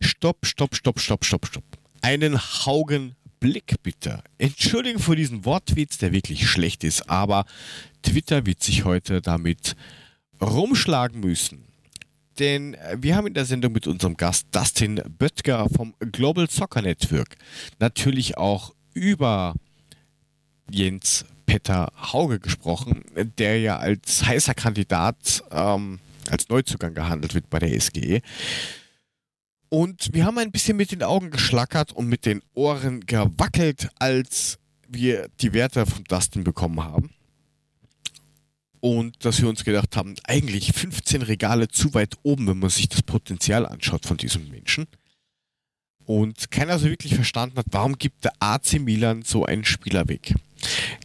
Stopp, stopp, stopp, stopp, stopp, stopp. Einen Haugenblick bitte. Entschuldigung für diesen Wortwitz, der wirklich schlecht ist, aber Twitter wird sich heute damit rumschlagen müssen. Denn wir haben in der Sendung mit unserem Gast Dustin Böttger vom Global Soccer Network natürlich auch über Jens Petter Hauge gesprochen, der ja als heißer Kandidat ähm, als Neuzugang gehandelt wird bei der SGE. Und wir haben ein bisschen mit den Augen geschlackert und mit den Ohren gewackelt, als wir die Werte von Dustin bekommen haben. Und dass wir uns gedacht haben, eigentlich 15 Regale zu weit oben, wenn man sich das Potenzial anschaut von diesem Menschen. Und keiner so wirklich verstanden hat, warum gibt der AC Milan so einen Spieler weg.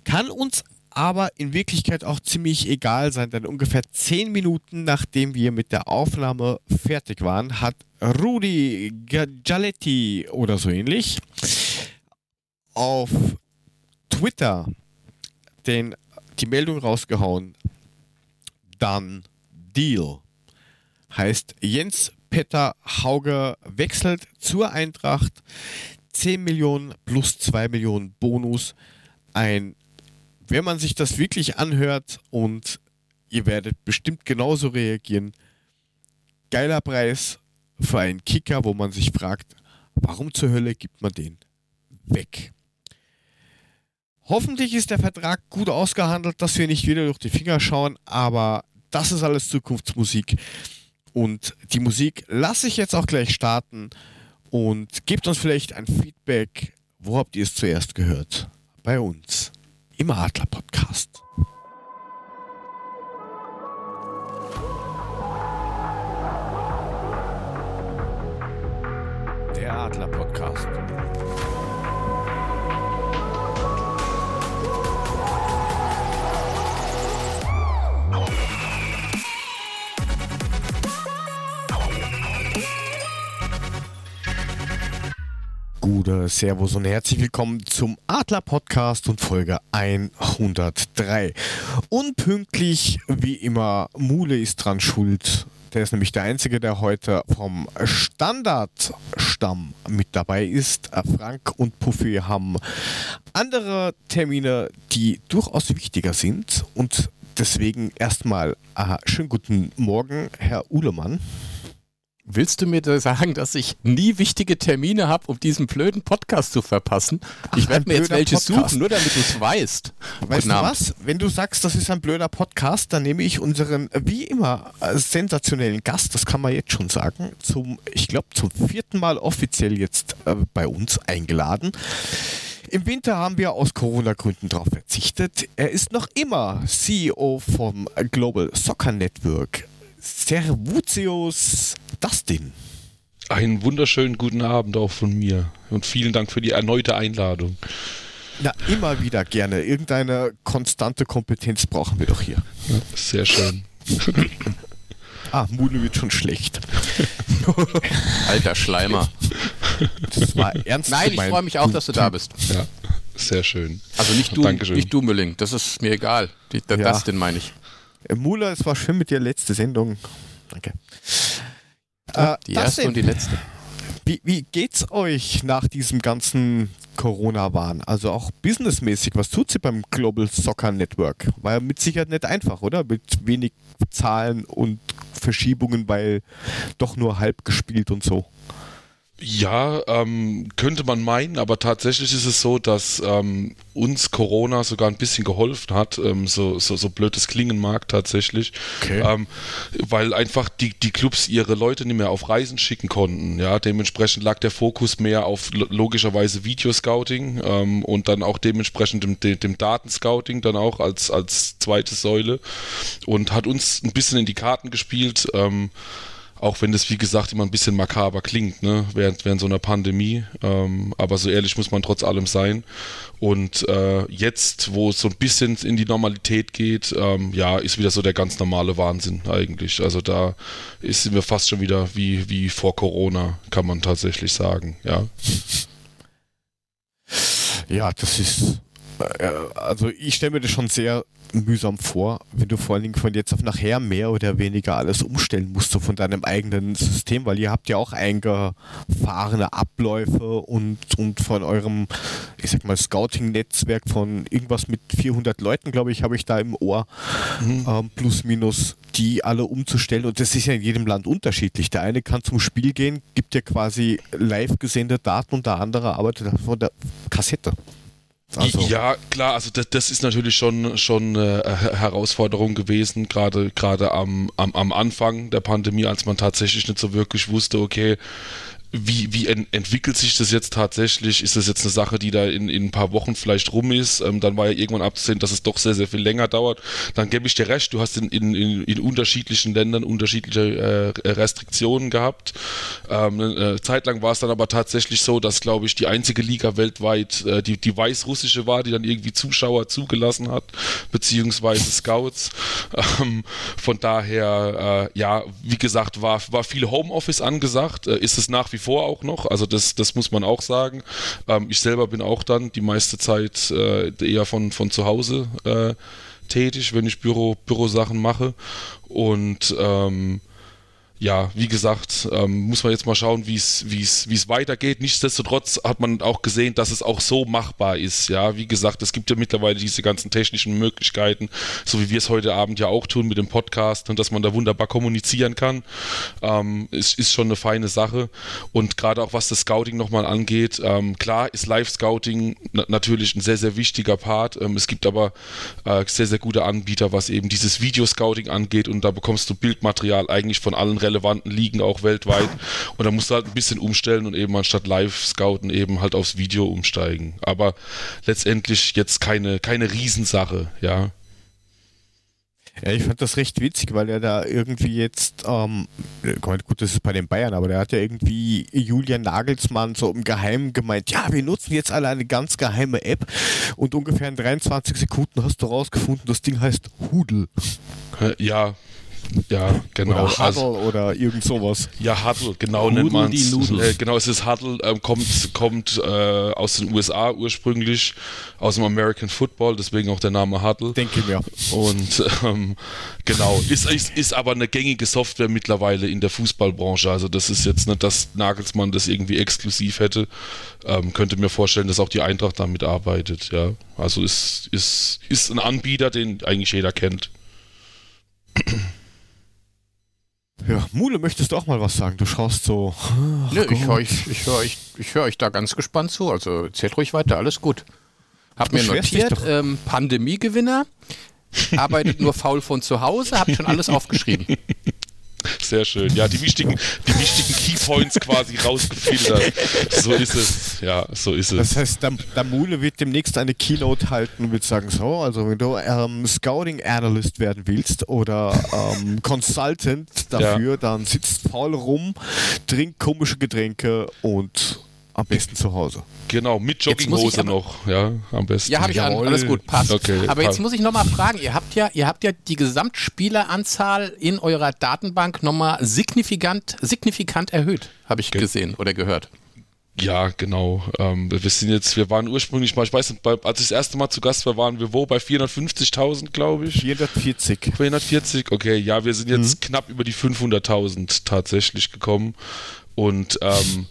Kann uns aber in Wirklichkeit auch ziemlich egal sein, denn ungefähr 10 Minuten nachdem wir mit der Aufnahme fertig waren, hat Rudi Gialetti oder so ähnlich auf Twitter den, die Meldung rausgehauen, dann Deal. Heißt, Jens Peter Hauge wechselt zur Eintracht. 10 Millionen plus 2 Millionen Bonus. Ein, wenn man sich das wirklich anhört und ihr werdet bestimmt genauso reagieren, geiler Preis für einen Kicker, wo man sich fragt, warum zur Hölle gibt man den weg? Hoffentlich ist der Vertrag gut ausgehandelt, dass wir nicht wieder durch die Finger schauen, aber das ist alles Zukunftsmusik. Und die Musik lasse ich jetzt auch gleich starten und gebt uns vielleicht ein Feedback. Wo habt ihr es zuerst gehört? Bei uns im Adler Podcast. Der Adler Podcast. Gute Servus und herzlich willkommen zum Adler Podcast und Folge 103. Unpünktlich wie immer, Mule ist dran schuld. Der ist nämlich der Einzige, der heute vom Standardstamm mit dabei ist. Frank und Puffy haben andere Termine, die durchaus wichtiger sind. Und deswegen erstmal äh, schönen guten Morgen, Herr Uhlemann. Willst du mir da sagen, dass ich nie wichtige Termine habe, um diesen blöden Podcast zu verpassen? Ich werde mir jetzt welche Podcast. suchen, nur damit du es weißt. Weißt du was? Wenn du sagst, das ist ein blöder Podcast, dann nehme ich unseren, wie immer, sensationellen Gast, das kann man jetzt schon sagen, zum, ich glaube, zum vierten Mal offiziell jetzt äh, bei uns eingeladen. Im Winter haben wir aus Corona-Gründen darauf verzichtet. Er ist noch immer CEO vom Global Soccer Network. Servutius Dustin. Einen wunderschönen guten Abend auch von mir und vielen Dank für die erneute Einladung. Na, immer wieder gerne. Irgendeine konstante Kompetenz brauchen wir doch hier. Ja, sehr schön. ah, Mune wird schon schlecht. Alter Schleimer. Das war ernst. Nein, ich freue mich auch, dass du da bist. Ja, sehr schön. Also nicht du, Dankeschön. nicht du, Mülling. Das ist mir egal. Die, der ja. Dustin meine ich. Mula, es war schön mit dir, letzte Sendung. Danke. Äh, die erste denn, und die letzte. Wie, wie geht's euch nach diesem ganzen Corona-Wahn? Also auch businessmäßig, was tut sie beim Global Soccer Network? War ja mit Sicherheit nicht einfach, oder? Mit wenig Zahlen und Verschiebungen, weil doch nur halb gespielt und so. Ja, ähm, könnte man meinen, aber tatsächlich ist es so, dass ähm, uns Corona sogar ein bisschen geholfen hat, ähm, so, so, so blöd es klingen mag tatsächlich, okay. Ähm, weil einfach die, die Clubs ihre Leute nicht mehr auf Reisen schicken konnten. Ja, dementsprechend lag der Fokus mehr auf logischerweise Videoscouting ähm, und dann auch dementsprechend dem, dem, dem Datenscouting dann auch als, als zweite Säule und hat uns ein bisschen in die Karten gespielt. Auch wenn das, wie gesagt, immer ein bisschen makaber klingt, ne? während, während so einer Pandemie. Ähm, aber so ehrlich muss man trotz allem sein. Und äh, jetzt, wo es so ein bisschen in die Normalität geht, ähm, ja, ist wieder so der ganz normale Wahnsinn eigentlich. Also da sind wir fast schon wieder wie, wie vor Corona, kann man tatsächlich sagen, ja. Ja, das ist also ich stelle mir das schon sehr mühsam vor, wenn du vor allen Dingen von jetzt auf nachher mehr oder weniger alles umstellen musst, so von deinem eigenen System, weil ihr habt ja auch eingefahrene Abläufe und, und von eurem, ich sag mal, Scouting-Netzwerk von irgendwas mit 400 Leuten, glaube ich, habe ich da im Ohr, mhm. ähm, plus minus, die alle umzustellen und das ist ja in jedem Land unterschiedlich. Der eine kann zum Spiel gehen, gibt ja quasi live gesehene Daten und der andere arbeitet von der Kassette. Also. Ja, klar, also das, das, ist natürlich schon, schon eine Herausforderung gewesen, gerade, gerade am, am, am Anfang der Pandemie, als man tatsächlich nicht so wirklich wusste, okay, wie, wie ent entwickelt sich das jetzt tatsächlich? Ist das jetzt eine Sache, die da in, in ein paar Wochen vielleicht rum ist? Ähm, dann war ja irgendwann abzusehen, dass es doch sehr, sehr viel länger dauert. Dann gebe ich dir recht, du hast in, in, in, unterschiedlichen Ländern unterschiedliche äh, Restriktionen gehabt. Ähm, eine Zeit lang war es dann aber tatsächlich so, dass, glaube ich, die einzige Liga weltweit äh, die, die weißrussische war, die dann irgendwie Zuschauer zugelassen hat, beziehungsweise Scouts. Ähm, von daher, äh, ja, wie gesagt, war, war viel Homeoffice angesagt. Äh, ist es nach wie vor auch noch. Also das, das muss man auch sagen. Ähm, ich selber bin auch dann die meiste Zeit äh, eher von, von zu Hause äh, tätig, wenn ich Büro, Bürosachen mache. Und ähm, ja, wie gesagt, ähm, muss man jetzt mal schauen, wie es weitergeht. Nichtsdestotrotz hat man auch gesehen, dass es auch so machbar ist. Ja, wie gesagt, es gibt ja mittlerweile diese ganzen technischen Möglichkeiten, so wie wir es heute Abend ja auch tun mit dem Podcast und dass man da wunderbar kommunizieren kann, ähm, ist, ist schon eine feine Sache. Und gerade auch was das Scouting nochmal angeht, ähm, klar ist Live-Scouting natürlich ein sehr, sehr wichtiger Part. Ähm, es gibt aber äh, sehr, sehr gute Anbieter, was eben dieses Video-Scouting angeht und da bekommst du Bildmaterial eigentlich von allen relevanten Ligen auch weltweit. Und da musst du halt ein bisschen umstellen und eben anstatt Live-Scouten eben halt aufs Video umsteigen. Aber letztendlich jetzt keine, keine Riesensache, ja. Ja, ich fand das recht witzig, weil er da irgendwie jetzt, ähm, gut, das ist bei den Bayern, aber der hat ja irgendwie Julian Nagelsmann so im Geheimen gemeint, ja, wir nutzen jetzt alle eine ganz geheime App und ungefähr in 23 Sekunden hast du rausgefunden, das Ding heißt Hudel. Ja, ja, genau. Oder Huddle also, oder irgend sowas. Ja, Huddle, genau Huddle nennt man es. Äh, genau, es ist Huddle, äh, kommt, kommt äh, aus den USA ursprünglich, aus dem American Football, deswegen auch der Name Huddle. Denke mir. Und ähm, genau, ist, ist, ist aber eine gängige Software mittlerweile in der Fußballbranche. Also das ist jetzt nicht, dass Nagelsmann das irgendwie exklusiv hätte. Ähm, könnte mir vorstellen, dass auch die Eintracht damit arbeitet, ja. Also ist, ist, ist ein Anbieter, den eigentlich jeder kennt. Ja, Mule, möchtest du auch mal was sagen? Du schaust so. Nö, ich höre euch, ich hör euch, ich hör euch da ganz gespannt zu. Also erzählt ruhig weiter, alles gut. Hab mir notiert, ähm, Pandemiegewinner, arbeitet nur faul von zu Hause, hab schon alles aufgeschrieben. Sehr schön. Ja, die wichtigen, die wichtigen Keypoints quasi rausgefiltert. So ist es. Ja, so ist es. Das heißt, der, der Mule wird demnächst eine Keynote halten und wird sagen: So, also wenn du ähm, Scouting Analyst werden willst oder ähm, Consultant dafür, ja. dann sitzt faul rum, trinkt komische Getränke und am besten zu Hause. Genau, mit Jogginghose noch, ja, am besten. Ja, habe ich an, alles gut, passt. Okay, aber passt. jetzt muss ich nochmal fragen, ihr habt ja, ihr habt ja die Gesamtspieleranzahl in eurer Datenbank nochmal signifikant, signifikant erhöht, habe ich okay. gesehen oder gehört. Ja, genau. Ähm, wir sind jetzt, wir waren ursprünglich mal, ich weiß nicht, bei, als ich das erste Mal zu Gast war, waren wir wo? Bei 450.000, glaube ich. 440. 440, okay. Ja, wir sind jetzt mhm. knapp über die 500.000 tatsächlich gekommen. Und ähm,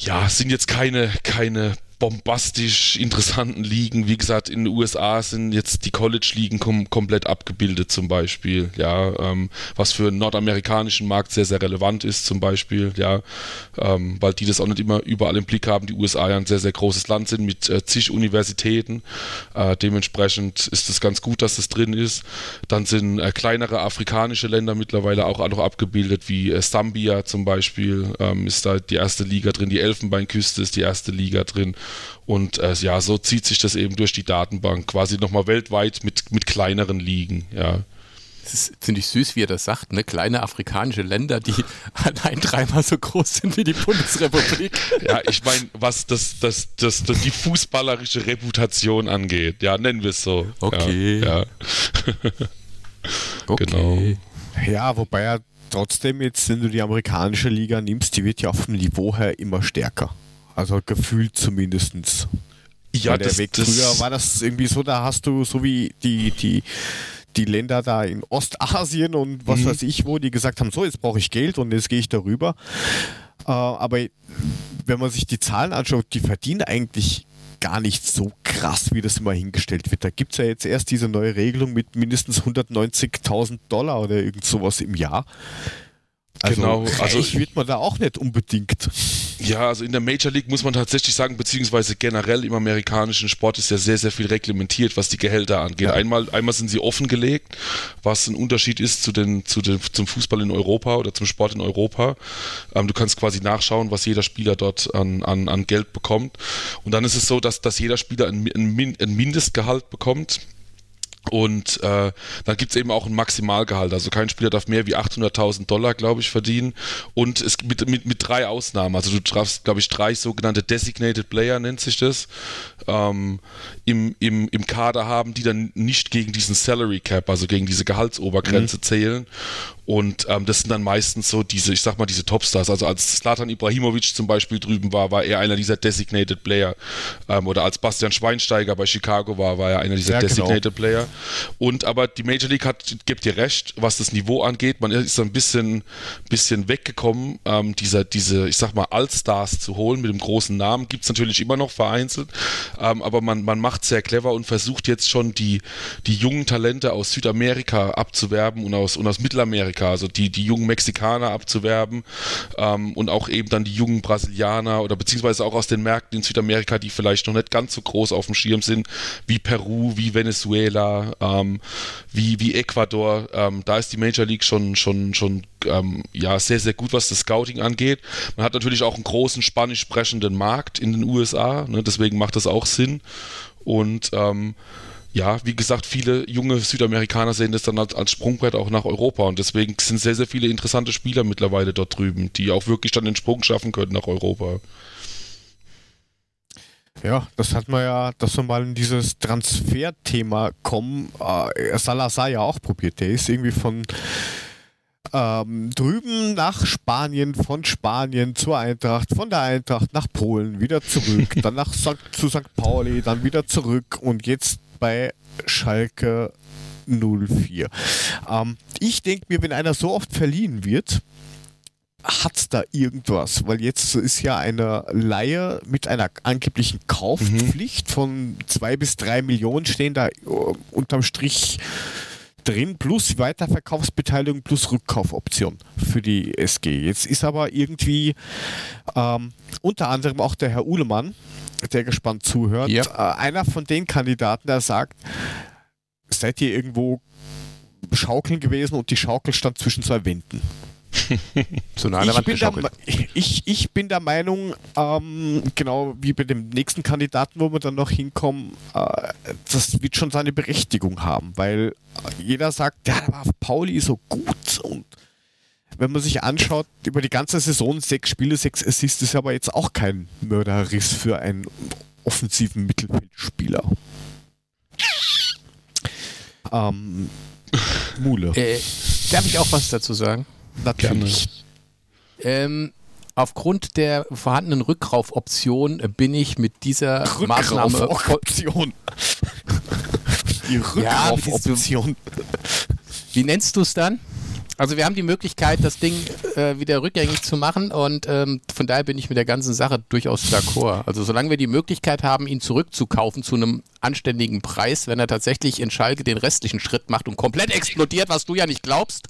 ja, sind jetzt keine, keine bombastisch interessanten Ligen. Wie gesagt, in den USA sind jetzt die College-Ligen kom komplett abgebildet zum Beispiel, ja, ähm, was für den nordamerikanischen Markt sehr, sehr relevant ist zum Beispiel, ja, ähm, weil die das auch nicht immer überall im Blick haben. Die USA ja ein sehr, sehr großes Land sind mit äh, zig Universitäten. Äh, dementsprechend ist es ganz gut, dass das drin ist. Dann sind äh, kleinere afrikanische Länder mittlerweile auch, noch abgebildet, wie äh, Sambia zum Beispiel, ähm, ist da die erste Liga drin, die Elfenbeinküste ist die erste Liga drin. Und äh, ja, so zieht sich das eben durch die Datenbank, quasi nochmal weltweit mit, mit kleineren Ligen, ja. Das finde ich süß, wie er das sagt, ne? Kleine afrikanische Länder, die allein dreimal so groß sind wie die Bundesrepublik. Ja, ich meine, was das, das, das, das, die fußballerische Reputation angeht, ja, nennen wir es so. Okay. Ja, ja. okay. Genau. Ja, wobei ja trotzdem jetzt, wenn du die amerikanische Liga nimmst, die wird ja auf dem Niveau her immer stärker. Also gefühlt zumindest. Ja, der das, Weg das früher war das irgendwie so, da hast du so wie die, die, die Länder da in Ostasien und was mhm. weiß ich wo, die gesagt haben, so, jetzt brauche ich Geld und jetzt gehe ich darüber. Äh, aber wenn man sich die Zahlen anschaut, die verdienen eigentlich gar nicht so krass, wie das immer hingestellt wird. Da gibt es ja jetzt erst diese neue Regelung mit mindestens 190.000 Dollar oder irgend sowas im Jahr. Also genau, also wird man da auch nicht unbedingt. Ja, also in der Major League muss man tatsächlich sagen, beziehungsweise generell im amerikanischen Sport ist ja sehr, sehr viel reglementiert, was die Gehälter angeht. Ja. Einmal, einmal sind sie offengelegt, was ein Unterschied ist zu den, zu den, zum Fußball in Europa oder zum Sport in Europa. Ähm, du kannst quasi nachschauen, was jeder Spieler dort an, an, an Geld bekommt. Und dann ist es so, dass, dass jeder Spieler ein, ein, ein Mindestgehalt bekommt und äh, dann gibt es eben auch ein Maximalgehalt. Also kein Spieler darf mehr wie 800.000 Dollar, glaube ich, verdienen. Und es mit, mit, mit drei Ausnahmen. Also du darfst, glaube ich, drei sogenannte Designated Player, nennt sich das, ähm, im, im, im Kader haben, die dann nicht gegen diesen Salary Cap, also gegen diese Gehaltsobergrenze mhm. zählen. Und ähm, das sind dann meistens so diese, ich sag mal, diese Topstars. Also als Slatan Ibrahimovic zum Beispiel drüben war, war er einer dieser Designated Player. Ähm, oder als Bastian Schweinsteiger bei Chicago war, war er einer dieser ja, genau. Designated genau. Player. Und aber die Major League hat, gibt dir recht, was das Niveau angeht. Man ist ein bisschen, bisschen weggekommen, ähm, dieser, diese, ich sag mal, Allstars zu holen mit dem großen Namen. Gibt es natürlich immer noch vereinzelt. Ähm, aber man, man macht sehr clever und versucht jetzt schon die, die jungen Talente aus Südamerika abzuwerben und aus, und aus Mittelamerika Südamerika, also die, die jungen Mexikaner abzuwerben ähm, und auch eben dann die jungen Brasilianer oder beziehungsweise auch aus den Märkten in Südamerika, die vielleicht noch nicht ganz so groß auf dem Schirm sind, wie Peru, wie Venezuela, ähm, wie, wie Ecuador. Ähm, da ist die Major League schon, schon, schon ähm, ja, sehr, sehr gut, was das Scouting angeht. Man hat natürlich auch einen großen spanisch sprechenden Markt in den USA, ne, deswegen macht das auch Sinn. Und ähm, ja, wie gesagt, viele junge Südamerikaner sehen das dann als, als, Sprungbrett auch nach Europa und deswegen sind sehr, sehr viele interessante Spieler mittlerweile dort drüben, die auch wirklich dann den Sprung schaffen können nach Europa. Ja, das hat man ja, dass wir mal in dieses Transferthema kommen. Äh, Salazar ja auch probiert. Der ist irgendwie von ähm, drüben nach Spanien, von Spanien zur Eintracht, von der Eintracht nach Polen, wieder zurück, dann nach St. zu St. Pauli, dann wieder zurück und jetzt bei Schalke 04. Ähm, ich denke mir, wenn einer so oft verliehen wird, hat es da irgendwas? Weil jetzt ist ja eine Leihe mit einer angeblichen Kaufpflicht mhm. von zwei bis drei Millionen stehen da uh, unterm Strich drin, plus Weiterverkaufsbeteiligung plus Rückkaufoption für die SG. Jetzt ist aber irgendwie ähm, unter anderem auch der Herr Uhlemann, der gespannt zuhört, ja. äh, einer von den Kandidaten, der sagt, seid ihr irgendwo schaukeln gewesen und die Schaukel stand zwischen zwei Wänden. so eine ich, bin der, ich, ich bin der Meinung, ähm, genau wie bei dem nächsten Kandidaten, wo wir dann noch hinkommen, äh, das wird schon seine Berechtigung haben, weil jeder sagt, ja, da war Pauli so gut und wenn man sich anschaut, über die ganze Saison sechs Spiele, sechs Assists ist aber jetzt auch kein Mörderriss für einen offensiven Mittelfeldspieler. Ähm, Mule. Äh, darf ich auch was dazu sagen? Natürlich. Ähm, aufgrund der vorhandenen Rückkaufoption bin ich mit dieser Maßnahme. Rückkaufoption. Die Rückkaufoption. Ja, wie nennst du es dann? Also wir haben die Möglichkeit, das Ding äh, wieder rückgängig zu machen und ähm, von daher bin ich mit der ganzen Sache durchaus d'accord. Also solange wir die Möglichkeit haben, ihn zurückzukaufen zu einem anständigen Preis, wenn er tatsächlich in Schalke den restlichen Schritt macht und komplett explodiert, was du ja nicht glaubst,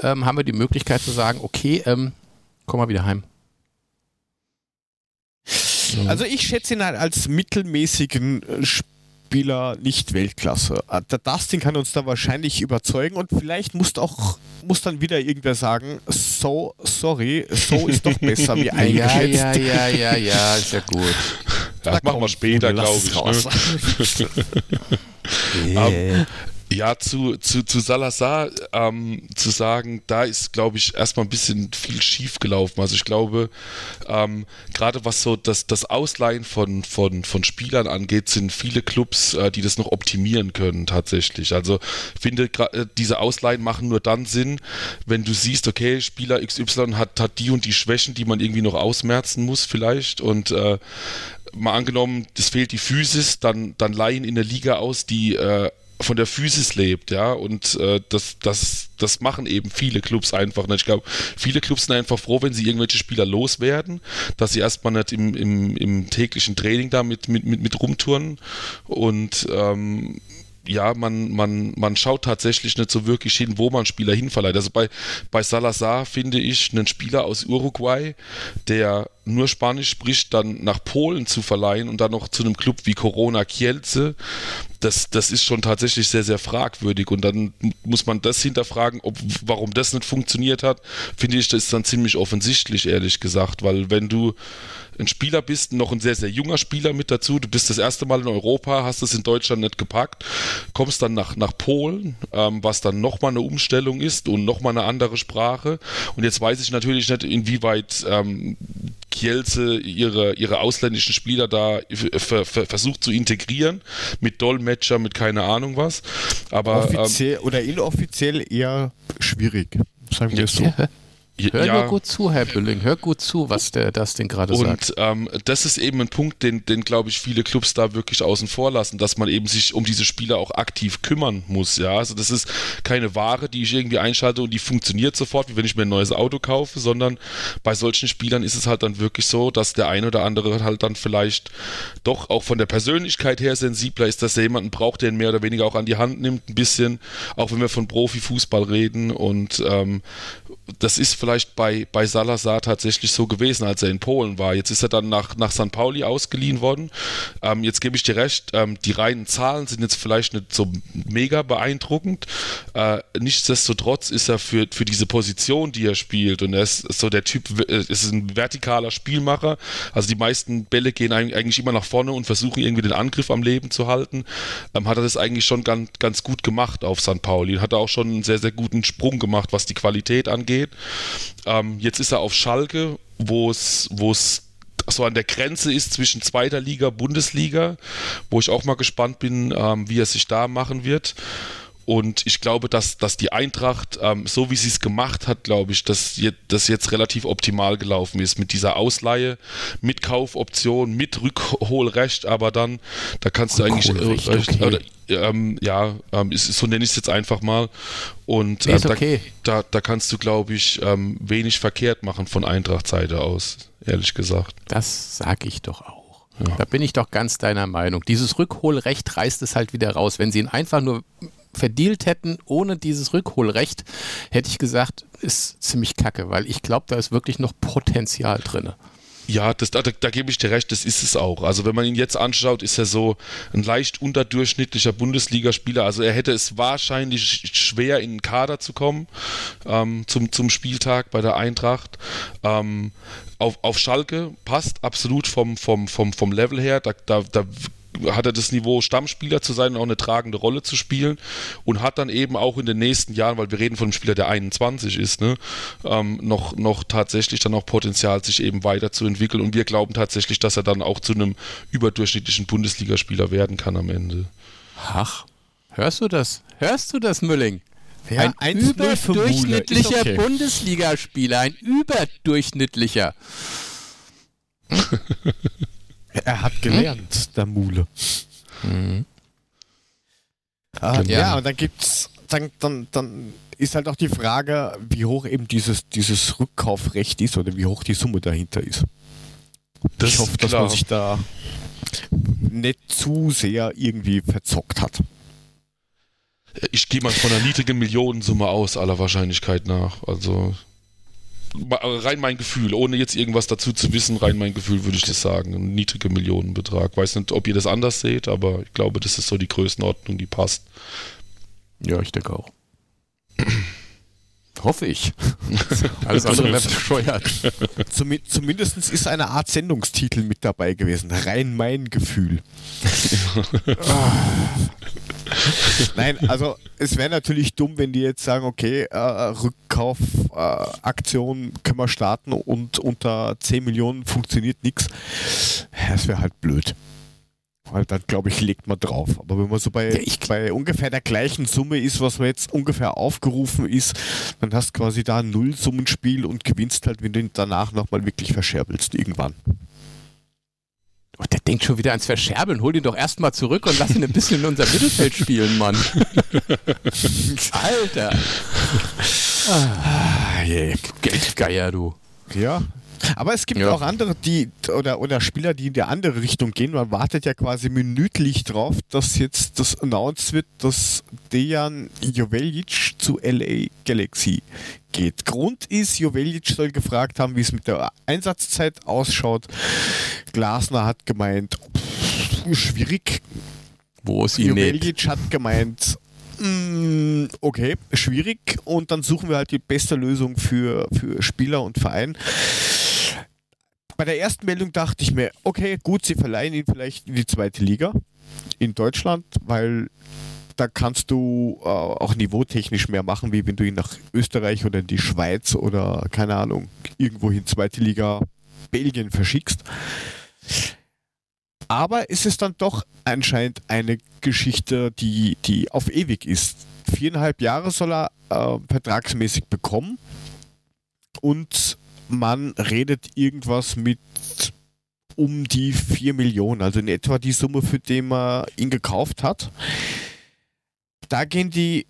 ähm, haben wir die Möglichkeit zu sagen, okay, ähm, komm mal wieder heim. Also ich schätze ihn halt als mittelmäßigen Spieler Spieler nicht Weltklasse. Äh, der Dustin kann uns da wahrscheinlich überzeugen und vielleicht muss auch muss dann wieder irgendwer sagen, so sorry, so ist doch besser wie eingeschätzt. Ja, ja, ja, ja, ja, ist ja gut. Das da machen wir später, glaube ich. Ne? yeah. um, ja, zu, zu, zu Salazar ähm, zu sagen, da ist, glaube ich, erstmal ein bisschen viel schief gelaufen. Also ich glaube, ähm, gerade was so das, das Ausleihen von, von, von Spielern angeht, sind viele Clubs, äh, die das noch optimieren können tatsächlich. Also ich finde, äh, diese Ausleihen machen nur dann Sinn, wenn du siehst, okay, Spieler XY hat, hat die und die Schwächen, die man irgendwie noch ausmerzen muss vielleicht und äh, mal angenommen, es fehlt die Physis, dann, dann leihen in der Liga aus, die äh, von der Physis lebt, ja, und äh, das, das, das machen eben viele Clubs einfach. Und ich glaube, viele Clubs sind einfach froh, wenn sie irgendwelche Spieler loswerden, dass sie erstmal nicht im, im, im täglichen Training da mit, mit, mit, mit rumtouren und ähm, ja, man, man, man schaut tatsächlich nicht so wirklich hin, wo man Spieler hinverleiht. Also bei, bei Salazar finde ich einen Spieler aus Uruguay, der nur Spanisch spricht, dann nach Polen zu verleihen und dann noch zu einem Club wie Corona Kielce, das, das ist schon tatsächlich sehr, sehr fragwürdig. Und dann muss man das hinterfragen, ob, warum das nicht funktioniert hat, finde ich, das ist dann ziemlich offensichtlich, ehrlich gesagt. Weil wenn du ein Spieler bist, noch ein sehr, sehr junger Spieler mit dazu, du bist das erste Mal in Europa, hast es in Deutschland nicht gepackt, kommst dann nach, nach Polen, ähm, was dann nochmal eine Umstellung ist und nochmal eine andere Sprache. Und jetzt weiß ich natürlich nicht, inwieweit ähm, Kielce ihre, ihre ausländischen Spieler da versucht zu integrieren, mit Dolmetscher, mit keine Ahnung was. Aber Offiziell ähm, oder inoffiziell eher schwierig, sagen wir es so. Hör ja. nur gut zu, Herr Bülling, hör gut zu, was der das denn gerade sagt. Und ähm, das ist eben ein Punkt, den, den glaube ich, viele Clubs da wirklich außen vor lassen, dass man eben sich um diese Spieler auch aktiv kümmern muss. Ja, also das ist keine Ware, die ich irgendwie einschalte und die funktioniert sofort, wie wenn ich mir ein neues Auto kaufe, sondern bei solchen Spielern ist es halt dann wirklich so, dass der eine oder andere halt dann vielleicht doch auch von der Persönlichkeit her sensibler ist, dass er jemanden braucht, der ihn mehr oder weniger auch an die Hand nimmt, ein bisschen, auch wenn wir von Profifußball reden und ähm, das ist vielleicht bei, bei Salazar tatsächlich so gewesen, als er in Polen war. Jetzt ist er dann nach, nach St. Pauli ausgeliehen worden. Ähm, jetzt gebe ich dir recht, ähm, die reinen Zahlen sind jetzt vielleicht nicht so mega beeindruckend. Äh, nichtsdestotrotz ist er für, für diese Position, die er spielt, und er ist so der Typ, äh, ist ein vertikaler Spielmacher. Also die meisten Bälle gehen eigentlich immer nach vorne und versuchen irgendwie den Angriff am Leben zu halten. Ähm, hat er das eigentlich schon ganz, ganz gut gemacht auf St. Pauli. Hat er auch schon einen sehr, sehr guten Sprung gemacht, was die Qualität angeht. Ähm, jetzt ist er auf Schalke, wo es, wo es so an der Grenze ist zwischen zweiter Liga, Bundesliga, wo ich auch mal gespannt bin, ähm, wie er sich da machen wird. Und ich glaube, dass, dass die Eintracht, ähm, so wie sie es gemacht hat, glaube ich, dass das jetzt relativ optimal gelaufen ist mit dieser Ausleihe, mit Kaufoption, mit Rückholrecht, aber dann, da kannst du eigentlich, äh, okay. oder, ähm, ja, ähm, ist, so nenne ich es jetzt einfach mal. Und äh, okay. da, da, da, kannst du, glaube ich, ähm, wenig verkehrt machen von Eintracht-Seite aus, ehrlich gesagt. Das sage ich doch auch. Ja. Da bin ich doch ganz deiner Meinung. Dieses Rückholrecht reißt es halt wieder raus. Wenn sie ihn einfach nur verdealt hätten ohne dieses Rückholrecht, hätte ich gesagt, ist ziemlich kacke, weil ich glaube, da ist wirklich noch Potenzial drin. Ja, das, da, da, gebe ich dir recht, das ist es auch. Also wenn man ihn jetzt anschaut, ist er so ein leicht unterdurchschnittlicher Bundesligaspieler. Also er hätte es wahrscheinlich schwer in den Kader zu kommen ähm, zum, zum Spieltag bei der Eintracht. Ähm, auf, auf Schalke passt absolut vom, vom, vom, vom Level her. Da, da, da hat er das Niveau, Stammspieler zu sein und auch eine tragende Rolle zu spielen und hat dann eben auch in den nächsten Jahren, weil wir reden von einem Spieler, der 21 ist, ne, ähm, noch, noch tatsächlich dann auch Potenzial, sich eben weiterzuentwickeln und wir glauben tatsächlich, dass er dann auch zu einem überdurchschnittlichen Bundesligaspieler werden kann am Ende. Ach, hörst du das? Hörst du das, Mülling? Ja, ein überdurchschnittlicher okay. Bundesligaspieler, ein überdurchschnittlicher. Er hat gelernt, hm? der Mule. Mhm. Ah, ja, und dann gibt's, dann, dann, dann ist halt auch die Frage, wie hoch eben dieses, dieses Rückkaufrecht ist oder wie hoch die Summe dahinter ist. Das ich hoffe, dass man sich da nicht zu sehr irgendwie verzockt hat. Ich gehe mal von einer niedrigen Millionensumme aus, aller Wahrscheinlichkeit nach. Also rein mein Gefühl, ohne jetzt irgendwas dazu zu wissen, rein mein Gefühl würde ich das sagen. Ein niedriger Millionenbetrag. Weiß nicht, ob ihr das anders seht, aber ich glaube, das ist so die Größenordnung, die passt. Ja, ich denke auch. Hoffe ich. Alles andere wäre bescheuert. Zum, zumindest ist eine Art Sendungstitel mit dabei gewesen. Rein mein Gefühl. Nein, also es wäre natürlich dumm, wenn die jetzt sagen, okay, äh, Rückkaufaktion äh, können wir starten und unter 10 Millionen funktioniert nichts. Das wäre halt blöd. Weil dann, glaube ich, legt man drauf. Aber wenn man so bei, ja, bei ungefähr der gleichen Summe ist, was man jetzt ungefähr aufgerufen ist, dann hast du quasi da ein Nullsummenspiel und gewinnst halt, wenn du ihn danach nochmal wirklich verscherbelst irgendwann. Oh, der denkt schon wieder ans Verscherbeln. Hol ihn doch erstmal zurück und lass ihn ein bisschen in unser Mittelfeld spielen, Mann. Alter. Ah, je. Geldgeier, du. Ja, aber es gibt ja. auch andere, die oder, oder Spieler, die in die andere Richtung gehen. Man wartet ja quasi minütlich drauf, dass jetzt das announced wird, dass Dejan Jovelic zu LA Galaxy geht. Grund ist, Jovelic soll gefragt haben, wie es mit der Einsatzzeit ausschaut. Glasner hat gemeint, pff, schwierig. Wo ist Jovelic hat gemeint, mm, okay, schwierig. Und dann suchen wir halt die beste Lösung für, für Spieler und Verein bei der ersten Meldung dachte ich mir, okay, gut, sie verleihen ihn vielleicht in die zweite Liga in Deutschland, weil da kannst du äh, auch niveautechnisch mehr machen, wie wenn du ihn nach Österreich oder in die Schweiz oder keine Ahnung, irgendwo in zweite Liga Belgien verschickst. Aber es ist dann doch anscheinend eine Geschichte, die, die auf ewig ist. Viereinhalb Jahre soll er äh, vertragsmäßig bekommen und man redet irgendwas mit um die 4 Millionen, also in etwa die Summe, für die man ihn gekauft hat. Da gehen die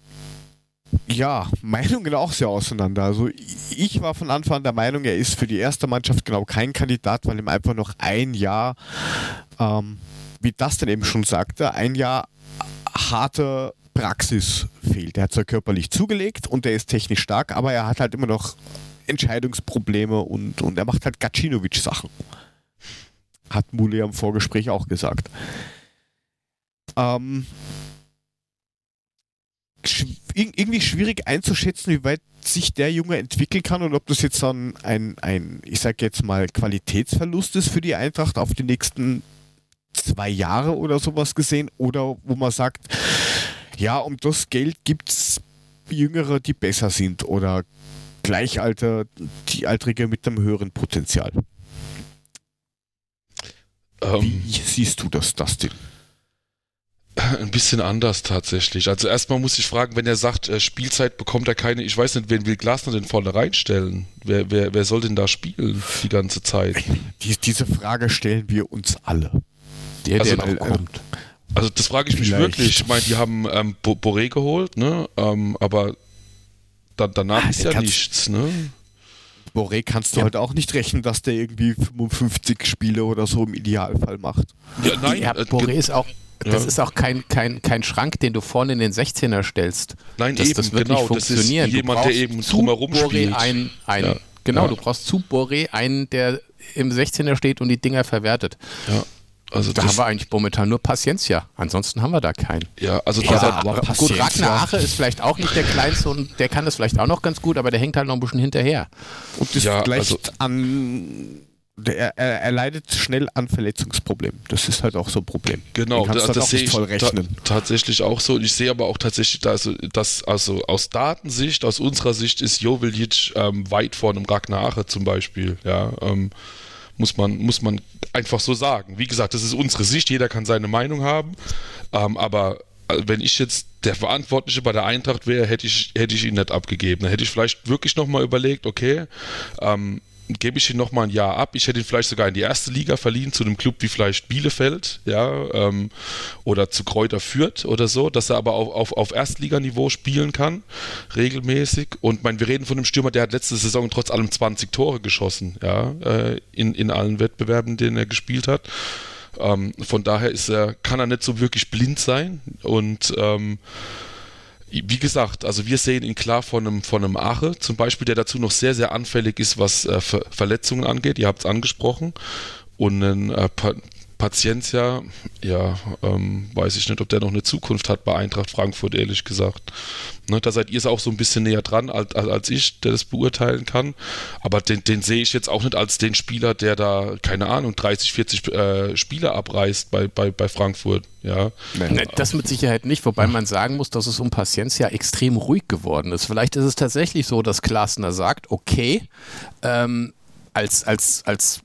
ja, Meinungen auch sehr auseinander. Also ich war von Anfang an der Meinung, er ist für die erste Mannschaft genau kein Kandidat, weil ihm einfach noch ein Jahr, ähm, wie das denn eben schon sagte, ein Jahr harte Praxis fehlt. Er hat zwar körperlich zugelegt und er ist technisch stark, aber er hat halt immer noch Entscheidungsprobleme und, und er macht halt Gacinovic-Sachen. Hat Mule am Vorgespräch auch gesagt. Ähm, irgendwie schwierig einzuschätzen, wie weit sich der Junge entwickeln kann und ob das jetzt dann ein, ein ich sag jetzt mal, Qualitätsverlust ist für die Eintracht auf die nächsten zwei Jahre oder sowas gesehen oder wo man sagt, ja, um das Geld gibt es Jüngere, die besser sind oder Gleichalter, die Altrige mit einem höheren Potenzial. Ähm, Wie siehst du das, Dustin? Ein bisschen anders tatsächlich. Also erstmal muss ich fragen, wenn er sagt, äh, Spielzeit bekommt er keine, ich weiß nicht, wen will Glasner denn vorne reinstellen? Wer, wer, wer soll denn da spielen die ganze Zeit? Die, diese Frage stellen wir uns alle. Der, also, der noch kommt. Also das frage ich Vielleicht. mich wirklich. Ich meine, die haben ähm, Boré geholt, ne? Ähm, aber da, danach ah, ist ja nichts, ne? Boré kannst du ja. halt auch nicht rechnen, dass der irgendwie 55 Spiele oder so im Idealfall macht. Ja, nein, ja, äh, Boré ist auch das ja. ist auch kein, kein, kein Schrank, den du vorne in den 16er stellst. Nein, das, eben, das wird genau, nicht funktionieren. Das ist jemand, der eben drumherum spielt. Ein, ein, ja. Genau, ja. du brauchst zu Boré einen, der im 16er steht und die Dinger verwertet. Ja. Also da haben wir eigentlich momentan nur Paciencia. Ansonsten haben wir da keinen. Ja, also ja, aber gut, Ragnar Ache ist vielleicht auch nicht der kleinste und der kann das vielleicht auch noch ganz gut, aber der hängt halt noch ein bisschen hinterher. Und das ja, vielleicht also an er, er, er, leidet schnell an Verletzungsproblemen. Das ist halt auch so ein Problem. Genau, das, das sehe ich ta tatsächlich auch so. Und ich sehe aber auch tatsächlich, also, dass also aus Datensicht, aus unserer Sicht ist Joveljic ähm, weit vor einem Ragnar Ache zum Beispiel. Ja, ähm, muss man, muss man einfach so sagen. Wie gesagt, das ist unsere Sicht, jeder kann seine Meinung haben, ähm, aber äh, wenn ich jetzt der Verantwortliche bei der Eintracht wäre, hätte ich, hätte ich ihn nicht abgegeben. Dann hätte ich vielleicht wirklich nochmal überlegt, okay, ähm, gebe ich ihn nochmal ein Jahr ab. Ich hätte ihn vielleicht sogar in die erste Liga verliehen, zu einem Club wie vielleicht Bielefeld, ja, ähm, oder zu Kräuter Fürth oder so, dass er aber auf, auf, auf Erstliganiveau spielen kann, regelmäßig. Und mein, wir reden von einem Stürmer, der hat letzte Saison trotz allem 20 Tore geschossen, ja, äh, in, in allen Wettbewerben, denen er gespielt hat. Ähm, von daher ist er, kann er nicht so wirklich blind sein und ähm, wie gesagt, also wir sehen ihn klar von einem, von einem Ache zum Beispiel, der dazu noch sehr, sehr anfällig ist, was äh, Ver Verletzungen angeht. Ihr habt es angesprochen. Und ein äh, Paciencia, ja, ähm, weiß ich nicht, ob der noch eine Zukunft hat bei Eintracht Frankfurt, ehrlich gesagt. Ne, da seid ihr es auch so ein bisschen näher dran als, als ich, der das beurteilen kann. Aber den, den sehe ich jetzt auch nicht als den Spieler, der da, keine Ahnung, 30, 40 äh, Spieler abreißt bei, bei, bei Frankfurt. Ja. Nee, das mit Sicherheit nicht, wobei man sagen muss, dass es um Paciencia extrem ruhig geworden ist. Vielleicht ist es tatsächlich so, dass Klasner sagt, okay, ähm, als, als, als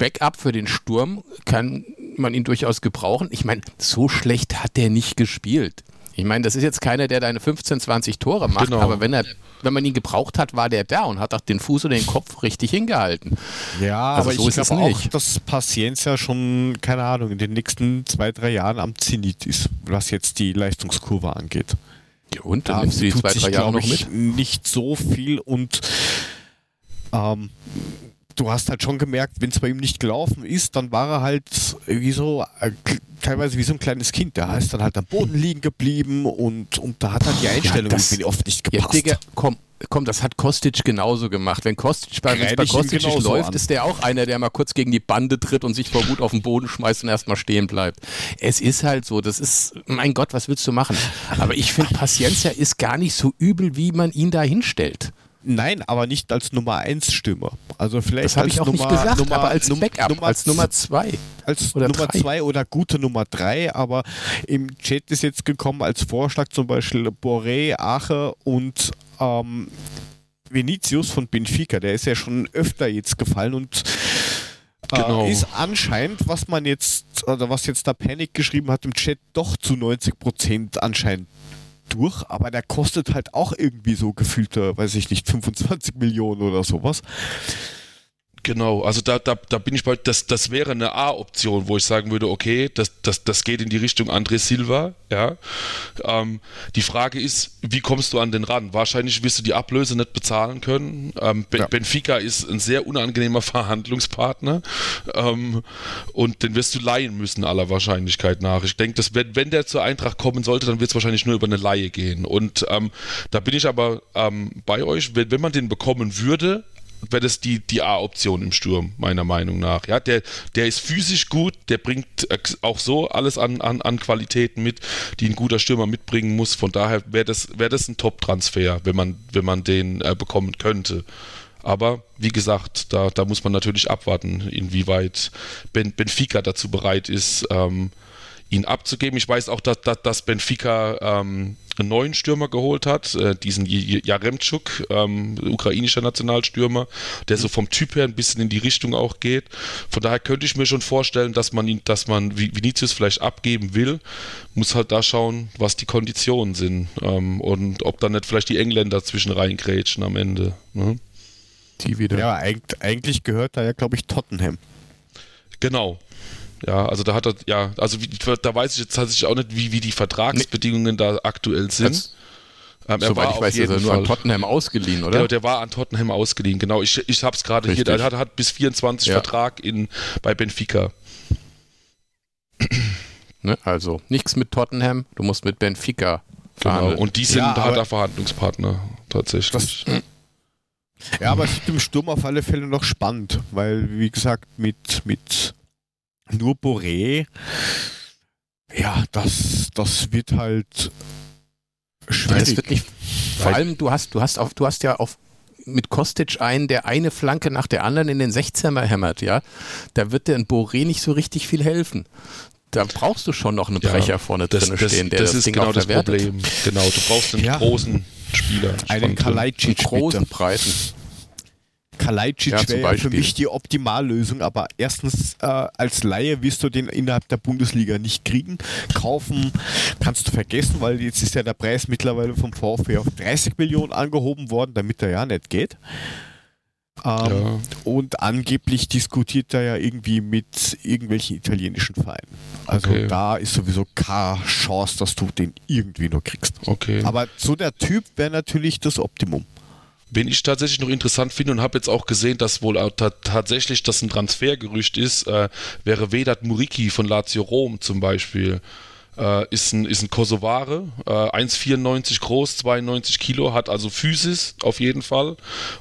Backup für den Sturm kann man ihn durchaus gebrauchen. Ich meine, so schlecht hat der nicht gespielt. Ich meine, das ist jetzt keiner, der deine 15, 20 Tore macht, genau. aber wenn er, wenn man ihn gebraucht hat, war der da und hat auch den Fuß oder den Kopf richtig hingehalten. Ja, also aber so ich glaube auch, dass Paciencia schon, keine Ahnung, in den nächsten zwei, drei Jahren am Zenit ist, was jetzt die Leistungskurve angeht. Ja, und dann da nimmst du die zwei, drei Jahre noch mit? Nicht so viel und ähm, du hast halt schon gemerkt, wenn es bei ihm nicht gelaufen ist, dann war er halt wie so, äh, teilweise wie so ein kleines Kind. Der ist dann halt am Boden liegen geblieben und, und da hat dann die Einstellung ja, das, oft nicht gepasst. Ja, Digga, komm, komm, das hat Kostic genauso gemacht. Wenn Kostic bei, bei Kostic läuft, an. ist der auch einer, der mal kurz gegen die Bande tritt und sich vor Wut auf den Boden schmeißt und erstmal stehen bleibt. Es ist halt so, das ist, mein Gott, was willst du machen? Aber ich finde, Paciencia ist gar nicht so übel, wie man ihn da hinstellt. Nein, aber nicht als Nummer 1 Stürmer. Also vielleicht auch Nummer, nicht gesagt, Nummer, aber als Backup, Nummer, als Nummer 2. Als oder Nummer 2 oder gute Nummer 3, aber im Chat ist jetzt gekommen als Vorschlag zum Beispiel Boré, Ache und ähm, Vinicius von Benfica. Der ist ja schon öfter jetzt gefallen und äh, Genau. ist anscheinend, was man jetzt, oder was jetzt da Panic geschrieben hat im Chat, doch zu 90 Prozent anscheinend durch, aber der kostet halt auch irgendwie so gefühlte, weiß ich nicht, 25 Millionen oder sowas. Genau, also da, da, da bin ich bald, das, das wäre eine A-Option, wo ich sagen würde, okay, das, das, das geht in die Richtung André Silva, ja. Ähm, die Frage ist, wie kommst du an den ran? Wahrscheinlich wirst du die Ablöse nicht bezahlen können. Ähm, ja. Benfica ist ein sehr unangenehmer Verhandlungspartner ähm, und den wirst du leihen müssen, aller Wahrscheinlichkeit nach. Ich denke, dass wenn, wenn der zur Eintracht kommen sollte, dann wird es wahrscheinlich nur über eine Laie gehen. Und ähm, da bin ich aber ähm, bei euch, wenn, wenn man den bekommen würde, wäre das die, die A-Option im Sturm, meiner Meinung nach. Ja, der, der ist physisch gut, der bringt auch so alles an, an, an Qualitäten mit, die ein guter Stürmer mitbringen muss. Von daher wäre das, wär das ein Top-Transfer, wenn man, wenn man den äh, bekommen könnte. Aber wie gesagt, da, da muss man natürlich abwarten, inwieweit ben, Benfica dazu bereit ist, ähm, ihn abzugeben. Ich weiß auch, dass, dass, dass Benfica ähm, einen neuen Stürmer geholt hat, äh, diesen Jaremczuk, ähm, ukrainischer Nationalstürmer, der so vom Typ her ein bisschen in die Richtung auch geht. Von daher könnte ich mir schon vorstellen, dass man ihn, dass man Vinicius vielleicht abgeben will, muss halt da schauen, was die Konditionen sind ähm, und ob dann nicht vielleicht die Engländer zwischen reingrätschen am Ende. Ne? Die wieder. Ja, eigentlich gehört da ja, glaube ich, Tottenham. Genau, ja, also da hat er, ja, also wie, da weiß ich jetzt tatsächlich auch nicht, wie, wie die Vertragsbedingungen nee. da aktuell sind. Ähm, Soweit ich weiß, ist er nur an Tottenham ausgeliehen, oder? Genau, der war an Tottenham ausgeliehen, genau. Ich, ich habe es gerade hier, der hat, hat bis 24 ja. Vertrag in, bei Benfica. Ne, also nichts mit Tottenham, du musst mit Benfica Genau, und die sind ja, da der Verhandlungspartner tatsächlich. Das, ja, aber es ist im Sturm auf alle Fälle noch spannend, weil, wie gesagt, mit, mit nur Boré, ja, das, das wird halt schwierig. Das wird nicht, vor allem, du hast, du hast auf, du hast ja auf mit Kostic einen, der eine Flanke nach der anderen in den 16er hämmert, ja. Da wird der in Boré nicht so richtig viel helfen. Da brauchst du schon noch einen Brecher ja, vorne das, drin das, stehen, der das, das ist Ding genau das Problem. Genau, du brauchst einen ja. großen Spieler. Einen Kalajdzic, großen, breiten. Kalajdzic ja, wäre für mich die Optimallösung, aber erstens äh, als Laie wirst du den innerhalb der Bundesliga nicht kriegen. Kaufen kannst du vergessen, weil jetzt ist ja der Preis mittlerweile vom VfB auf 30 Millionen angehoben worden, damit er ja nicht geht. Ähm, ja. Und angeblich diskutiert er ja irgendwie mit irgendwelchen italienischen Vereinen. Also okay. da ist sowieso keine Chance, dass du den irgendwie noch kriegst. Okay. Aber so der Typ wäre natürlich das Optimum. Wen ich tatsächlich noch interessant finde und habe jetzt auch gesehen, dass wohl tatsächlich das ein Transfergerücht ist, äh, wäre Vedat Muriki von Lazio Rom zum Beispiel. Äh, ist, ein, ist ein Kosovare, äh, 1,94 groß, 92 Kilo, hat also Physis auf jeden Fall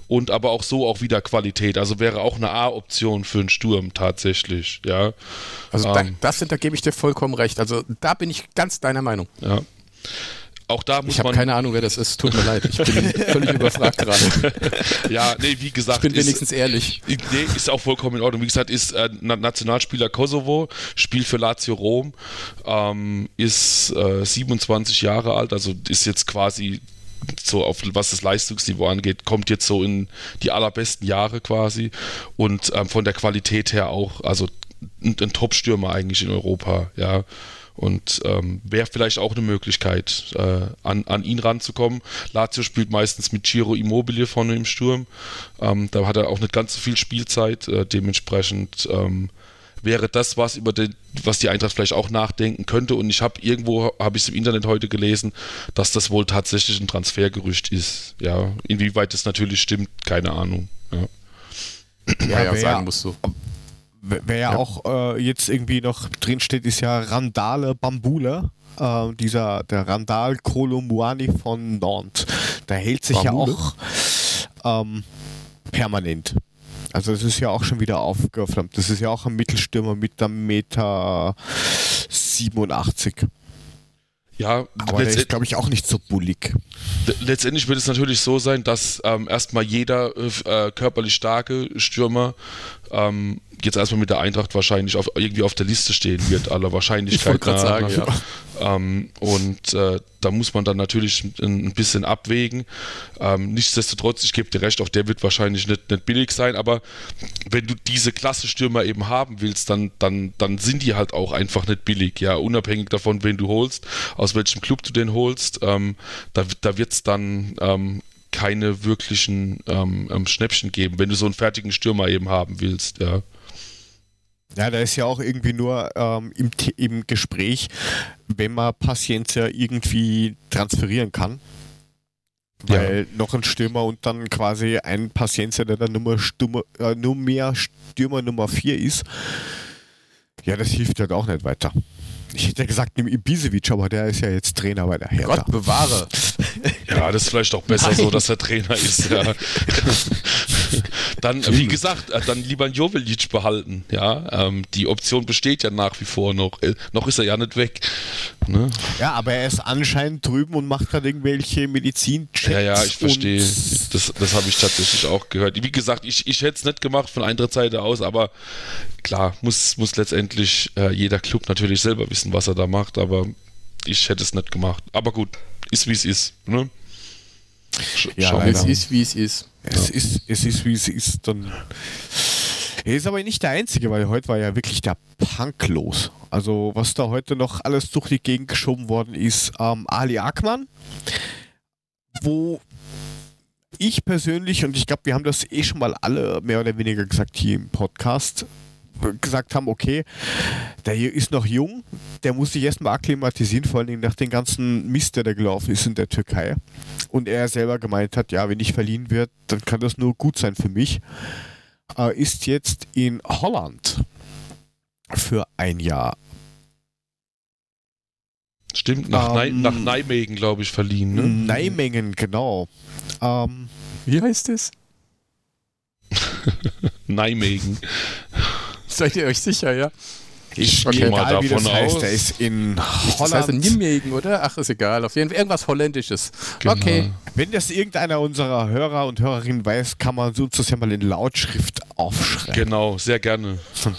und aber auch so auch wieder Qualität. Also wäre auch eine A-Option für einen Sturm tatsächlich, ja. Also ähm, da, das sind, da gebe ich dir vollkommen recht. Also da bin ich ganz deiner Meinung. Ja auch da muss ich man. Ich habe keine Ahnung, wer das ist. Tut mir leid. Ich bin völlig überfragt gerade. Ja, nee, wie gesagt. Ich bin ist, wenigstens ehrlich. Nee, ist auch vollkommen in Ordnung. Wie gesagt, ist äh, Nationalspieler Kosovo, spielt für Lazio Rom, ähm, ist äh, 27 Jahre alt, also ist jetzt quasi so auf was das Leistungsniveau angeht, kommt jetzt so in die allerbesten Jahre quasi und ähm, von der Qualität her auch, also ein, ein Top-Stürmer eigentlich in Europa, ja. Und ähm, wäre vielleicht auch eine Möglichkeit, äh, an, an ihn ranzukommen. Lazio spielt meistens mit Giro Immobile vorne im Sturm. Ähm, da hat er auch nicht ganz so viel Spielzeit. Äh, dementsprechend ähm, wäre das was, über den, was die Eintracht vielleicht auch nachdenken könnte. Und ich habe irgendwo, habe ich es im Internet heute gelesen, dass das wohl tatsächlich ein Transfergerücht ist. Ja, inwieweit das natürlich stimmt, keine Ahnung. Ja, ja, ja sagen musst du. Wer ja, ja. auch äh, jetzt irgendwie noch drinsteht, ist ja Randale Bambule. Äh, dieser, der Randal Kolomuani von Nantes. Der hält sich Bambule? ja auch ähm, permanent. Also das ist ja auch schon wieder aufgeflammt. Das ist ja auch ein Mittelstürmer mit einem Meter 87. Ja, aber der ist, glaube ich, auch nicht so bullig. Letztendlich wird es natürlich so sein, dass ähm, erstmal jeder äh, körperlich starke Stürmer ähm, jetzt erstmal mit der Eintracht wahrscheinlich auf, irgendwie auf der Liste stehen wird, aller Wahrscheinlichkeit nach. Sagen, ja. ähm, und äh, da muss man dann natürlich ein, ein bisschen abwägen. Ähm, nichtsdestotrotz, ich gebe dir recht, auch der wird wahrscheinlich nicht, nicht billig sein, aber wenn du diese Klasse Stürmer eben haben willst, dann, dann, dann sind die halt auch einfach nicht billig, ja, unabhängig davon, wen du holst, aus welchem Club du den holst, ähm, da, da wird es dann ähm, keine wirklichen ähm, ähm, Schnäppchen geben, wenn du so einen fertigen Stürmer eben haben willst, ja. Ja, da ist ja auch irgendwie nur ähm, im, im Gespräch, wenn man Paciencia irgendwie transferieren kann. Weil ja. noch ein Stürmer und dann quasi ein Paciencia, der dann Nummer, Stürmer, äh, nur mehr Stürmer Nummer 4 ist. Ja, das hilft halt auch nicht weiter. Ich hätte gesagt, nimm Ibisevic, aber der ist ja jetzt Trainer bei der Hertha. Gott bewahre. Ja, das ist vielleicht auch besser Nein. so, dass er Trainer ist. Ja. dann, wie gesagt, äh, dann lieber einen Jovelic behalten. Ja, ähm, die Option besteht ja nach wie vor noch. Äh, noch ist er ja nicht weg. Ne? Ja, aber er ist anscheinend drüben und macht gerade irgendwelche Medizinchecks. Ja, ja, ich verstehe. Das, das habe ich tatsächlich auch gehört. Wie gesagt, ich, ich hätte es nicht gemacht von einer Seite aus, aber klar, muss, muss letztendlich äh, jeder Club natürlich selber wissen, was er da macht, aber ich hätte es nicht gemacht. Aber gut, ist wie es ist. Ne? Sch ja, es ist wie es ist. Es, ja. ist. es ist wie es ist. Dann er ist aber nicht der Einzige, weil heute war ja wirklich der Punk los. Also was da heute noch alles durch die Gegend geschoben worden ist, ähm, Ali Akman, wo ich persönlich, und ich glaube, wir haben das eh schon mal alle mehr oder weniger gesagt hier im Podcast, gesagt haben, okay, der hier ist noch jung, der muss sich erstmal akklimatisieren, vor allem nach dem ganzen Mist, der da gelaufen ist in der Türkei. Und er selber gemeint hat, ja, wenn ich verliehen wird, dann kann das nur gut sein für mich. Äh, ist jetzt in Holland für ein Jahr. Stimmt, nach, ähm, nach Nijmegen, glaube ich, verliehen. Ne? Nijmegen, genau. Ähm, Wie heißt es? Nijmegen. Seid ihr euch sicher, ja? Ich okay, gehe mal egal, davon aus. Heißt, der ist in Holland. Das heißt in Nijmegen, oder? Ach, ist egal. Auf jeden Fall irgendwas Holländisches. Genau. Okay. Wenn das irgendeiner unserer Hörer und Hörerinnen weiß, kann man so das ja mal in Lautschrift aufschreiben. Genau, sehr gerne.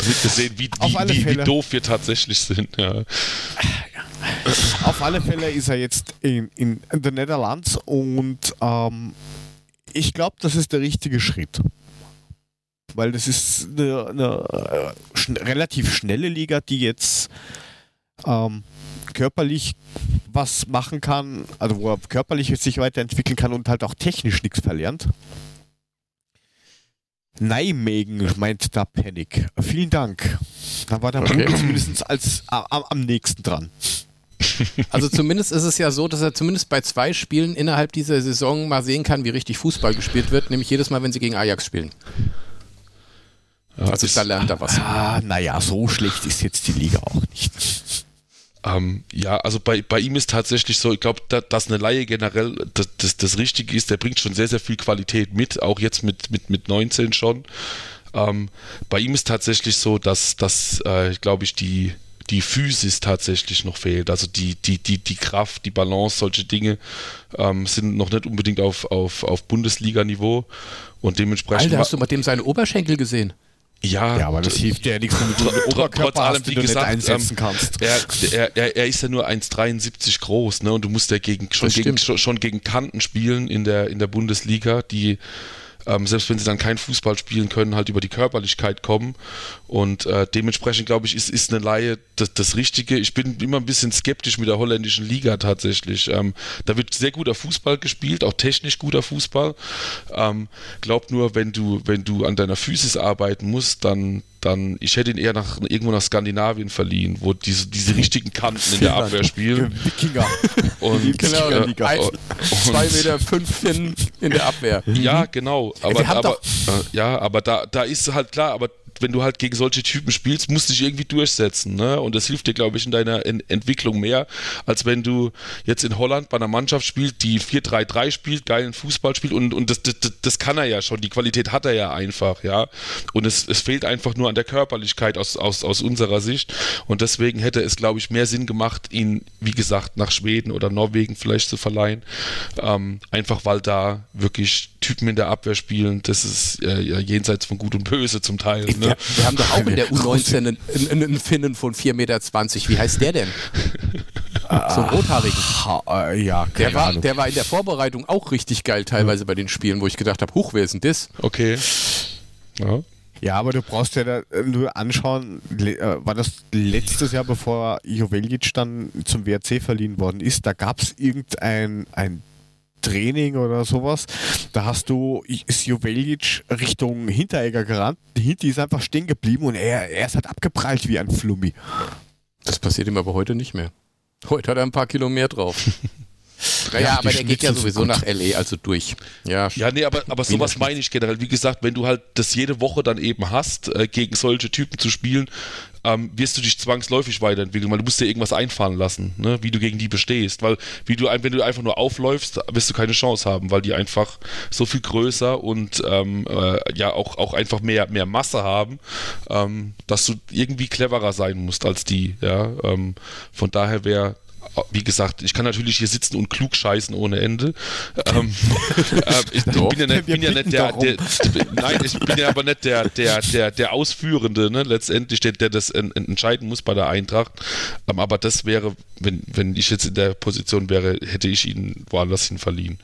Wir sehen, wie, wie, wie, wie, doof wir tatsächlich sind. Ja. Auf alle Fälle ist er jetzt in, in the Netherlands und ähm, ich glaube, das ist der richtige Schritt weil das ist eine, eine schn relativ schnelle Liga, die jetzt ähm, körperlich was machen kann, also wo er körperlich sich weiterentwickeln kann und halt auch technisch nichts verlernt. Nijmegen meint da Panic. Vielen Dank. Da war der okay. zumindest als, am, am nächsten dran. Also zumindest ist es ja so, dass er zumindest bei zwei Spielen innerhalb dieser Saison mal sehen kann, wie richtig Fußball gespielt wird, nämlich jedes Mal, wenn sie gegen Ajax spielen. Also da lernt er was. Ah, naja, so schlecht ist jetzt die Liga auch nicht. Ähm, ja, also bei, bei ihm ist tatsächlich so, ich glaube, da, dass eine Laie generell das, das, das, Richtige ist, der bringt schon sehr, sehr viel Qualität mit, auch jetzt mit, mit, mit 19 schon. Ähm, bei ihm ist tatsächlich so, dass, dass äh, glaube ich, die, die Physis tatsächlich noch fehlt. Also die, die, die, die Kraft, die Balance, solche Dinge ähm, sind noch nicht unbedingt auf, auf, auf Bundesliga-Niveau. Und dementsprechend. Alter, hast du mit dem seine Oberschenkel gesehen? Ja, ja, aber das hilft dir ja nichts, wenn du den Oberkörper trotz allem, wie gesagt, einsetzen ähm, kannst. Er, er, er, ist ja nur 1,73 groß, ne? Und du musst ja gegen, schon, gegen, schon, gegen Kanten spielen in der, in der Bundesliga, die ähm, selbst wenn sie dann kein Fußball spielen können, halt über die Körperlichkeit kommen. Und äh, dementsprechend, glaube ich, ist, ist eine Laie das, das Richtige. Ich bin immer ein bisschen skeptisch mit der holländischen Liga tatsächlich. Ähm, da wird sehr guter Fußball gespielt, auch technisch guter Fußball. Ähm, glaub nur, wenn du, wenn du an deiner Physis arbeiten musst, dann, dann, ich hätte ihn eher nach, irgendwo nach Skandinavien verliehen, wo diese, diese richtigen Kanten in der Abwehr spielen. Wikinger. Und, genau, äh, und, zwei Meter fünf in der Abwehr. Ja, genau. Aber, aber äh, ja, aber da, da ist halt klar, aber wenn du halt gegen solche Typen spielst, musst du dich irgendwie durchsetzen. Ne? Und das hilft dir, glaube ich, in deiner in Entwicklung mehr, als wenn du jetzt in Holland bei einer Mannschaft spielst, die 4-3-3 spielt, geilen Fußball spielt und, und das, das, das kann er ja schon. Die Qualität hat er ja einfach, ja. Und es, es fehlt einfach nur an der Körperlichkeit aus, aus, aus unserer Sicht. Und deswegen hätte es, glaube ich, mehr Sinn gemacht, ihn, wie gesagt, nach Schweden oder Norwegen vielleicht zu verleihen. Ähm, einfach weil da wirklich Typen in der Abwehr spielen, das ist äh, ja jenseits von Gut und Böse zum Teil. Ne? Wir, wir, haben doch auch in der U19 einen, einen Finnen von 4,20 Meter. Wie heißt der denn? so einen rothaarigen. Äh, ja, der war, der war in der Vorbereitung auch richtig geil, teilweise bei den Spielen, wo ich gedacht habe, huch, wer ist denn das? Okay. Ja. Ja, aber du brauchst ja da nur anschauen, äh, war das letztes Jahr, bevor Joveljic dann zum WRC verliehen worden ist, da gab es irgendein ein Training oder sowas, da hast du, ist Joveljic Richtung Hinteregger gerannt, Hinti ist einfach stehen geblieben und er, er ist halt abgeprallt wie ein Flummi. Das passiert ihm aber heute nicht mehr. Heute hat er ein paar Kilo mehr drauf. Naja, ja, aber der geht ja sowieso nach LA, also durch. Ja, ja nee, aber, aber sowas meine ich generell. Wie gesagt, wenn du halt das jede Woche dann eben hast, äh, gegen solche Typen zu spielen, ähm, wirst du dich zwangsläufig weiterentwickeln, weil du musst dir irgendwas einfallen lassen, ne, wie du gegen die bestehst. Weil wie du, wenn du einfach nur aufläufst, wirst du keine Chance haben, weil die einfach so viel größer und ähm, äh, ja auch, auch einfach mehr, mehr Masse haben, ähm, dass du irgendwie cleverer sein musst als die. Ja? Ähm, von daher wäre wie gesagt, ich kann natürlich hier sitzen und klug scheißen ohne Ende. Ähm, äh, ich, Doch, bin ja nicht, bin ja nicht der, der, nein, ich bin ja aber nicht der, der, der, der Ausführende, ne, letztendlich, der, der das en, entscheiden muss bei der Eintracht. Ähm, aber das wäre, wenn, wenn ich jetzt in der Position wäre, hätte ich ihn woanders hin verliehen.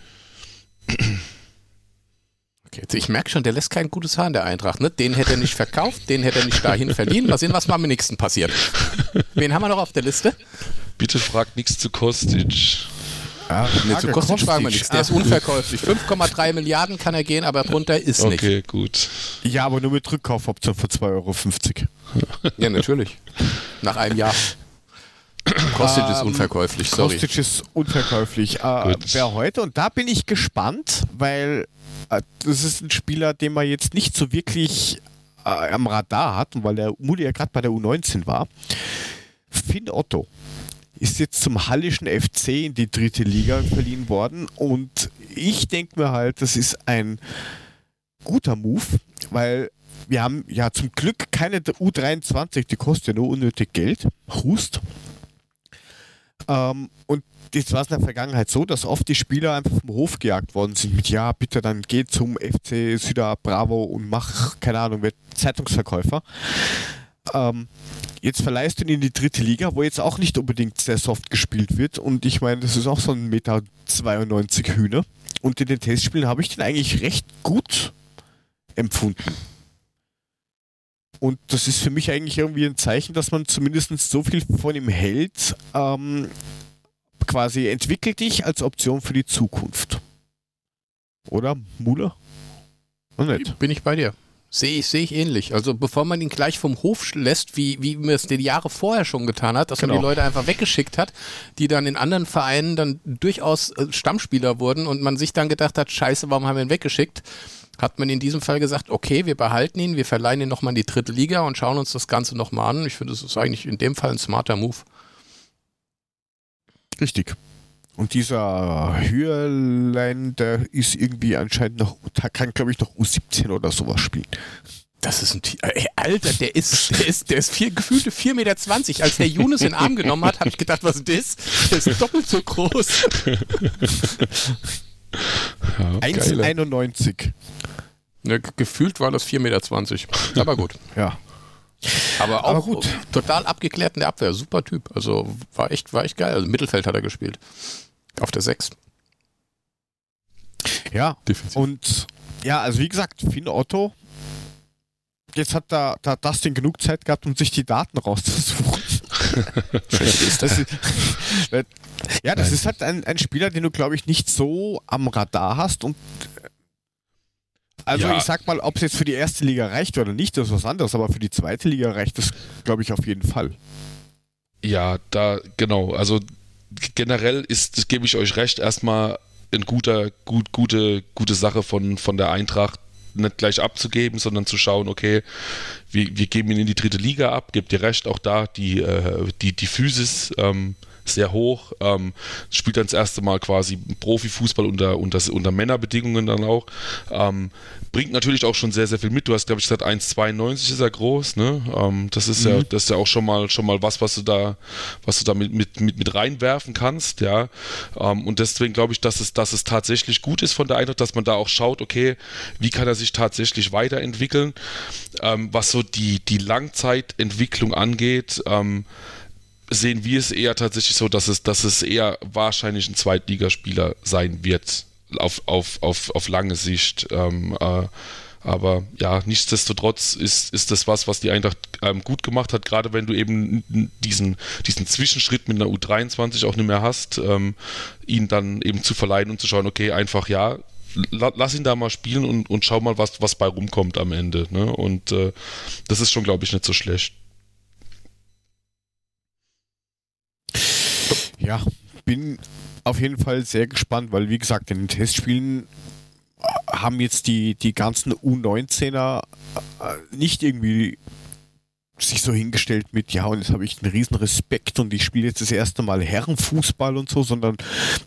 Ich merke schon, der lässt kein gutes Haar in der Eintracht. Ne? Den hätte er nicht verkauft, den hätte er nicht dahin verliehen. Mal sehen, was mal am nächsten passiert. Wen haben wir noch auf der Liste? Bitte fragt nichts zu Kostic. Ja, nee, zu Kostic fragen wir nichts. Der ist unverkäuflich. 5,3 Milliarden kann er gehen, aber drunter ist okay, nicht. Okay, gut. Ja, aber nur mit Rückkaufoption für 2,50 Euro. Ja, natürlich. Nach einem Jahr. Kostic ist ähm, unverkäuflich, sorry. Kostic ist unverkäuflich. Äh, wer heute, und da bin ich gespannt, weil äh, das ist ein Spieler, den man jetzt nicht so wirklich äh, am Radar hat, weil der Muli ja gerade bei der U19 war. Finn Otto ist jetzt zum Hallischen FC in die dritte Liga verliehen worden und ich denke mir halt, das ist ein guter Move, weil wir haben ja zum Glück keine U23, die kostet ja nur unnötig Geld. Hust. Ähm, und jetzt war es in der Vergangenheit so, dass oft die Spieler einfach vom Hof gejagt worden sind mit, ja, bitte dann geh zum FC Süder Bravo und mach, keine Ahnung, Zeitungsverkäufer. Ähm, jetzt verleihst du ihn in die dritte Liga, wo jetzt auch nicht unbedingt sehr soft gespielt wird. Und ich meine, das ist auch so ein Meter 92 Hühner. Und in den Testspielen habe ich den eigentlich recht gut empfunden. Und das ist für mich eigentlich irgendwie ein Zeichen, dass man zumindest so viel von ihm hält, ähm, quasi entwickelt dich als Option für die Zukunft. Oder, Mule? Bin ich bei dir. Sehe ich, sehe ich ähnlich. Also bevor man ihn gleich vom Hof lässt, wie, wie man es die Jahre vorher schon getan hat, dass genau. man die Leute einfach weggeschickt hat, die dann in anderen Vereinen dann durchaus äh, Stammspieler wurden und man sich dann gedacht hat, scheiße, warum haben wir ihn weggeschickt? Hat man in diesem Fall gesagt, okay, wir behalten ihn, wir verleihen ihn nochmal in die dritte Liga und schauen uns das Ganze nochmal an. Ich finde, das ist eigentlich in dem Fall ein smarter Move. Richtig. Und dieser Hürlein, der ist irgendwie anscheinend noch, da kann glaube ich noch U17 oder sowas spielen. Das ist ein Tier. Ey, Alter, der ist, der ist, der ist vier, gefühlte 4,20 Meter. Als der Younes in den Arm genommen hat, habe ich gedacht, was ist das? Der ist doppelt so groß. Ja, 1,91. Ne, gefühlt war das 4,20 Meter. Aber gut. ja. Aber auch Aber gut. total abgeklärt in der Abwehr. Super Typ. Also war echt, war echt geil. Also Mittelfeld hat er gespielt. Auf der 6. Ja, Definitiv. und ja, also wie gesagt, Finn Otto, jetzt hat da, da Dustin genug Zeit gehabt, um sich die Daten rauszusuchen. das ist, ja, das Nein. ist halt ein, ein Spieler, den du, glaube ich, nicht so am Radar hast und also ja. ich sag mal, ob es jetzt für die erste Liga reicht oder nicht, das ist was anderes, aber für die zweite Liga reicht das, glaube ich, auf jeden Fall. Ja, da, genau, also generell ist, gebe ich euch recht, erstmal ein guter, gut, gute, gute Sache von, von der Eintracht, nicht gleich abzugeben, sondern zu schauen, okay, wir, wir geben ihn in die dritte Liga ab, gebt ihr recht, auch da die, äh, die, die Physis ähm, sehr hoch, ähm, spielt dann das erste Mal quasi Profifußball unter, unter, unter Männerbedingungen dann auch. Ähm, bringt natürlich auch schon sehr, sehr viel mit. Du hast, glaube ich, gesagt, 1,92 ist er groß, ne? Ähm, das ist mhm. ja, das ist ja auch schon mal schon mal was, was du da, was du da mit, mit, mit, mit reinwerfen kannst, ja. Ähm, und deswegen glaube ich, dass es, dass es tatsächlich gut ist von der Eintracht, dass man da auch schaut, okay, wie kann er sich tatsächlich weiterentwickeln, ähm, was so die, die Langzeitentwicklung angeht. Ähm, sehen wir es eher tatsächlich so, dass es, dass es eher wahrscheinlich ein Zweitligaspieler sein wird auf, auf, auf, auf lange Sicht. Ähm, äh, aber ja, nichtsdestotrotz ist, ist das was, was die Eintracht ähm, gut gemacht hat, gerade wenn du eben diesen, diesen Zwischenschritt mit einer U23 auch nicht mehr hast, ähm, ihn dann eben zu verleihen und zu schauen, okay, einfach ja, lass ihn da mal spielen und, und schau mal, was, was bei rumkommt am Ende. Ne? Und äh, das ist schon, glaube ich, nicht so schlecht. Ja, bin auf jeden Fall sehr gespannt, weil wie gesagt, in den Testspielen haben jetzt die, die ganzen U19er äh, nicht irgendwie sich so hingestellt mit, ja, und jetzt habe ich einen riesen Respekt und ich spiele jetzt das erste Mal Herrenfußball und so, sondern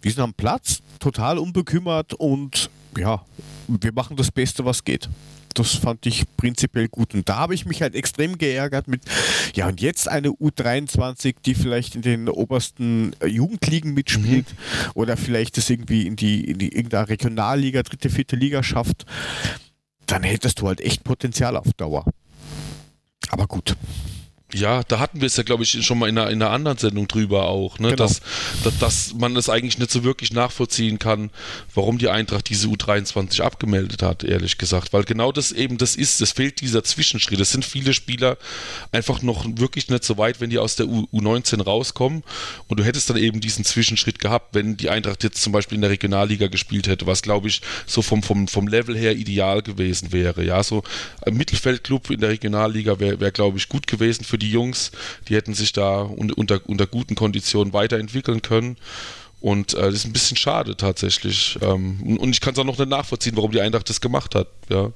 wir sind am Platz, total unbekümmert und ja, wir machen das Beste, was geht das fand ich prinzipiell gut. Und da habe ich mich halt extrem geärgert mit, ja, und jetzt eine U23, die vielleicht in den obersten äh, Jugendligen mitspielt mhm. oder vielleicht das irgendwie in die, in die irgendeine Regionalliga, dritte, vierte Liga schafft, dann hättest du halt echt Potenzial auf Dauer. Aber gut. Ja, da hatten wir es ja, glaube ich, schon mal in einer, in einer anderen Sendung drüber auch, ne? Genau. dass, dass, dass man es eigentlich nicht so wirklich nachvollziehen kann, warum die Eintracht diese U23 abgemeldet hat, ehrlich gesagt. Weil genau das eben das ist, es fehlt dieser Zwischenschritt. Es sind viele Spieler einfach noch wirklich nicht so weit, wenn die aus der U U19 rauskommen. Und du hättest dann eben diesen Zwischenschritt gehabt, wenn die Eintracht jetzt zum Beispiel in der Regionalliga gespielt hätte, was, glaube ich, so vom, vom, vom Level her ideal gewesen wäre. Ja, so ein Mittelfeldclub in der Regionalliga wäre, wär, glaube ich, gut gewesen für für die Jungs. Die hätten sich da unter, unter guten Konditionen weiterentwickeln können. Und äh, das ist ein bisschen schade tatsächlich. Ähm, und ich kann es auch noch nicht nachvollziehen, warum die Eintracht das gemacht hat. Ja.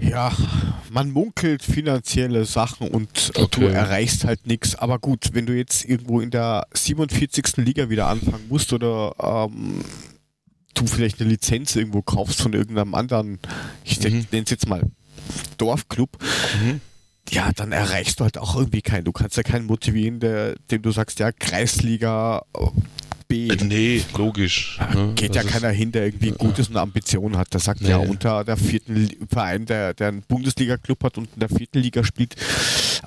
Ja, man munkelt finanzielle Sachen und okay. du erreichst halt nichts. Aber gut, wenn du jetzt irgendwo in der 47. Liga wieder anfangen musst oder ähm, du vielleicht eine Lizenz irgendwo kaufst von irgendeinem anderen, ich mhm. nenne es jetzt mal Dorfclub, mhm ja, dann erreichst du halt auch irgendwie keinen. Du kannst ja keinen motivieren, der, dem du sagst, ja, Kreisliga B. Äh, nee, logisch. Ne? Geht ja keiner hin, der irgendwie Gutes und Ambitionen hat. Der sagt, nee. ja, unter der vierten Verein, der, der einen Bundesliga-Club hat und in der vierten Liga spielt,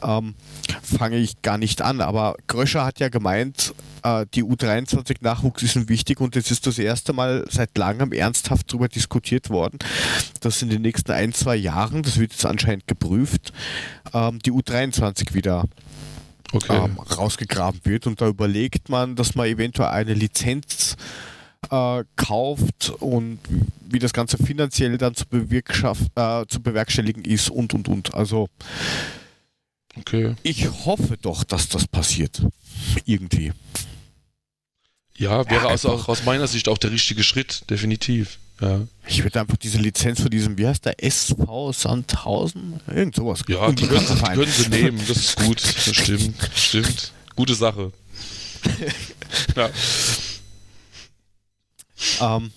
ähm, fange ich gar nicht an. Aber Gröscher hat ja gemeint, äh, die U23-Nachwuchs ist wichtig und es ist das erste Mal seit langem ernsthaft darüber diskutiert worden, dass in den nächsten ein, zwei Jahren, das wird jetzt anscheinend geprüft, ähm, die U23 wieder okay. ähm, rausgegraben wird. Und da überlegt man, dass man eventuell eine Lizenz äh, kauft und wie das Ganze finanziell dann zu, äh, zu bewerkstelligen ist und und und. Also okay. ich hoffe doch, dass das passiert. Irgendwie. Ja, wäre ja, also auch aus meiner Sicht auch der richtige Schritt, definitiv. Ja. Ich würde einfach diese Lizenz von diesem, wie heißt der, SV Sandhausen? Irgend sowas. Ja, die können, die können sie nehmen, das ist gut. Das stimmt, stimmt. Gute Sache. ja. Ähm,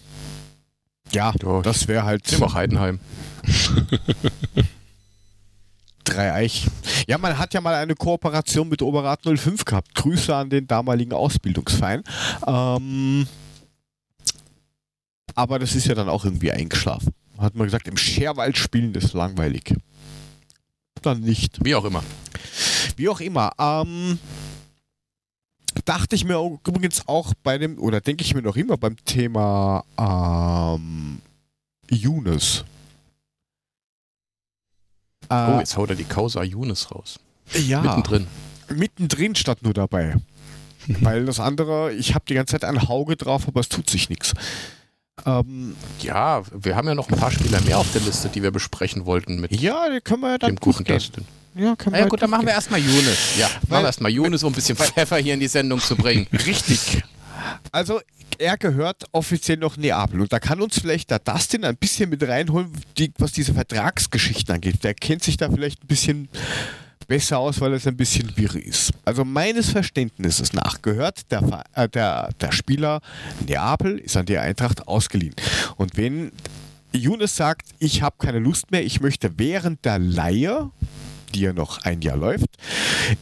ja, ja, das wäre halt. Auch Heidenheim. Dreieich. Ja, man hat ja mal eine Kooperation mit Oberrat 05 gehabt. Grüße an den damaligen Ausbildungsverein. Ähm, aber das ist ja dann auch irgendwie eingeschlafen. Hat man gesagt, im Scherwald spielen ist langweilig. Dann nicht. Wie auch immer. Wie auch immer. Ähm, dachte ich mir übrigens auch bei dem, oder denke ich mir noch immer beim Thema ähm, Younes. oh, jetzt haut er die Causa Younes raus. Ja. Mittendrin. Mittendrin statt nur dabei. Weil das andere, ich habe die ganze Zeit ein Auge drauf, aber es tut sich nichts. Ähm, ja, wir haben ja noch ein paar Spieler mehr auf der Liste, die wir besprechen wollten mit ja, die können wir ja dann dem guten Dustin. Ja, können wir ja, gut, dann machen wir erstmal Younes. Ja, weil, machen wir erstmal Younes, um ein bisschen Pfeffer hier in die Sendung zu bringen. Richtig. Also, er gehört offiziell noch Neapel und da kann uns vielleicht der Dustin ein bisschen mit reinholen, die, was diese Vertragsgeschichten angeht. Der kennt sich da vielleicht ein bisschen besser aus, weil es ein bisschen wirr ist. Also meines Verständnisses nach gehört der, äh, der, der Spieler Neapel, ist an die Eintracht ausgeliehen. Und wenn Younes sagt, ich habe keine Lust mehr, ich möchte während der Leihe, die ja noch ein Jahr läuft,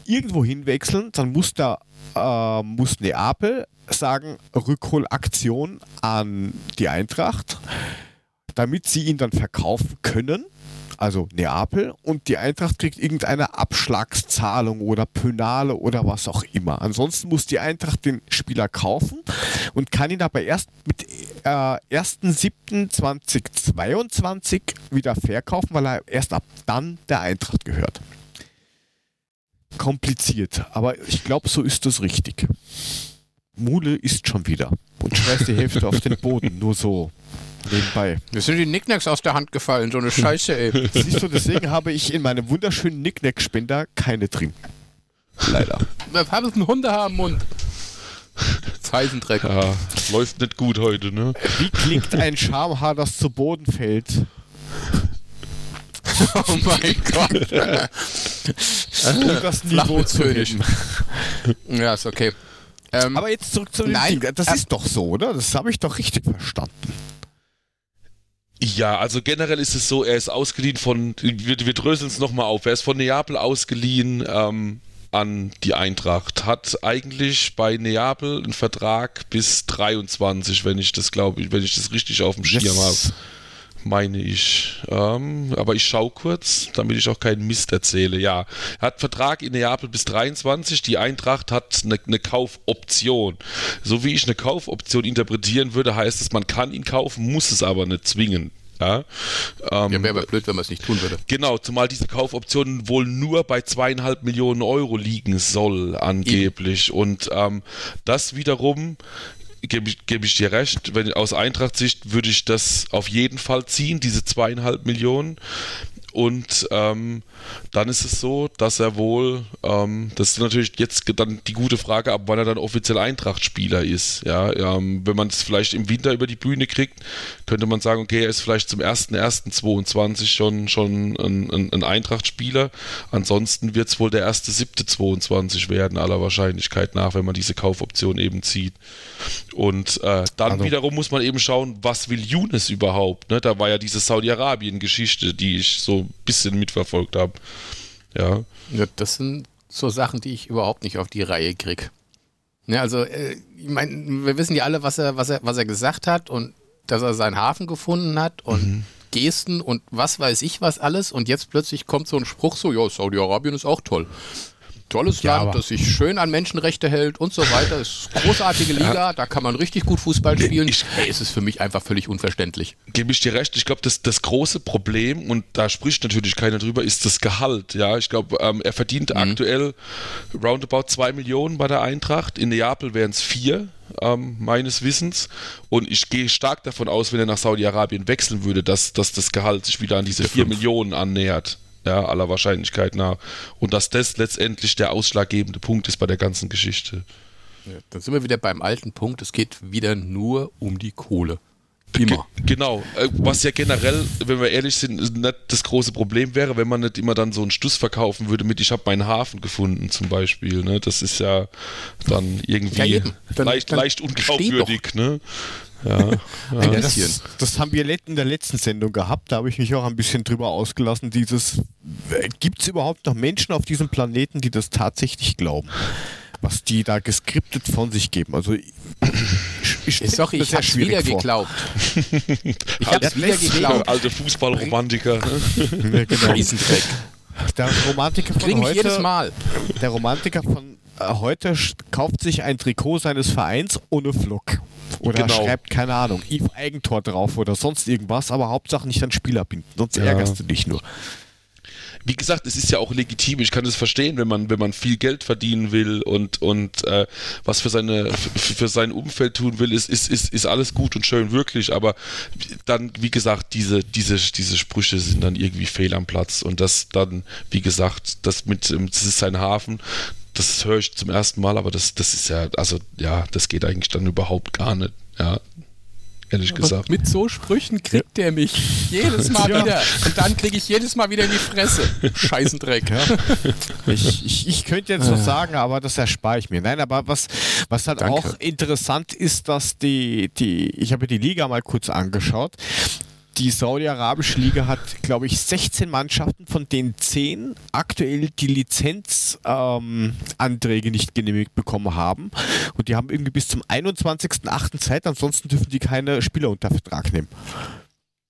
irgendwo hinwechseln, dann muss, der, äh, muss Neapel sagen, Rückholaktion an die Eintracht, damit sie ihn dann verkaufen können also Neapel, und die Eintracht kriegt irgendeine Abschlagszahlung oder Pönale oder was auch immer. Ansonsten muss die Eintracht den Spieler kaufen und kann ihn aber erst mit äh, 1.7.2022 wieder verkaufen, weil er erst ab dann der Eintracht gehört. Kompliziert, aber ich glaube, so ist das richtig. Mule ist schon wieder und schmeißt die Hälfte auf den Boden, nur so. Nebenbei. Mir sind die Nicknacks aus der Hand gefallen, so eine Scheiße, ey. Siehst du, deswegen habe ich in meinem wunderschönen Nicknack-Spender keine drin. Leider. Was habe ich ein Hundehaar im Mund? Zeisendreck. Ja, läuft nicht gut heute, ne? Wie klingt ein Schamhaar, das zu Boden fällt? oh mein Gott. Und das Niveau zu heben. Ja, ist okay. Ähm, Aber jetzt zurück zu dem Ding. Das äh, ist doch so, oder? Das habe ich doch richtig verstanden. Ja, also generell ist es so, er ist ausgeliehen von, wir, wir dröseln es nochmal auf, er ist von Neapel ausgeliehen ähm, an die Eintracht, hat eigentlich bei Neapel einen Vertrag bis 23, wenn ich das glaube, wenn ich das richtig auf dem Schirm yes. habe meine ich. Ähm, aber ich schaue kurz, damit ich auch keinen Mist erzähle. Ja, er hat Vertrag in Neapel bis 23. Die Eintracht hat eine, eine Kaufoption. So wie ich eine Kaufoption interpretieren würde, heißt es, man kann ihn kaufen, muss es aber nicht zwingen. Ja, ähm, ja wäre aber blöd, wenn man es nicht tun würde. Genau, zumal diese Kaufoption wohl nur bei zweieinhalb Millionen Euro liegen soll, angeblich. Und ähm, das wiederum gebe ich, geb ich dir recht, wenn aus Eintracht-Sicht würde ich das auf jeden Fall ziehen, diese zweieinhalb Millionen. Und ähm, dann ist es so, dass er wohl, ähm, das ist natürlich jetzt dann die gute Frage, ab wann er dann offiziell Eintracht-Spieler ist. Ja, ähm, wenn man es vielleicht im Winter über die Bühne kriegt, könnte man sagen, okay, er ist vielleicht zum 1.1.22 schon, schon ein, ein, ein Eintracht-Spieler. Ansonsten wird es wohl der 1.7.22 werden, aller Wahrscheinlichkeit nach, wenn man diese Kaufoption eben zieht. Und äh, dann also. wiederum muss man eben schauen, was will Younes überhaupt? Ne? Da war ja diese Saudi-Arabien-Geschichte, die ich so ein bisschen mitverfolgt habe. Ja. ja. Das sind so Sachen, die ich überhaupt nicht auf die Reihe kriege. Ja, also, äh, ich meine, wir wissen ja alle, was er, was, er, was er gesagt hat und dass er seinen Hafen gefunden hat und mhm. Gesten und was weiß ich was alles und jetzt plötzlich kommt so ein Spruch so, ja, Saudi-Arabien ist auch toll tolles ja, Land, das sich schön an Menschenrechte hält und so weiter. Es ist eine großartige Liga, ja. da kann man richtig gut Fußball spielen. Ich, hey, es ist für mich einfach völlig unverständlich. Gebe ich dir recht. Ich glaube, das, das große Problem, und da spricht natürlich keiner drüber, ist das Gehalt. Ja, ich glaube, ähm, er verdient mhm. aktuell roundabout 2 Millionen bei der Eintracht. In Neapel wären es 4. Ähm, meines Wissens. Und ich gehe stark davon aus, wenn er nach Saudi-Arabien wechseln würde, dass, dass das Gehalt sich wieder an diese 4 Millionen annähert ja, aller Wahrscheinlichkeit nach. Und dass das letztendlich der ausschlaggebende Punkt ist bei der ganzen Geschichte. Ja, dann sind wir wieder beim alten Punkt, es geht wieder nur um die Kohle. Immer. Genau, äh, was ja generell, wenn wir ehrlich sind, nicht das große Problem wäre, wenn man nicht immer dann so einen Stuss verkaufen würde mit, ich habe meinen Hafen gefunden zum Beispiel. Ne? Das ist ja dann irgendwie ja, dann, leicht, dann leicht unglaubwürdig. Ne? Ja, ja. Das, das, haben wir in der letzten Sendung gehabt, da habe ich mich auch ein bisschen drüber ausgelassen. Dieses, äh, gibt es überhaupt noch Menschen auf diesem Planeten, die das tatsächlich glauben? Was die da geskriptet von sich geben. Also ich, ich, ich, Sorry, ich hab's wieder vor. geglaubt. Ich hab's wieder geglaubt. Alte Fußballromantiker. Ne? ja, genau. Der Romantiker von Klingt heute, jedes Mal. Der Romantiker von äh, heute kauft sich ein Trikot seines Vereins ohne Flock. Oder genau. schreibt, keine Ahnung, Eve Eigentor drauf oder sonst irgendwas, aber Hauptsache nicht an Spieler binden, sonst ja. ärgerst du dich nur wie gesagt, es ist ja auch legitim. Ich kann es verstehen, wenn man, wenn man viel Geld verdienen will und, und äh, was für seine für sein Umfeld tun will, ist, ist, ist, ist alles gut und schön, wirklich. Aber dann, wie gesagt, diese, diese, diese Sprüche sind dann irgendwie fehl am Platz. Und das dann, wie gesagt, das mit, ähm, das ist sein Hafen, das höre ich zum ersten Mal, aber das, das ist ja, also ja, das geht eigentlich dann überhaupt gar nicht. Ja, ehrlich Aber gesagt. Mit so Sprüchen kriegt ja. der mich jedes Mal ja. wieder. Und dann kriege ich jedes Mal wieder in die Fresse. Scheißendreck. Ja. Ich, ich, ich, könnte jetzt was sagen, aber das erspare ich mir. Nein, aber was, was halt Danke. auch interessant ist, dass die, die, ich habe die Liga mal kurz angeschaut die Saudi-Arabische Liga hat, glaube ich, 16 Mannschaften, von denen 10 aktuell die Lizenzanträge ähm, nicht genehmigt bekommen haben. Und die haben irgendwie bis zum 21.08. Zeit, ansonsten dürfen die keine Spieler unter Vertrag nehmen.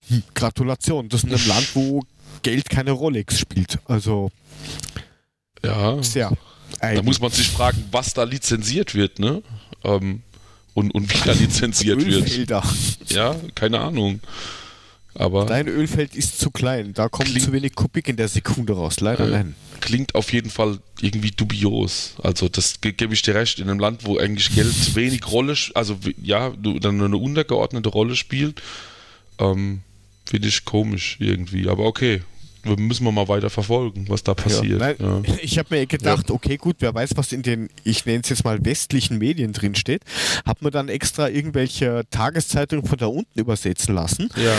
Hm, Gratulation. Das ist in einem Land, wo Geld keine Rolex spielt. Also. Ja. Sehr. Da muss man sich fragen, was da lizenziert wird, ne? Ähm, und, und wie da lizenziert wird. Ja, keine Ahnung. Aber Dein Ölfeld ist zu klein, da kommt klingt, zu wenig Kubik in der Sekunde raus, leider äh, nein. Klingt auf jeden Fall irgendwie dubios. Also das ge gebe ich dir recht, in einem Land, wo eigentlich Geld wenig Rolle, also ja, dann eine untergeordnete Rolle spielt, ähm, finde ich komisch irgendwie. Aber okay, müssen wir mal weiter verfolgen, was da passiert. Ja, nein, ja. Ich habe mir gedacht, ja. okay, gut, wer weiß, was in den, ich nenne es jetzt mal westlichen Medien drin steht, hat man dann extra irgendwelche Tageszeitungen von da unten übersetzen lassen. Ja.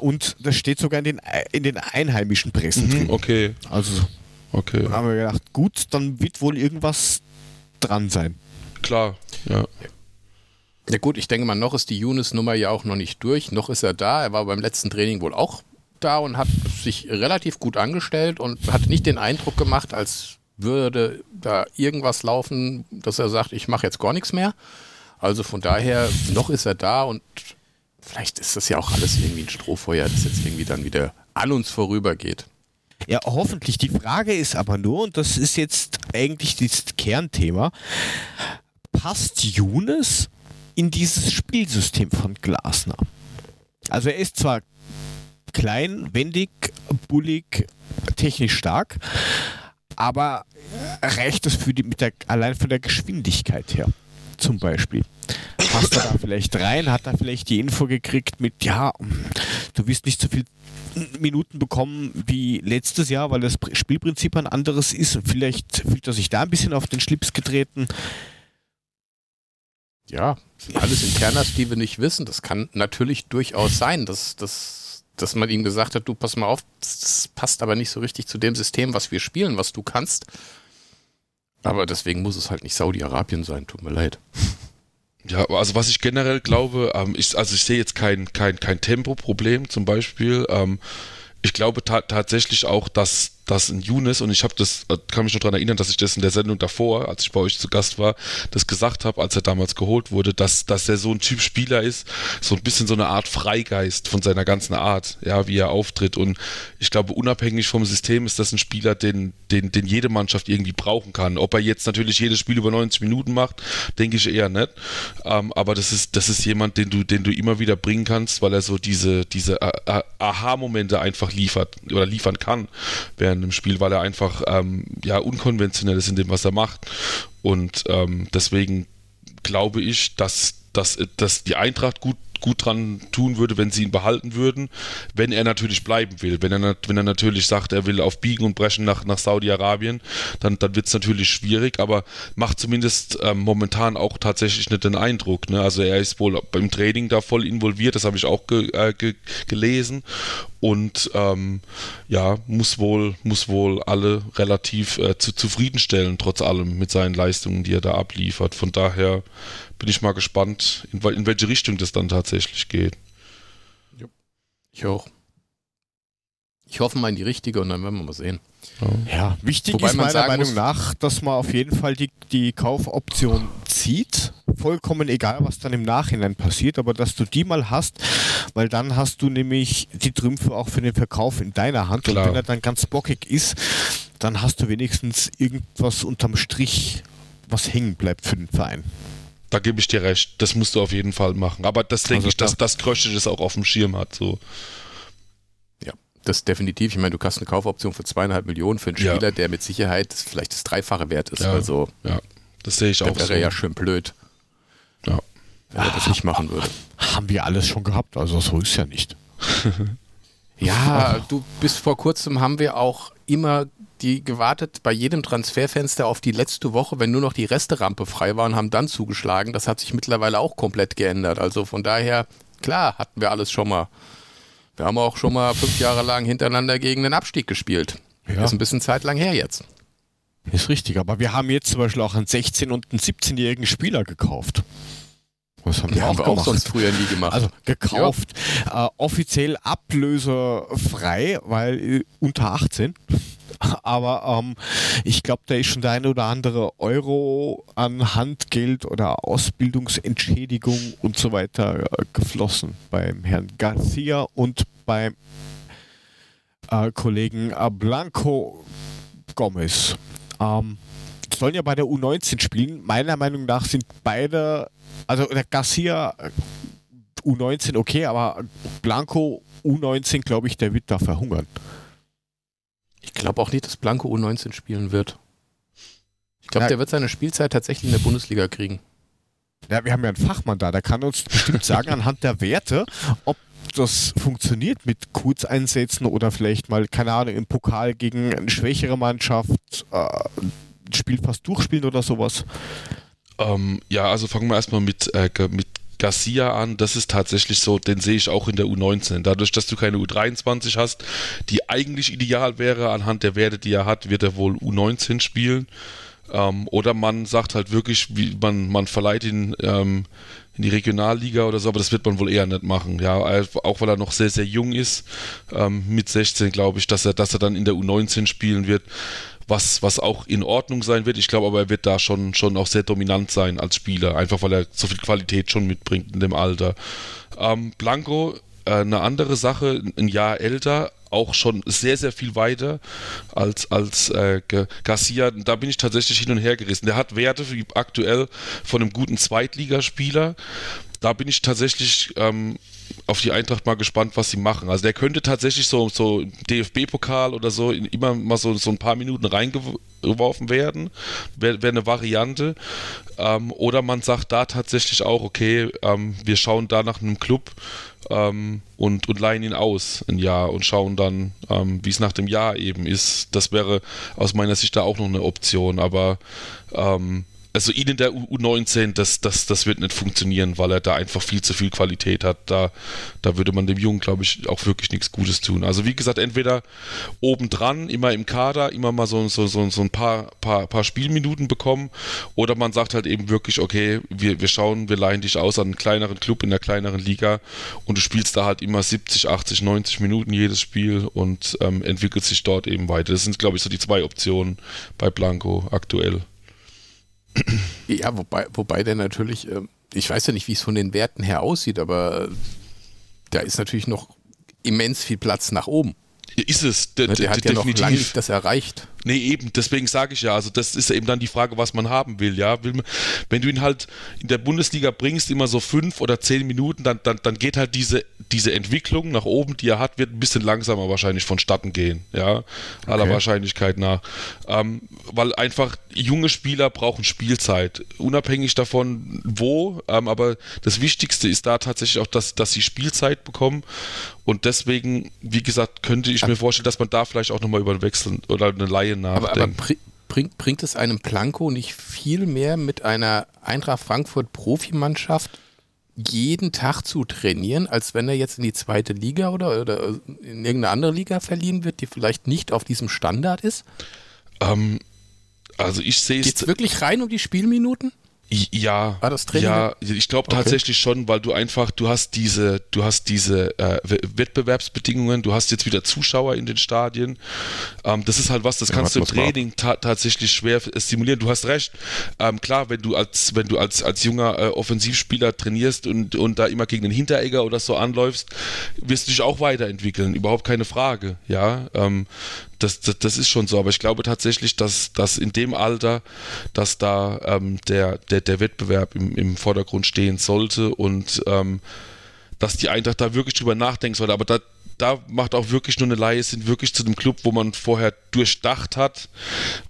Und das steht sogar in den, in den einheimischen Pressen mhm, drin. Okay. Also okay. haben wir gedacht, gut, dann wird wohl irgendwas dran sein. Klar, ja. Ja gut, ich denke mal, noch ist die Yunus-Nummer ja auch noch nicht durch. Noch ist er da. Er war beim letzten Training wohl auch da und hat sich relativ gut angestellt und hat nicht den Eindruck gemacht, als würde da irgendwas laufen, dass er sagt, ich mache jetzt gar nichts mehr. Also von daher, noch ist er da und vielleicht ist das ja auch alles irgendwie ein Strohfeuer, das jetzt irgendwie dann wieder an uns vorübergeht. Ja, hoffentlich. Die Frage ist aber nur, und das ist jetzt eigentlich das Kernthema, passt Younes in dieses Spielsystem von Glasner? Also er ist zwar klein, wendig, bullig, technisch stark, aber reicht das für die, der, allein von der Geschwindigkeit her? Zum Beispiel. Passt er da vielleicht rein? Hat er vielleicht die Info gekriegt mit, ja, du wirst nicht so viel Minuten bekommen wie letztes Jahr, weil das Spielprinzip ein anderes ist und vielleicht fühlt er sich da ein bisschen auf den Schlips getreten. Ja, sind alles Internas, die wir nicht wissen. Das kann natürlich durchaus sein, dass, dass, dass man ihm gesagt hat, du pass mal auf, das passt aber nicht so richtig zu dem System, was wir spielen, was du kannst. Aber deswegen muss es halt nicht Saudi-Arabien sein, tut mir leid. Ja, also was ich generell glaube, ähm, ich, also ich sehe jetzt kein, kein, kein Tempoproblem zum Beispiel. Ähm, ich glaube ta tatsächlich auch, dass dass ein Younes, und ich habe das, äh, kann mich noch daran erinnern, dass ich das in der Sendung davor, als ich bei euch zu Gast war, das gesagt habe, als er damals geholt wurde, dass, dass er so ein Typ Spieler ist, so ein bisschen so eine Art Freigeist von seiner ganzen Art, ja, wie er auftritt. Und ich glaube, unabhängig vom System ist das ein Spieler, den, den, den jede Mannschaft irgendwie brauchen kann. Ob er jetzt natürlich jedes Spiel über 90 Minuten macht, denke ich eher nicht. Ähm, aber das ist, das ist jemand, den du, den du immer wieder bringen kannst, weil er so diese, diese Aha-Momente einfach liefert oder liefern kann, während in dem Spiel, weil er einfach ähm, ja unkonventionell ist in dem, was er macht. Und ähm, deswegen glaube ich, dass, dass, dass die Eintracht gut gut dran tun würde, wenn sie ihn behalten würden, wenn er natürlich bleiben will. Wenn er, wenn er natürlich sagt, er will auf Biegen und Brechen nach, nach Saudi-Arabien, dann, dann wird es natürlich schwierig, aber macht zumindest ähm, momentan auch tatsächlich nicht den Eindruck. Ne? Also er ist wohl beim Training da voll involviert, das habe ich auch ge, äh, ge, gelesen und ähm, ja, muss wohl, muss wohl alle relativ äh, zu, zufriedenstellen, trotz allem mit seinen Leistungen, die er da abliefert. Von daher bin ich mal gespannt, in, in welche Richtung das dann tatsächlich geht. Ich auch. Ich hoffe mal in die richtige und dann werden wir mal sehen. Ja, wichtig Wobei ist meiner Meinung nach, dass man auf jeden Fall die, die Kaufoption zieht. Vollkommen egal, was dann im Nachhinein passiert, aber dass du die mal hast, weil dann hast du nämlich die Trümpfe auch für den Verkauf in deiner Hand. Klar. Und wenn er dann ganz bockig ist, dann hast du wenigstens irgendwas unterm Strich, was hängen bleibt für den Verein da gebe ich dir recht. Das musst du auf jeden Fall machen. Aber das denke also ich, dass das Krösche das auch auf dem Schirm hat. So. Ja, das definitiv. Ich meine, du hast eine Kaufoption für zweieinhalb Millionen für einen Spieler, ja. der mit Sicherheit vielleicht das Dreifache wert ist. Ja, also, ja. das sehe ich auch wäre so. ja schön blöd. Ja. Wenn er das nicht machen würde. Haben wir alles schon gehabt, also so ist ja nicht. ja, du bis vor kurzem haben wir auch immer die gewartet bei jedem Transferfenster auf die letzte Woche, wenn nur noch die Resterampe frei war und haben dann zugeschlagen. Das hat sich mittlerweile auch komplett geändert. Also von daher, klar, hatten wir alles schon mal. Wir haben auch schon mal fünf Jahre lang hintereinander gegen den Abstieg gespielt. Ja. Ist ein bisschen Zeit lang her jetzt. Ist richtig, aber wir haben jetzt zum Beispiel auch einen 16- und einen 17-jährigen Spieler gekauft. Was haben die wir auch, auch sonst früher nie gemacht. Also gekauft, ja. äh, offiziell ablöserfrei, weil äh, unter 18. Aber ähm, ich glaube, da ist schon der eine oder andere Euro an Handgeld oder Ausbildungsentschädigung und so weiter äh, geflossen beim Herrn Garcia und beim äh, Kollegen äh, Blanco Gomez. Ähm, sollen ja bei der U19 spielen. Meiner Meinung nach sind beide, also der Garcia äh, U19 okay, aber Blanco U19, glaube ich, der wird da verhungern. Ich glaube auch nicht, dass Blanco U19 spielen wird. Ich glaube, der wird seine Spielzeit tatsächlich in der Bundesliga kriegen. Ja, wir haben ja einen Fachmann da, der kann uns bestimmt sagen anhand der Werte, ob das funktioniert mit Kurzeinsätzen oder vielleicht mal, keine Ahnung, im Pokal gegen eine schwächere Mannschaft äh, ein Spiel fast durchspielen oder sowas. Ähm, ja, also fangen wir erstmal mit, äh, mit Garcia an, das ist tatsächlich so, den sehe ich auch in der U19. Dadurch, dass du keine U23 hast, die eigentlich ideal wäre, anhand der Werte, die er hat, wird er wohl U19 spielen. Ähm, oder man sagt halt wirklich, wie man, man verleiht ihn ähm, in die Regionalliga oder so, aber das wird man wohl eher nicht machen. Ja, auch weil er noch sehr, sehr jung ist, ähm, mit 16 glaube ich, dass er, dass er dann in der U19 spielen wird was, was auch in Ordnung sein wird. Ich glaube aber, er wird da schon, schon auch sehr dominant sein als Spieler, einfach weil er so viel Qualität schon mitbringt in dem Alter. Ähm, Blanco, äh, eine andere Sache, ein Jahr älter, auch schon sehr, sehr viel weiter als, als äh, Garcia. Da bin ich tatsächlich hin und her gerissen. Der hat Werte aktuell von einem guten Zweitligaspieler. Da bin ich tatsächlich ähm, auf die Eintracht mal gespannt, was sie machen. Also der könnte tatsächlich so, so DFB-Pokal oder so immer mal so, so ein paar Minuten reingeworfen werden. Wäre wär eine Variante. Ähm, oder man sagt da tatsächlich auch, okay, ähm, wir schauen da nach einem Club ähm, und, und leihen ihn aus ein Jahr und schauen dann, ähm, wie es nach dem Jahr eben ist. Das wäre aus meiner Sicht da auch noch eine Option. Aber ähm, also ihn in der U19, das, das, das wird nicht funktionieren, weil er da einfach viel zu viel Qualität hat. Da, da würde man dem Jungen, glaube ich, auch wirklich nichts Gutes tun. Also wie gesagt, entweder obendran, immer im Kader, immer mal so, so, so, so ein paar, paar, paar Spielminuten bekommen, oder man sagt halt eben wirklich, okay, wir, wir schauen, wir leihen dich aus an einen kleineren Club in der kleineren Liga und du spielst da halt immer 70, 80, 90 Minuten jedes Spiel und ähm, entwickelst sich dort eben weiter. Das sind, glaube ich, so die zwei Optionen bei Blanco aktuell. Ja, wobei, wobei der natürlich, ähm, ich weiß ja nicht, wie es von den Werten her aussieht, aber äh, da ist natürlich noch immens viel Platz nach oben. Ist es, der, der hat ja definitiv. noch lange nicht das erreicht. Nee, eben, deswegen sage ich ja, also das ist eben dann die Frage, was man haben will, ja. Will man, wenn du ihn halt in der Bundesliga bringst, immer so fünf oder zehn Minuten, dann, dann, dann geht halt diese, diese Entwicklung nach oben, die er hat, wird ein bisschen langsamer wahrscheinlich vonstatten gehen, ja. Aller okay. Wahrscheinlichkeit nach. Ähm, weil einfach junge Spieler brauchen Spielzeit, unabhängig davon, wo, ähm, aber das Wichtigste ist da tatsächlich auch, dass, dass sie Spielzeit bekommen und deswegen, wie gesagt, könnte ich mir vorstellen, dass man da vielleicht auch nochmal über einen Wechsel oder eine Laie nachdenken. Aber, aber bringt, bringt es einem Planko nicht viel mehr mit einer Eintracht Frankfurt Profimannschaft jeden Tag zu trainieren, als wenn er jetzt in die zweite Liga oder, oder in irgendeine andere Liga verliehen wird, die vielleicht nicht auf diesem Standard ist? Ähm, also ich sehe es. Geht es wirklich rein um die Spielminuten? Ja, Training? ja, ich glaube okay. tatsächlich schon, weil du einfach, du hast diese, du hast diese äh, Wettbewerbsbedingungen, du hast jetzt wieder Zuschauer in den Stadien. Ähm, das ist halt was, das ja, kannst du im Training ta tatsächlich schwer simulieren. Du hast recht. Ähm, klar, wenn du als, wenn du als, als junger äh, Offensivspieler trainierst und, und da immer gegen den Hinteregger oder so anläufst, wirst du dich auch weiterentwickeln, überhaupt keine Frage. Ja, ähm, das, das, das, ist schon so, aber ich glaube tatsächlich, dass, dass in dem Alter, dass da ähm, der, der, der Wettbewerb im, im Vordergrund stehen sollte und ähm, dass die Eintracht da wirklich drüber nachdenken sollte. Aber da, da macht auch wirklich nur eine Laie sind wirklich zu dem Club, wo man vorher durchdacht hat,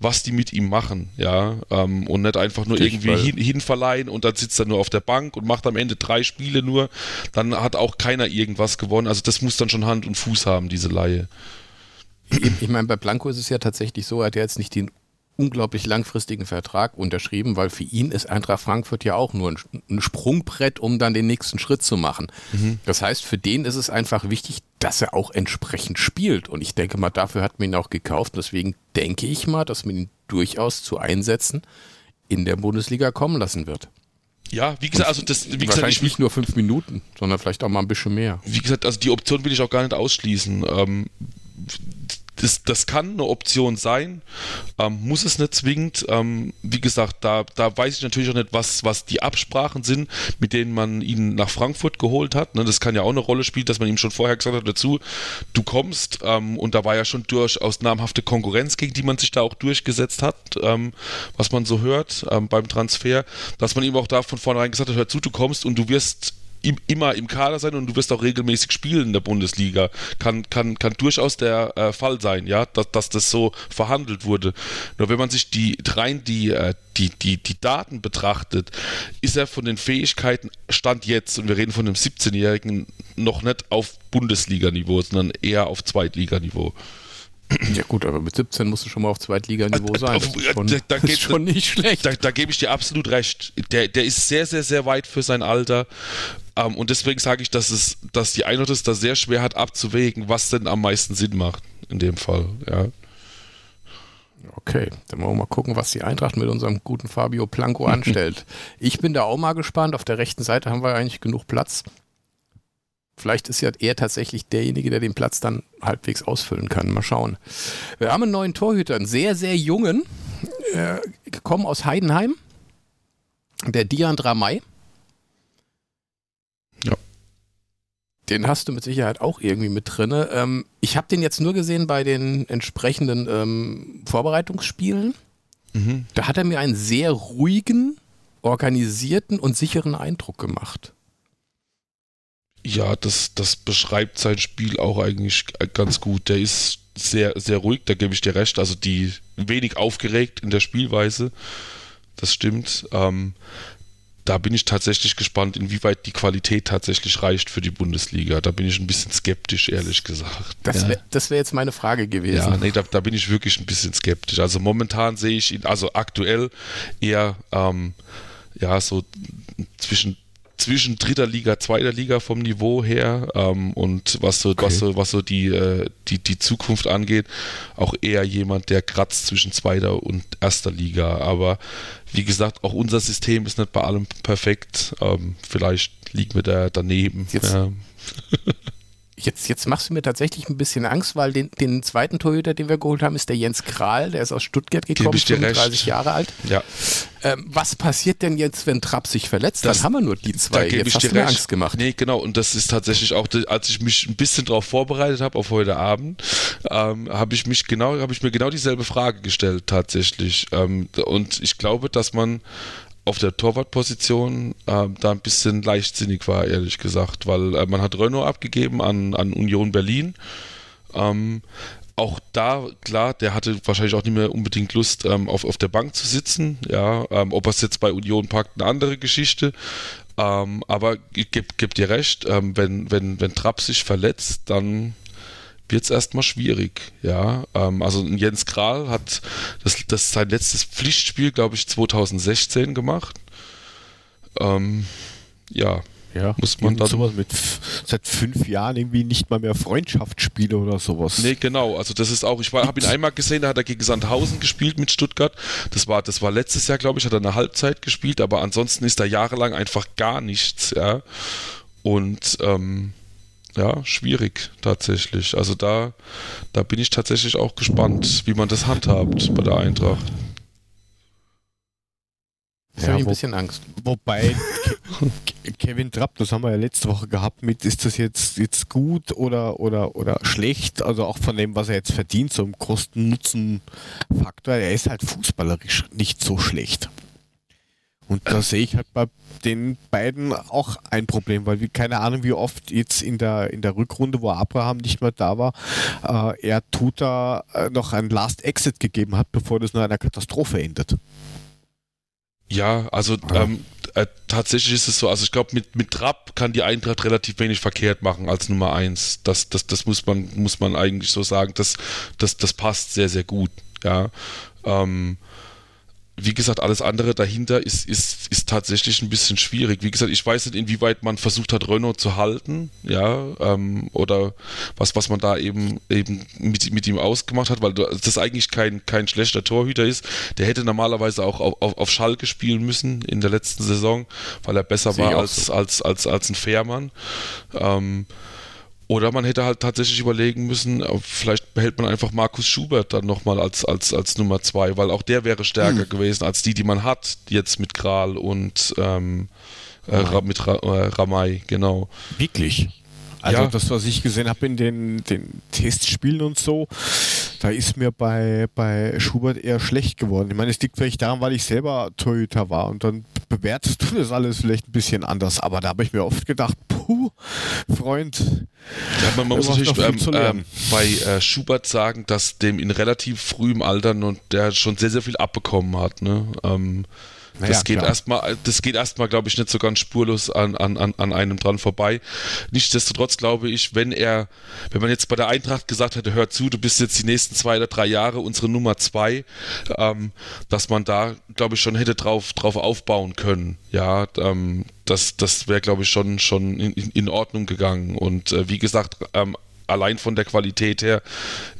was die mit ihm machen, ja, ähm, und nicht einfach nur irgendwie hin, hinverleihen und dann sitzt er nur auf der Bank und macht am Ende drei Spiele nur, dann hat auch keiner irgendwas gewonnen. Also das muss dann schon Hand und Fuß haben, diese Laie. Ich meine, bei Blanco ist es ja tatsächlich so, er hat ja jetzt nicht den unglaublich langfristigen Vertrag unterschrieben, weil für ihn ist Eintracht Frankfurt ja auch nur ein, Sprungbrett, um dann den nächsten Schritt zu machen. Mhm. Das heißt, für den ist es einfach wichtig, dass er auch entsprechend spielt. Und ich denke mal, dafür hat man ihn auch gekauft. Deswegen denke ich mal, dass man ihn durchaus zu Einsätzen in der Bundesliga kommen lassen wird. Ja, wie gesagt, also das, wie gesagt, ich, nicht nur fünf Minuten, sondern vielleicht auch mal ein bisschen mehr. Wie gesagt, also die Option will ich auch gar nicht ausschließen. Ähm, das, das kann eine Option sein, ähm, muss es nicht zwingend. Ähm, wie gesagt, da, da weiß ich natürlich auch nicht, was, was die Absprachen sind, mit denen man ihn nach Frankfurt geholt hat. Ne, das kann ja auch eine Rolle spielen, dass man ihm schon vorher gesagt hat dazu, du kommst. Ähm, und da war ja schon durchaus namhafte Konkurrenz, gegen die man sich da auch durchgesetzt hat, ähm, was man so hört ähm, beim Transfer, dass man ihm auch da von vornherein gesagt hat, hör zu, du kommst und du wirst im, immer im Kader sein und du wirst auch regelmäßig spielen in der Bundesliga. Kann, kann, kann durchaus der äh, Fall sein, ja, dass, dass das so verhandelt wurde. Nur wenn man sich die rein die, äh, die, die, die Daten betrachtet, ist er von den Fähigkeiten Stand jetzt, und wir reden von einem 17-Jährigen, noch nicht auf Bundesliga-Niveau, sondern eher auf Zweitliganiveau. Ja gut, aber mit 17 musst du schon mal auf Zweitliganiveau äh, sein. Das ist schon, da, da ist schon nicht schlecht. Da, da, gebe ich dir absolut recht. Der, der ist sehr, sehr, sehr weit für sein Alter. Um, ähm, und deswegen sage ich, dass es, dass die Einheit es da sehr schwer hat abzuwägen, was denn am meisten Sinn macht in dem Fall. Ja. Okay, dann wollen wir mal gucken, was die Eintracht mit unserem guten Fabio Planco anstellt. ich bin da auch mal gespannt. Auf der rechten Seite haben wir eigentlich genug Platz. Vielleicht ist ja er tatsächlich derjenige, der den Platz dann halbwegs ausfüllen kann. Mal schauen. Wir haben einen neuen Torhüter, einen sehr, sehr jungen, äh, gekommen aus Heidenheim. Der Dian Dramay. Ja. Den hast du mit Sicherheit auch irgendwie mit drin. Ähm, ich habe den jetzt nur gesehen bei den entsprechenden ähm, Vorbereitungsspielen. Mhm. Da hat er mir einen sehr ruhigen, organisierten und sicheren Eindruck gemacht. Ja, das, das beschreibt sein Spiel auch eigentlich ganz gut. Der ist sehr, sehr ruhig, da gebe ich dir recht. Also die wenig aufgeregt in der Spielweise. Das stimmt. Ähm, da bin ich tatsächlich gespannt, inwieweit die Qualität tatsächlich reicht für die Bundesliga. Da bin ich ein bisschen skeptisch, ehrlich gesagt. Das wäre wär jetzt meine Frage gewesen. Ja, nee, da, da, bin ich wirklich ein bisschen skeptisch. Also momentan sehe ich ihn, also aktuell eher ähm, ja so zwischen zwischen dritter Liga, zweiter Liga vom Niveau her ähm, und was so, okay. was so, was so die, äh, die, die Zukunft angeht, auch eher jemand, der kratzt zwischen zweiter und erster Liga. Aber wie gesagt, auch unser System ist nicht bei allem perfekt. Ähm, vielleicht liegt mir da daneben. Jetzt, ja. Jetzt, jetzt machst du mir tatsächlich ein bisschen Angst, weil den, den zweiten Torhüter, den wir geholt haben, ist der Jens Kral, der ist aus Stuttgart gekommen, 35 Jahre alt. Ja. Ähm, was passiert denn jetzt, wenn Trapp sich verletzt? Das, Dann haben wir nur die zwei. Da jetzt hast du mir Angst gemacht. Nee, genau. Und das ist tatsächlich auch, als ich mich ein bisschen darauf vorbereitet habe, auf heute Abend, ähm, habe ich mich genau, habe ich mir genau dieselbe Frage gestellt, tatsächlich. Ähm, und ich glaube, dass man auf der Torwartposition äh, da ein bisschen leichtsinnig war, ehrlich gesagt, weil äh, man hat Renault abgegeben an, an Union Berlin. Ähm, auch da, klar, der hatte wahrscheinlich auch nicht mehr unbedingt Lust, ähm, auf, auf der Bank zu sitzen. Ja, ähm, ob er es jetzt bei Union packt, eine andere Geschichte. Ähm, aber ich gebe geb dir recht, ähm, wenn, wenn, wenn Trapp sich verletzt, dann wird es erstmal schwierig. Ja, ähm, also Jens Kral hat das, das sein letztes Pflichtspiel, glaube ich, 2016 gemacht. Ähm, ja, ja, muss man dann sowas mit seit fünf Jahren irgendwie nicht mal mehr Freundschaftsspiele oder sowas. Nee, genau. Also das ist auch, ich habe ihn einmal gesehen, da hat er gegen Sandhausen gespielt mit Stuttgart. Das war, das war letztes Jahr, glaube ich, hat er eine Halbzeit gespielt, aber ansonsten ist da jahrelang einfach gar nichts, ja. Und ähm, ja, schwierig tatsächlich. Also da, da bin ich tatsächlich auch gespannt, wie man das handhabt bei der Eintracht. Ja, habe ich ein bisschen Angst. Wobei Kevin Trapp, das haben wir ja letzte Woche gehabt, mit ist das jetzt, jetzt gut oder, oder, oder schlecht, also auch von dem, was er jetzt verdient, so im Kosten-Nutzen-Faktor, er ist halt fußballerisch nicht so schlecht. Und da sehe ich halt bei den beiden auch ein Problem, weil wir keine Ahnung, wie oft jetzt in der, in der Rückrunde, wo Abraham nicht mehr da war, äh, er Tuta äh, noch ein Last Exit gegeben hat, bevor das nur einer Katastrophe endet. Ja, also ähm, äh, tatsächlich ist es so, also ich glaube, mit, mit Trapp kann die Eintracht relativ wenig verkehrt machen als Nummer eins. Das, das, das muss man, muss man eigentlich so sagen. Das, das, das passt sehr, sehr gut. Ja. Ähm, wie gesagt, alles andere dahinter ist, ist, ist tatsächlich ein bisschen schwierig. Wie gesagt, ich weiß nicht, inwieweit man versucht hat, Renault zu halten, ja, ähm, oder was, was man da eben, eben mit, mit ihm ausgemacht hat, weil das eigentlich kein, kein schlechter Torhüter ist. Der hätte normalerweise auch auf, auf, auf Schalke spielen müssen in der letzten Saison, weil er besser Sehe war als, so. als, als, als ein Fährmann. Ähm, oder man hätte halt tatsächlich überlegen müssen, vielleicht behält man einfach Markus Schubert dann nochmal als, als, als Nummer zwei, weil auch der wäre stärker hm. gewesen als die, die man hat, jetzt mit Kral und ähm, äh, mit Ra äh, Ramay, genau. Wirklich? Also ja. das, was ich gesehen habe in den, den Testspielen und so, da ist mir bei, bei Schubert eher schlecht geworden. Ich meine, es liegt vielleicht daran, weil ich selber Torhüter war und dann bewertest du das alles vielleicht ein bisschen anders. Aber da habe ich mir oft gedacht, puh, Freund. Ja, man, man muss natürlich ähm, ähm, bei äh, Schubert sagen, dass dem in relativ frühem Alter und der schon sehr, sehr viel abbekommen hat. Ne? Ähm, naja, das geht erstmal, das geht erstmal, glaube ich, nicht so ganz spurlos an, an, an einem dran vorbei. Nichtsdestotrotz glaube ich, wenn er, wenn man jetzt bei der Eintracht gesagt hätte, hör zu, du bist jetzt die nächsten zwei oder drei Jahre unsere Nummer zwei, ähm, dass man da, glaube ich, schon hätte drauf, drauf aufbauen können. Ja, ähm, das, das wäre, glaube ich, schon, schon in, in Ordnung gegangen. Und äh, wie gesagt, ähm, allein von der Qualität her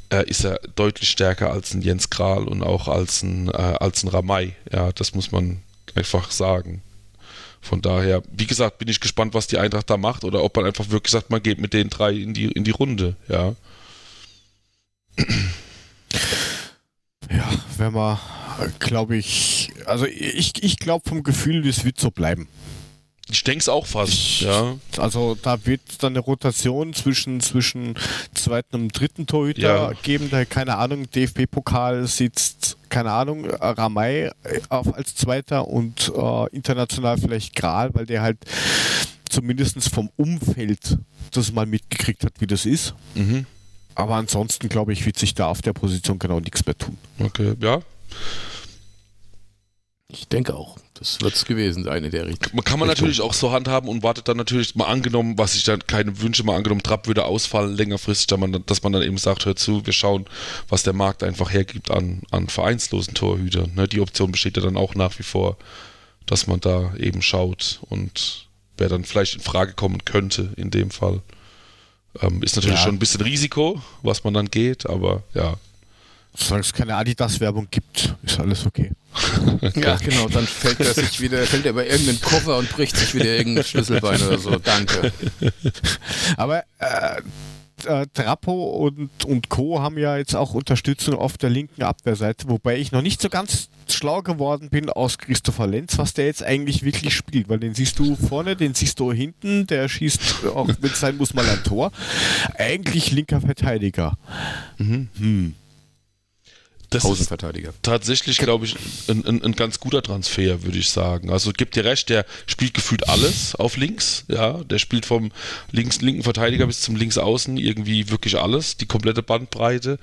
äh, ist er deutlich stärker als ein Jens Kral und auch als ein, äh, als ein Ramay. Ja, das muss man einfach sagen. Von daher, wie gesagt, bin ich gespannt, was die Eintracht da macht oder ob man einfach wirklich sagt, man geht mit den drei in die, in die Runde, ja. Ja, wenn man, glaube ich, also ich, ich glaube vom Gefühl, das wird so bleiben. Ich denke es auch fast, ich, ja. Also da wird es dann eine Rotation zwischen, zwischen zweiten und dritten Torhüter ja. geben. Da, keine Ahnung, DFB-Pokal sitzt, keine Ahnung, Ramay auf als zweiter und äh, international vielleicht Gral, weil der halt zumindest vom Umfeld das mal mitgekriegt hat, wie das ist. Mhm. Aber ansonsten, glaube ich, wird sich da auf der Position genau nichts mehr tun. Okay, ja. Ich denke auch. Das wird es gewesen sein in der Richtung. Man kann man Richtung. natürlich auch so handhaben und wartet dann natürlich mal angenommen, was ich dann keine Wünsche, mal angenommen, Trapp würde ausfallen längerfristig, dass man, dann, dass man dann eben sagt, hör zu, wir schauen, was der Markt einfach hergibt an, an vereinslosen Torhütern. Ne, die Option besteht ja dann auch nach wie vor, dass man da eben schaut und wer dann vielleicht in Frage kommen könnte in dem Fall. Ähm, ist natürlich ja. schon ein bisschen Risiko, was man dann geht, aber ja, Solange es keine Adidas-Werbung gibt, ist alles okay. ja, genau, dann fällt er sich wieder, fällt er bei irgendeinen Koffer und bricht sich wieder irgendein Schlüsselbein oder so. Danke. Aber äh, äh, Trappo und, und Co. haben ja jetzt auch Unterstützung auf der linken Abwehrseite, wobei ich noch nicht so ganz schlau geworden bin aus Christopher Lenz, was der jetzt eigentlich wirklich spielt, weil den siehst du vorne, den siehst du hinten, der schießt, auch wenn es sein muss, mal ein Tor. Eigentlich linker Verteidiger. Mhm. Hm das Außenverteidiger. Tatsächlich, glaube ich, ein, ein, ein, ganz guter Transfer, würde ich sagen. Also gibt dir recht, der spielt gefühlt alles auf links. Ja, der spielt vom links, linken Verteidiger bis zum Linksaußen irgendwie wirklich alles, die komplette Bandbreite.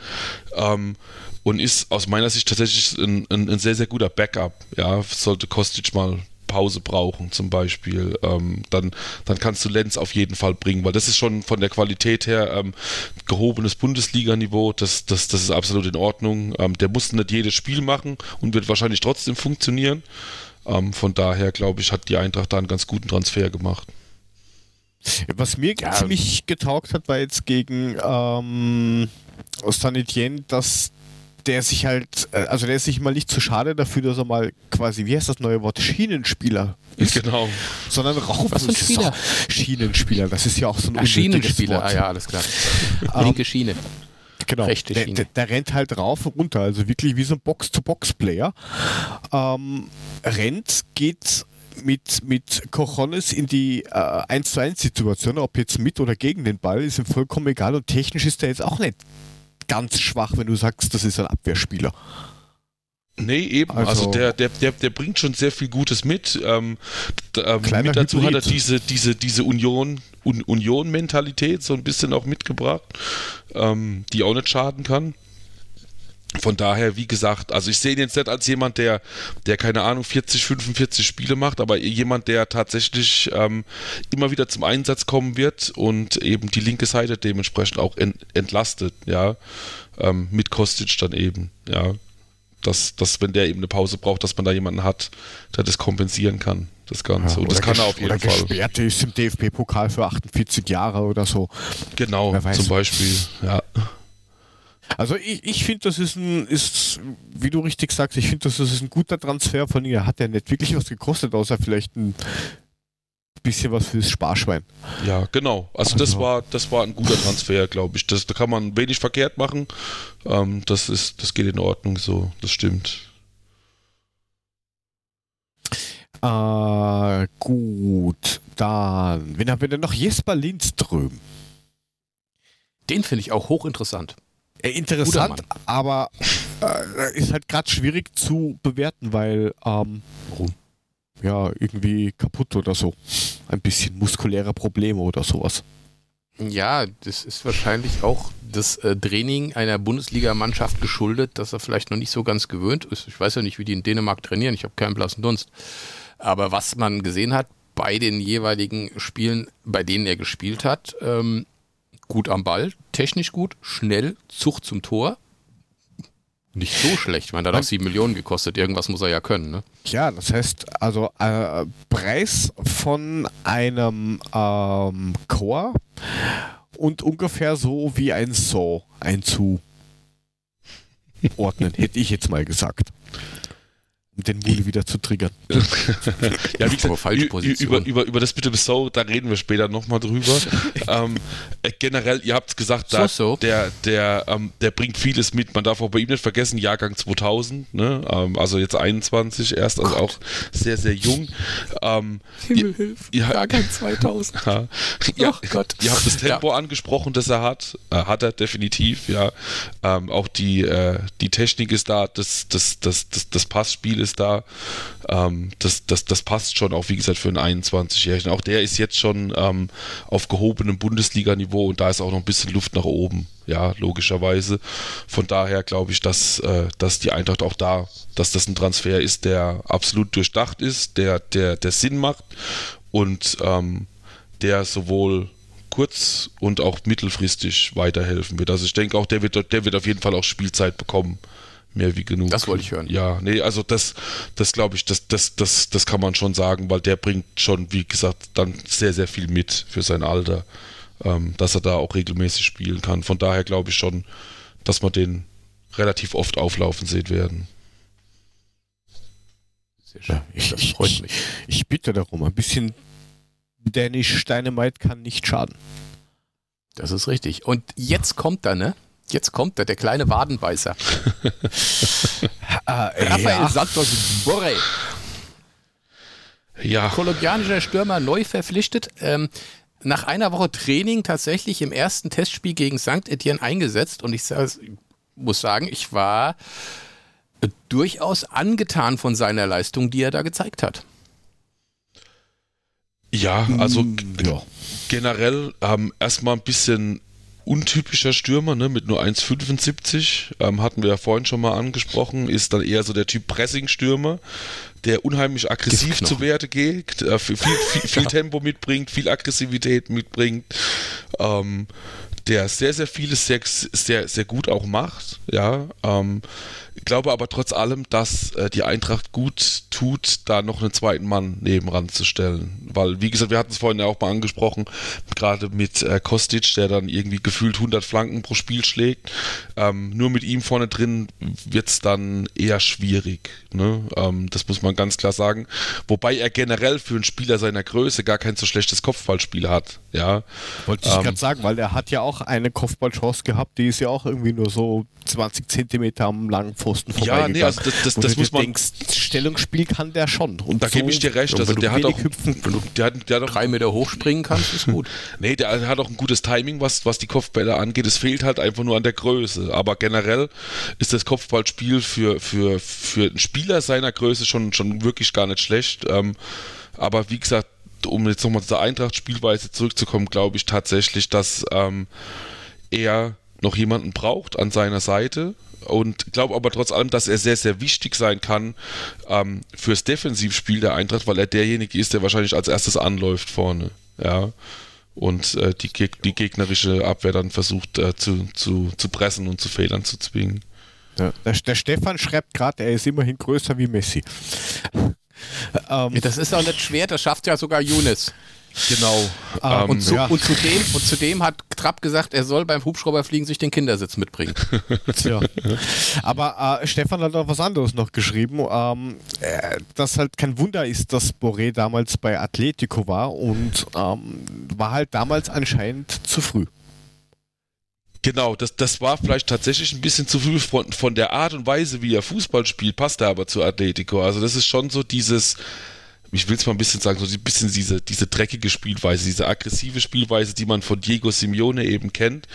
Ähm, und ist aus meiner Sicht tatsächlich ein, ein, ein sehr, sehr guter Backup. Ja, sollte Kostic mal Pause brauchen zum Beispiel, ähm, dann, dann kannst du Lenz auf jeden Fall bringen, weil das ist schon von der Qualität her ähm, gehobenes Bundesliga-Niveau, das, das, das ist absolut in Ordnung. Ähm, der muss nicht jedes Spiel machen und wird wahrscheinlich trotzdem funktionieren. Ähm, von daher, glaube ich, hat die Eintracht da einen ganz guten Transfer gemacht. Was mir ja. ziemlich getaugt hat, war jetzt gegen ähm, Sanitien, dass der sich halt, äh, also der ist sich mal nicht zu schade dafür, dass er mal quasi, wie heißt das neue Wort, Schienenspieler ist. Genau. Sondern Rauf. Was für ein Spieler? Schienenspieler, das ist ja auch so ein Ach, Schienenspieler, Wort. ah ja, alles klar. Linke Schiene. Genau, Rechte der, der, der, rennt halt rauf und runter, also wirklich wie so ein Box-to-Box-Player. Ähm, rennt, geht mit, mit Cojones in die äh, 1 zu 1 Situation, ob jetzt mit oder gegen den Ball, ist ihm vollkommen egal und technisch ist er jetzt auch nicht ganz schwach, wenn du sagst, das ist ein Abwehrspieler. Nee, eben. Also, also, der, der, der, der bringt schon sehr viel Gutes mit. Ähm, ähm, mit dazu Hybrid. hat er diese, diese, diese Union, Un Union-Mentalität so ein bisschen auch mitgebracht, ähm, die auch nicht schaden kann. Von daher, wie gesagt, also ich sehe ihn jetzt nicht als jemand, der, der keine Ahnung, 40, 45 Spiele macht, aber jemand, der tatsächlich ähm, immer wieder zum Einsatz kommen wird und eben die linke Seite dementsprechend auch ent, entlastet, ja, ähm, mit Kostic dann eben, ja dass, dass, wenn der eben eine Pause braucht, dass man da jemanden hat, der das kompensieren kann, das Ganze. Ja, und das kann er auf jeden oder Fall. Gesperrte ist im DFB-Pokal für 48 Jahre oder so. Genau, zum Beispiel, ja. Also ich, ich finde, das ist ein, ist, wie du richtig sagst, ich finde, das ist ein guter Transfer von ihr. Hat ja nicht wirklich was gekostet, außer vielleicht ein bisschen was fürs Sparschwein. Ja, genau. Also, also, das war das war ein guter Transfer, glaube ich. Das, da kann man wenig verkehrt machen. Ähm, das ist, das geht in Ordnung so, das stimmt. Äh, gut, dann, wen haben wir denn noch? Jesper Lindström. Den finde ich auch hochinteressant. Äh, interessant, aber äh, ist halt gerade schwierig zu bewerten, weil ähm, warum? ja, irgendwie kaputt oder so. Ein bisschen muskuläre Probleme oder sowas. Ja, das ist wahrscheinlich auch das äh, Training einer Bundesligamannschaft geschuldet, dass er vielleicht noch nicht so ganz gewöhnt ist. Ich weiß ja nicht, wie die in Dänemark trainieren, ich habe keinen blassen Dunst. Aber was man gesehen hat bei den jeweiligen Spielen, bei denen er gespielt hat, ähm, gut am Ball, technisch gut, schnell, Zucht zum Tor, nicht so schlecht. Ich meine, der hat auch 7 Millionen gekostet. Irgendwas muss er ja können, ne? Ja, das heißt, also äh, Preis von einem ähm, Core und ungefähr so wie ein Saw einzuordnen, hätte ich jetzt mal gesagt den Muli wieder zu triggern. ja, wie gesagt, über, über, über das bitte bis so, da reden wir später nochmal drüber. ähm, äh, generell, ihr habt es gesagt, da, so, so. der, der, ähm, der bringt vieles mit. Man darf auch bei ihm nicht vergessen, Jahrgang 2000, ne? Ähm, also jetzt 21 erst, also Gott. auch sehr, sehr jung. Ähm, Himmelhilf, ihr, Jahrgang 2000. ja, ja, oh Gott. Ihr habt das Tempo ja. angesprochen, das er hat. Äh, hat er definitiv, ja. Ähm, auch die, äh, die Technik ist da, das, das, das, das, das Passspiel ist da. Ähm, das, das, das passt schon auch, wie gesagt, für einen 21-Jährigen. Auch der ist jetzt schon ähm, auf gehobenem Bundesliga-Niveau und da ist auch noch ein bisschen Luft nach oben. Ja, logischerweise. Von daher glaube ich, dass, äh, dass die Eintracht auch da, dass das ein Transfer ist, der absolut durchdacht ist, der, der, der Sinn macht und ähm, der sowohl kurz- und auch mittelfristig weiterhelfen wird. Also ich denke auch, der wird, der wird auf jeden Fall auch Spielzeit bekommen mehr wie genug. Das wollte ich hören. Ja, nee, also das, das glaube ich, das, das, das, das kann man schon sagen, weil der bringt schon, wie gesagt, dann sehr, sehr viel mit für sein Alter, ähm, dass er da auch regelmäßig spielen kann. Von daher glaube ich schon, dass wir den relativ oft auflaufen sehen werden. Sehr schön. Ja, ich, das freut mich. Ich, ich bitte darum, ein bisschen Dänisch Dynamite kann nicht schaden. Das ist richtig. Und jetzt kommt er, ne? Jetzt kommt er, der kleine Wadenbeißer. ah, Rafael ja. Santos Borre. Ja. Kolumbianischer Stürmer neu verpflichtet. Ähm, nach einer Woche Training tatsächlich im ersten Testspiel gegen St. Etienne eingesetzt. Und ich muss sagen, ich war durchaus angetan von seiner Leistung, die er da gezeigt hat. Ja, also mm, ja. generell ähm, erstmal ein bisschen untypischer Stürmer, ne, mit nur 1,75, ähm, hatten wir ja vorhin schon mal angesprochen, ist dann eher so der Typ Pressing-Stürmer, der unheimlich aggressiv zu Werte geht, äh, viel, viel, viel ja. Tempo mitbringt, viel Aggressivität mitbringt, ähm, der sehr, sehr vieles sehr, sehr, sehr gut auch macht, ja, ähm, ich glaube aber trotz allem, dass äh, die Eintracht gut tut, da noch einen zweiten Mann nebenan zu stellen. Weil, wie gesagt, wir hatten es vorhin ja auch mal angesprochen, gerade mit äh, Kostic, der dann irgendwie gefühlt 100 Flanken pro Spiel schlägt. Ähm, nur mit ihm vorne drin wird es dann eher schwierig. Ne? Ähm, das muss man ganz klar sagen. Wobei er generell für einen Spieler seiner Größe gar kein so schlechtes Kopfballspiel hat. Ja. Wollte ich ähm, gerade sagen, weil er hat ja auch eine Kopfballchance gehabt, die ist ja auch irgendwie nur so 20 Zentimeter am langen Pfosten. Ja, nee, also das, das, das muss man... Denkst, Stellungsspiel kann der schon. Und da so, gebe ich dir recht. Also der hat auch, hüpfen, der hat, der hat auch drei Meter hochspringen kannst, ist gut. nee, der hat auch ein gutes Timing, was, was die Kopfbälle angeht. Es fehlt halt einfach nur an der Größe. Aber generell ist das Kopfballspiel für, für, für einen Spieler seiner Größe schon, schon wirklich gar nicht schlecht. Ähm, aber wie gesagt, um jetzt nochmal zur Eintracht-Spielweise zurückzukommen, glaube ich tatsächlich, dass ähm, er noch jemanden braucht an seiner Seite und glaube aber trotz allem, dass er sehr, sehr wichtig sein kann ähm, fürs Defensivspiel der Eintracht, weil er derjenige ist, der wahrscheinlich als erstes anläuft vorne. Ja. Und äh, die, die gegnerische Abwehr dann versucht äh, zu, zu, zu pressen und zu Fehlern zu zwingen. Ja. Der, der Stefan schreibt gerade, er ist immerhin größer wie Messi. ähm, das ist auch nicht schwer, das schafft ja sogar Younes. Genau. Ähm, und, zu, ja. und, zudem, und zudem hat Trapp gesagt, er soll beim Hubschrauberfliegen sich den Kindersitz mitbringen. Tja. Aber äh, Stefan hat auch was anderes noch geschrieben, ähm, äh, dass halt kein Wunder ist, dass Boré damals bei Atletico war und ähm, war halt damals anscheinend zu früh. Genau, das, das war vielleicht tatsächlich ein bisschen zu früh von, von der Art und Weise, wie er Fußball spielt, passt er aber zu Atletico. Also das ist schon so dieses, ich will es mal ein bisschen sagen, so ein bisschen diese, diese dreckige Spielweise, diese aggressive Spielweise, die man von Diego Simeone eben kennt.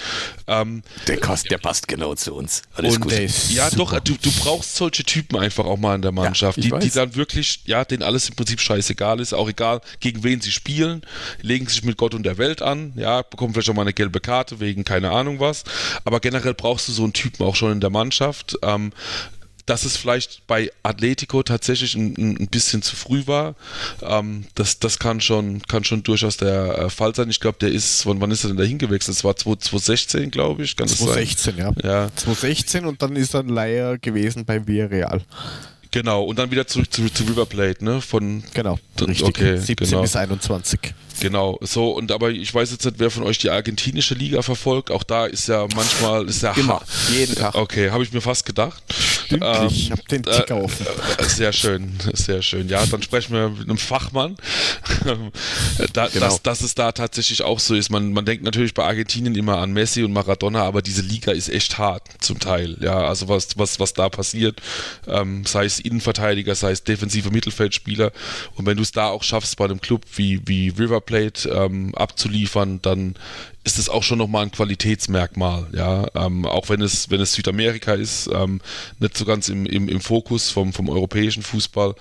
Ähm, der, Kost, der passt genau zu uns. Alles gut. Ja, doch, du, du brauchst solche Typen einfach auch mal in der Mannschaft, ja, die, die dann wirklich, ja, denen alles im Prinzip scheißegal ist, auch egal, gegen wen sie spielen, legen sich mit Gott und der Welt an, ja, bekommen vielleicht auch mal eine gelbe Karte wegen keine Ahnung was, aber generell brauchst du so einen Typen auch schon in der Mannschaft. Ähm, dass es vielleicht bei Atletico tatsächlich ein, ein bisschen zu früh war. Ähm, das, das kann schon, kann schon durchaus der äh, Fall sein. Ich glaube, der ist, wann, wann ist er denn da hingewechselt? Das war 2016, glaube ich. Kann 2016, ja. ja. 2016 und dann ist er ein Leier gewesen bei Villarreal. Genau, und dann wieder zurück zu, zu River Plate, ne? Von, genau, richtig. Okay, 17 genau. bis 21. Genau, so, und aber ich weiß jetzt nicht, wer von euch die argentinische Liga verfolgt. Auch da ist ja manchmal, ist ja Immer, jeden Tag. Okay, habe ich mir fast gedacht. Stimmt, ähm, ich habe den Ticker äh, offen. Äh, sehr schön, sehr schön. Ja, dann sprechen wir mit einem Fachmann. da, genau. dass, dass es da tatsächlich auch so ist. Man, man denkt natürlich bei Argentinien immer an Messi und Maradona, aber diese Liga ist echt hart zum Teil. Ja, also was, was, was da passiert, ähm, sei es Innenverteidiger, sei es defensive Mittelfeldspieler. Und wenn du es da auch schaffst bei einem Club wie, wie River Plate ähm, abzuliefern, dann ist es auch schon nochmal ein Qualitätsmerkmal, ja. Ähm, auch wenn es, wenn es Südamerika ist, ähm, nicht so ganz im, im, im Fokus vom, vom europäischen Fußball,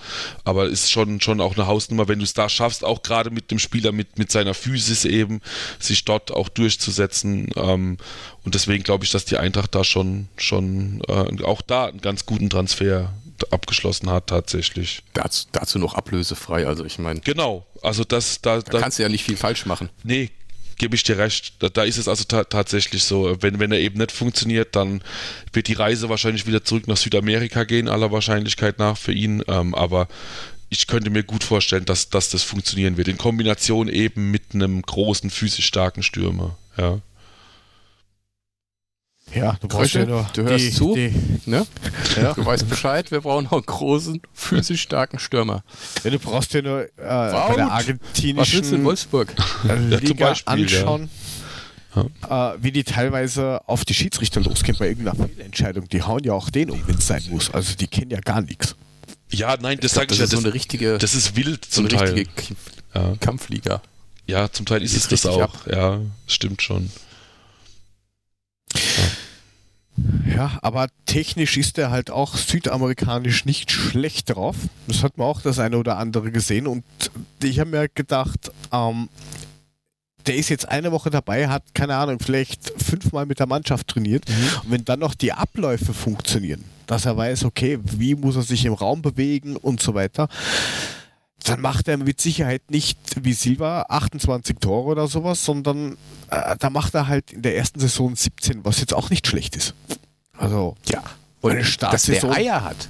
aber ist schon, schon auch eine Hausnummer, wenn du es da schaffst, auch gerade mit dem Spieler, mit, mit seiner Physis eben, sich dort auch durchzusetzen. Ähm, und deswegen glaube ich, dass die Eintracht da schon, schon äh, auch da einen ganz guten Transfer abgeschlossen hat tatsächlich. Dazu, dazu noch ablösefrei, also ich meine. Genau, also das da, da, da kannst du ja nicht viel falsch machen. Nee, gebe ich dir recht. Da, da ist es also ta tatsächlich so. Wenn, wenn er eben nicht funktioniert, dann wird die Reise wahrscheinlich wieder zurück nach Südamerika gehen, aller Wahrscheinlichkeit nach für ihn. Ähm, aber ich könnte mir gut vorstellen, dass, dass das funktionieren wird. In Kombination eben mit einem großen, physisch starken Stürmer. Ja. Ja, du brauchst ja nur du hörst die, zu, die, ne? ja. du weißt Bescheid, wir brauchen noch einen großen, physisch starken Stürmer. Ja, du brauchst ja nur äh, bei der argentinischen Was willst du in Wolfsburg? Liga Beispiel, anschauen, ja. äh, wie die teilweise auf die Schiedsrichter losgehen bei irgendeiner Fehlentscheidung. Die hauen ja auch den um, wenn es sein muss. Also die kennen ja gar nichts. Ja, nein, das sage ich ja. Das ist so eine richtige, das ist wild zum so eine Teil. Ja. Kampfliga. Ja, zum Teil ist es das auch. Ab. Ja, stimmt schon. Ja, aber technisch ist er halt auch südamerikanisch nicht schlecht drauf. Das hat man auch das eine oder andere gesehen. Und ich habe mir gedacht, ähm, der ist jetzt eine Woche dabei, hat keine Ahnung, vielleicht fünfmal mit der Mannschaft trainiert. Mhm. Und wenn dann noch die Abläufe funktionieren, dass er weiß, okay, wie muss er sich im Raum bewegen und so weiter, dann macht er mit Sicherheit nicht wie Silva 28 Tore oder sowas, sondern äh, da macht er halt in der ersten Saison 17, was jetzt auch nicht schlecht ist. Also, ja. Und eine. Dass der Eier hat.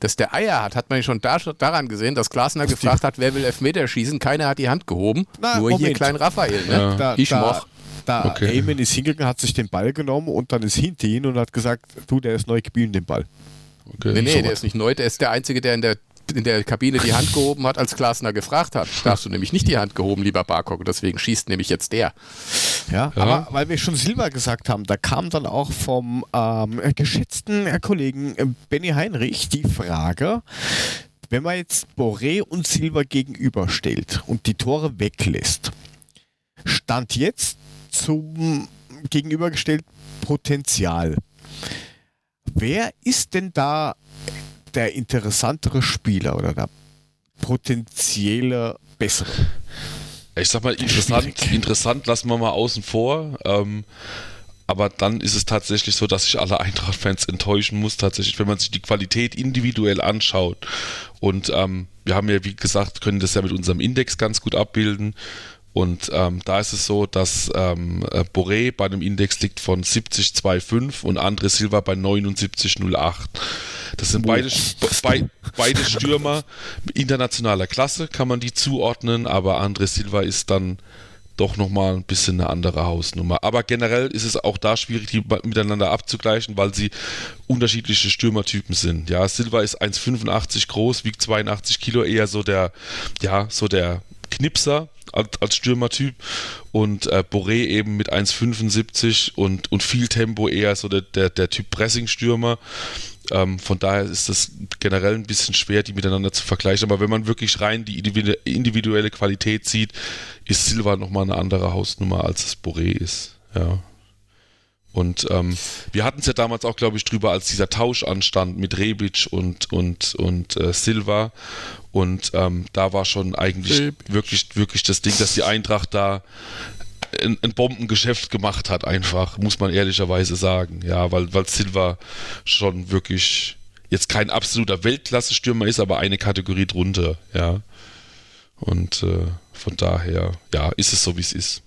dass der Eier hat, hat man schon da, daran gesehen, dass Glasner gefragt hat, wer will Elfmeter schießen. Keiner hat die Hand gehoben. Na, nur Moment. hier Klein Raphael. Ne? Ja. Da, ich da, moch. Da okay. Eamon ist hingegangen, hat sich den Ball genommen und dann ist hinter ihn und hat gesagt, du, der ist neu geblieben, den Ball. Okay. Nee, nee, der ist nicht neu, der ist der Einzige, der in der in der Kabine die Hand gehoben hat, als Glasner gefragt hat. Da hast du nämlich nicht die Hand gehoben, lieber Barcock, deswegen schießt nämlich jetzt der. Ja, ja, aber weil wir schon Silber gesagt haben, da kam dann auch vom ähm, geschätzten Kollegen Benny Heinrich die Frage, wenn man jetzt Boré und Silber gegenüberstellt und die Tore weglässt, stand jetzt zum gegenübergestellt Potenzial. Wer ist denn da der interessantere Spieler oder der potenzielle bessere? Ich sag mal, interessant, interessant lassen wir mal außen vor. Ähm, aber dann ist es tatsächlich so, dass sich alle Eintracht-Fans enttäuschen muss, tatsächlich, wenn man sich die Qualität individuell anschaut. Und ähm, wir haben ja, wie gesagt, können das ja mit unserem Index ganz gut abbilden. Und ähm, da ist es so, dass ähm, äh, Boré bei einem Index liegt von 70,25 und André Silva bei 79,08. Das sind beide, be, beide Stürmer internationaler Klasse, kann man die zuordnen, aber André Silva ist dann doch nochmal ein bisschen eine andere Hausnummer. Aber generell ist es auch da schwierig, die miteinander abzugleichen, weil sie unterschiedliche Stürmertypen sind. Ja, Silva ist 1,85 groß, wiegt 82 Kilo, eher so der, ja, so der Knipser als, als Stürmertyp und äh, Boré eben mit 1,75 und, und viel Tempo eher so der, der, der Typ Pressing-Stürmer. Ähm, von daher ist das generell ein bisschen schwer, die miteinander zu vergleichen. Aber wenn man wirklich rein die individuelle Qualität sieht, ist Silva nochmal eine andere Hausnummer, als es Boré ist. Ja. Und ähm, wir hatten es ja damals auch, glaube ich, drüber, als dieser Tausch anstand mit Rebic und, und, und äh, Silva. Und ähm, da war schon eigentlich wirklich, wirklich das Ding, dass die Eintracht da ein, ein, Bombengeschäft gemacht hat, einfach, muss man ehrlicherweise sagen. Ja, weil, weil Silva schon wirklich jetzt kein absoluter Weltklasse-Stürmer ist, aber eine Kategorie drunter, ja. Und äh, von daher, ja, ist es so, wie es ist.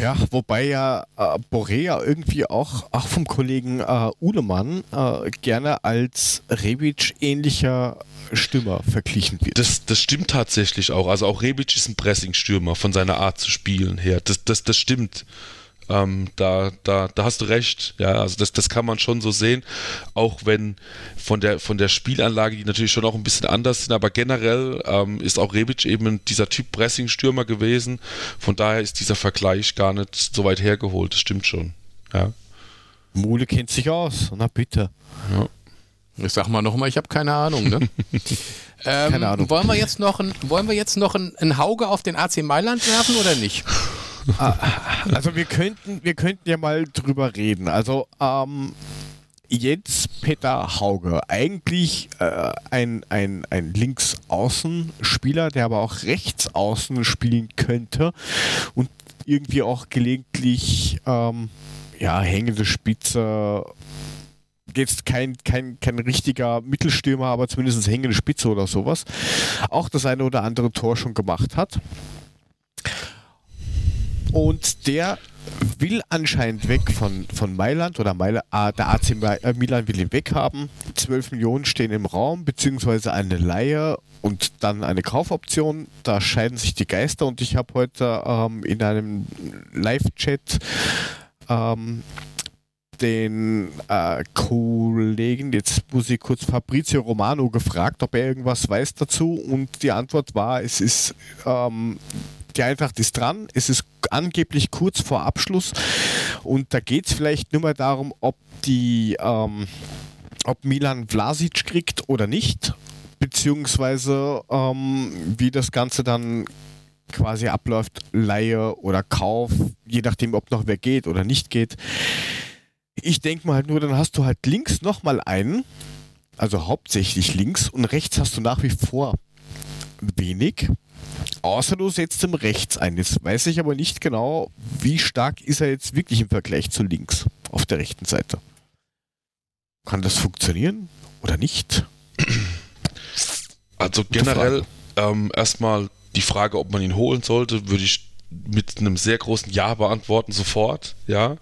Ja, wobei ja äh, Borea irgendwie auch, auch vom Kollegen äh, Uhlemann äh, gerne als Rebic-ähnlicher Stürmer verglichen wird. Das, das stimmt tatsächlich auch. Also auch Rebic ist ein Pressing-Stürmer von seiner Art zu spielen her. Das, das, das stimmt. Ähm, da, da, da hast du recht. Ja, also das, das kann man schon so sehen. Auch wenn von der, von der Spielanlage, die natürlich schon auch ein bisschen anders sind, aber generell ähm, ist auch Rebic eben dieser Typ Pressing-Stürmer gewesen. Von daher ist dieser Vergleich gar nicht so weit hergeholt. Das stimmt schon. Ja. Mule kennt sich aus. Na bitte. Ja. Ich sag mal nochmal, ich habe keine Ahnung. Ne? ähm, keine Ahnung. Wollen wir jetzt noch, ein, wollen wir jetzt noch ein, ein Hauge auf den AC Mailand werfen oder nicht? Ah, also wir könnten, wir könnten ja mal drüber reden. Also ähm, jetzt Peter Hauge, eigentlich äh, ein, ein, ein Linksaußenspieler, der aber auch Rechtsaußen spielen könnte und irgendwie auch gelegentlich ähm, ja, hängende Spitze jetzt kein, kein, kein richtiger Mittelstürmer, aber zumindest hängende Spitze oder sowas, auch das eine oder andere Tor schon gemacht hat. Und der will anscheinend weg von, von Mailand oder Mailand, ah, der AC äh, Milan will ihn weghaben. 12 Millionen stehen im Raum, beziehungsweise eine Leihe und dann eine Kaufoption. Da scheiden sich die Geister und ich habe heute ähm, in einem Live-Chat ähm, den äh, Kollegen, jetzt muss ich kurz Fabrizio Romano gefragt, ob er irgendwas weiß dazu und die Antwort war, es ist ähm, die Eintracht ist dran, es ist angeblich kurz vor Abschluss. Und da geht es vielleicht nur mal darum, ob die ähm, ob Milan Vlasic kriegt oder nicht, beziehungsweise ähm, wie das Ganze dann quasi abläuft, Laie oder Kauf, je nachdem, ob noch wer geht oder nicht geht. Ich denke mal halt nur, dann hast du halt links nochmal einen, also hauptsächlich links. Und rechts hast du nach wie vor wenig. Außer du setzt ihm rechts ein. Jetzt weiß ich aber nicht genau, wie stark ist er jetzt wirklich im Vergleich zu links auf der rechten Seite. Kann das funktionieren oder nicht? Also generell ähm, erstmal die Frage, ob man ihn holen sollte, würde ich mit einem sehr großen Ja beantworten sofort. Ja,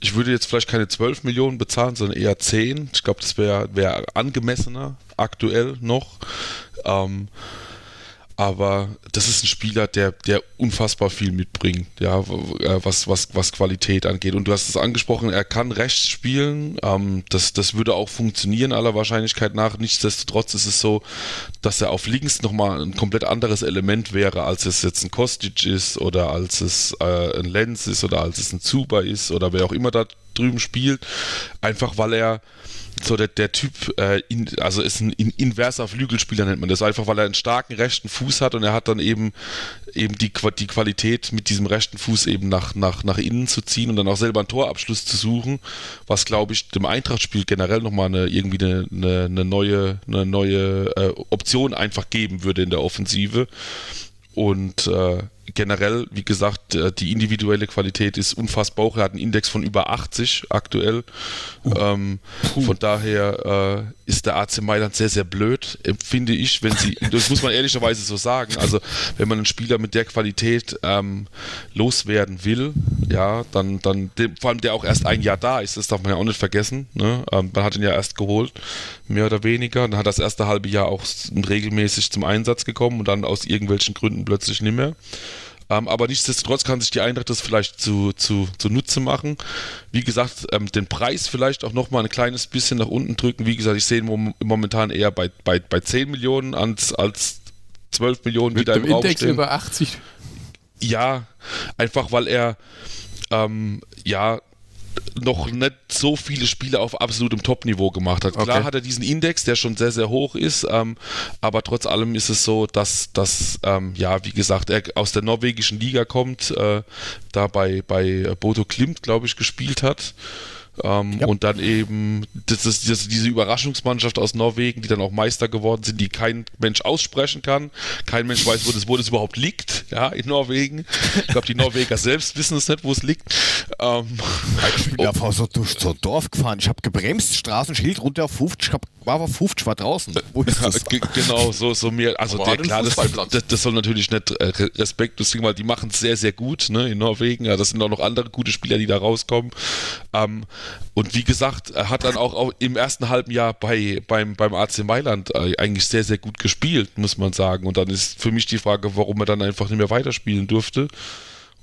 ich würde jetzt vielleicht keine 12 Millionen bezahlen, sondern eher 10. Ich glaube, das wäre wär angemessener aktuell noch. Ähm, aber das ist ein Spieler, der, der unfassbar viel mitbringt, ja, äh, was, was, was Qualität angeht. Und du hast es angesprochen, er kann rechts spielen. Ähm, das, das würde auch funktionieren, aller Wahrscheinlichkeit nach. Nichtsdestotrotz ist es so, dass er auf links nochmal ein komplett anderes Element wäre, als es jetzt ein Kostic ist oder als es äh, ein Lenz ist oder als es ein Zuba ist oder wer auch immer da drüben spielt. Einfach weil er so der, der Typ, äh, in, also ist ein in, inverser Flügelspieler nennt man das, einfach weil er einen starken rechten Fuß hat und er hat dann eben eben die, die Qualität mit diesem rechten Fuß eben nach, nach, nach innen zu ziehen und dann auch selber einen Torabschluss zu suchen, was glaube ich dem Eintrachtspiel generell nochmal eine, irgendwie eine, eine, neue, eine neue äh, Option einfach geben würde in der Offensive. Und äh, generell, wie gesagt, äh, die individuelle Qualität ist unfassbar hoch. Er hat einen Index von über 80 aktuell. Uh. Ähm, von daher äh, ist der AC Mailand sehr, sehr blöd, finde ich, wenn sie, das muss man ehrlicherweise so sagen, also wenn man einen Spieler mit der Qualität ähm, loswerden will, ja, dann, dann vor allem der auch erst ein Jahr da ist, das darf man ja auch nicht vergessen. Ne? Ähm, man hat ihn ja erst geholt, mehr oder weniger. Dann hat das erste halbe Jahr auch regelmäßig zum Einsatz gekommen und dann aus irgendwelchen Gründen plötzlich nicht mehr. Ähm, aber nichtsdestotrotz kann sich die Eintracht das vielleicht zu, zu, zunutze machen. Wie gesagt, ähm, den Preis vielleicht auch nochmal ein kleines bisschen nach unten drücken. Wie gesagt, ich sehe ihn momentan eher bei, bei, bei 10 Millionen als, als 12 Millionen Mit wieder im Raum Index stehen. über 80. Ja, einfach weil er ähm, ja noch nicht so viele Spiele auf absolutem Top-Niveau gemacht hat. Klar okay. hat er diesen Index, der schon sehr, sehr hoch ist, ähm, aber trotz allem ist es so, dass, dass ähm, ja, wie gesagt, er aus der norwegischen Liga kommt, äh, da bei, bei Bodo Klimt, glaube ich, gespielt hat. Ähm, ja. Und dann eben das ist, das, diese Überraschungsmannschaft aus Norwegen, die dann auch Meister geworden sind, die kein Mensch aussprechen kann. Kein Mensch weiß, wo das, wo das überhaupt liegt, ja, in Norwegen. Ich glaube, die Norweger selbst wissen es nicht, wo es liegt. Ähm, ich bin einfach so durch so ein Dorf gefahren. Ich habe gebremst, Straßenschild runter auf 50, ich hab, war auf 50, war draußen. Wo ist das? genau, so, so mehr. Also der, klar, das, das, das, soll natürlich nicht äh, Respekt, deswegen, weil die machen es sehr, sehr gut ne, in Norwegen. Ja, das sind auch noch andere gute Spieler, die da rauskommen. Ähm, und wie gesagt, er hat dann auch im ersten halben Jahr bei, beim, beim AC Mailand äh, eigentlich sehr, sehr gut gespielt, muss man sagen. Und dann ist für mich die Frage, warum er dann einfach nicht mehr weiterspielen durfte.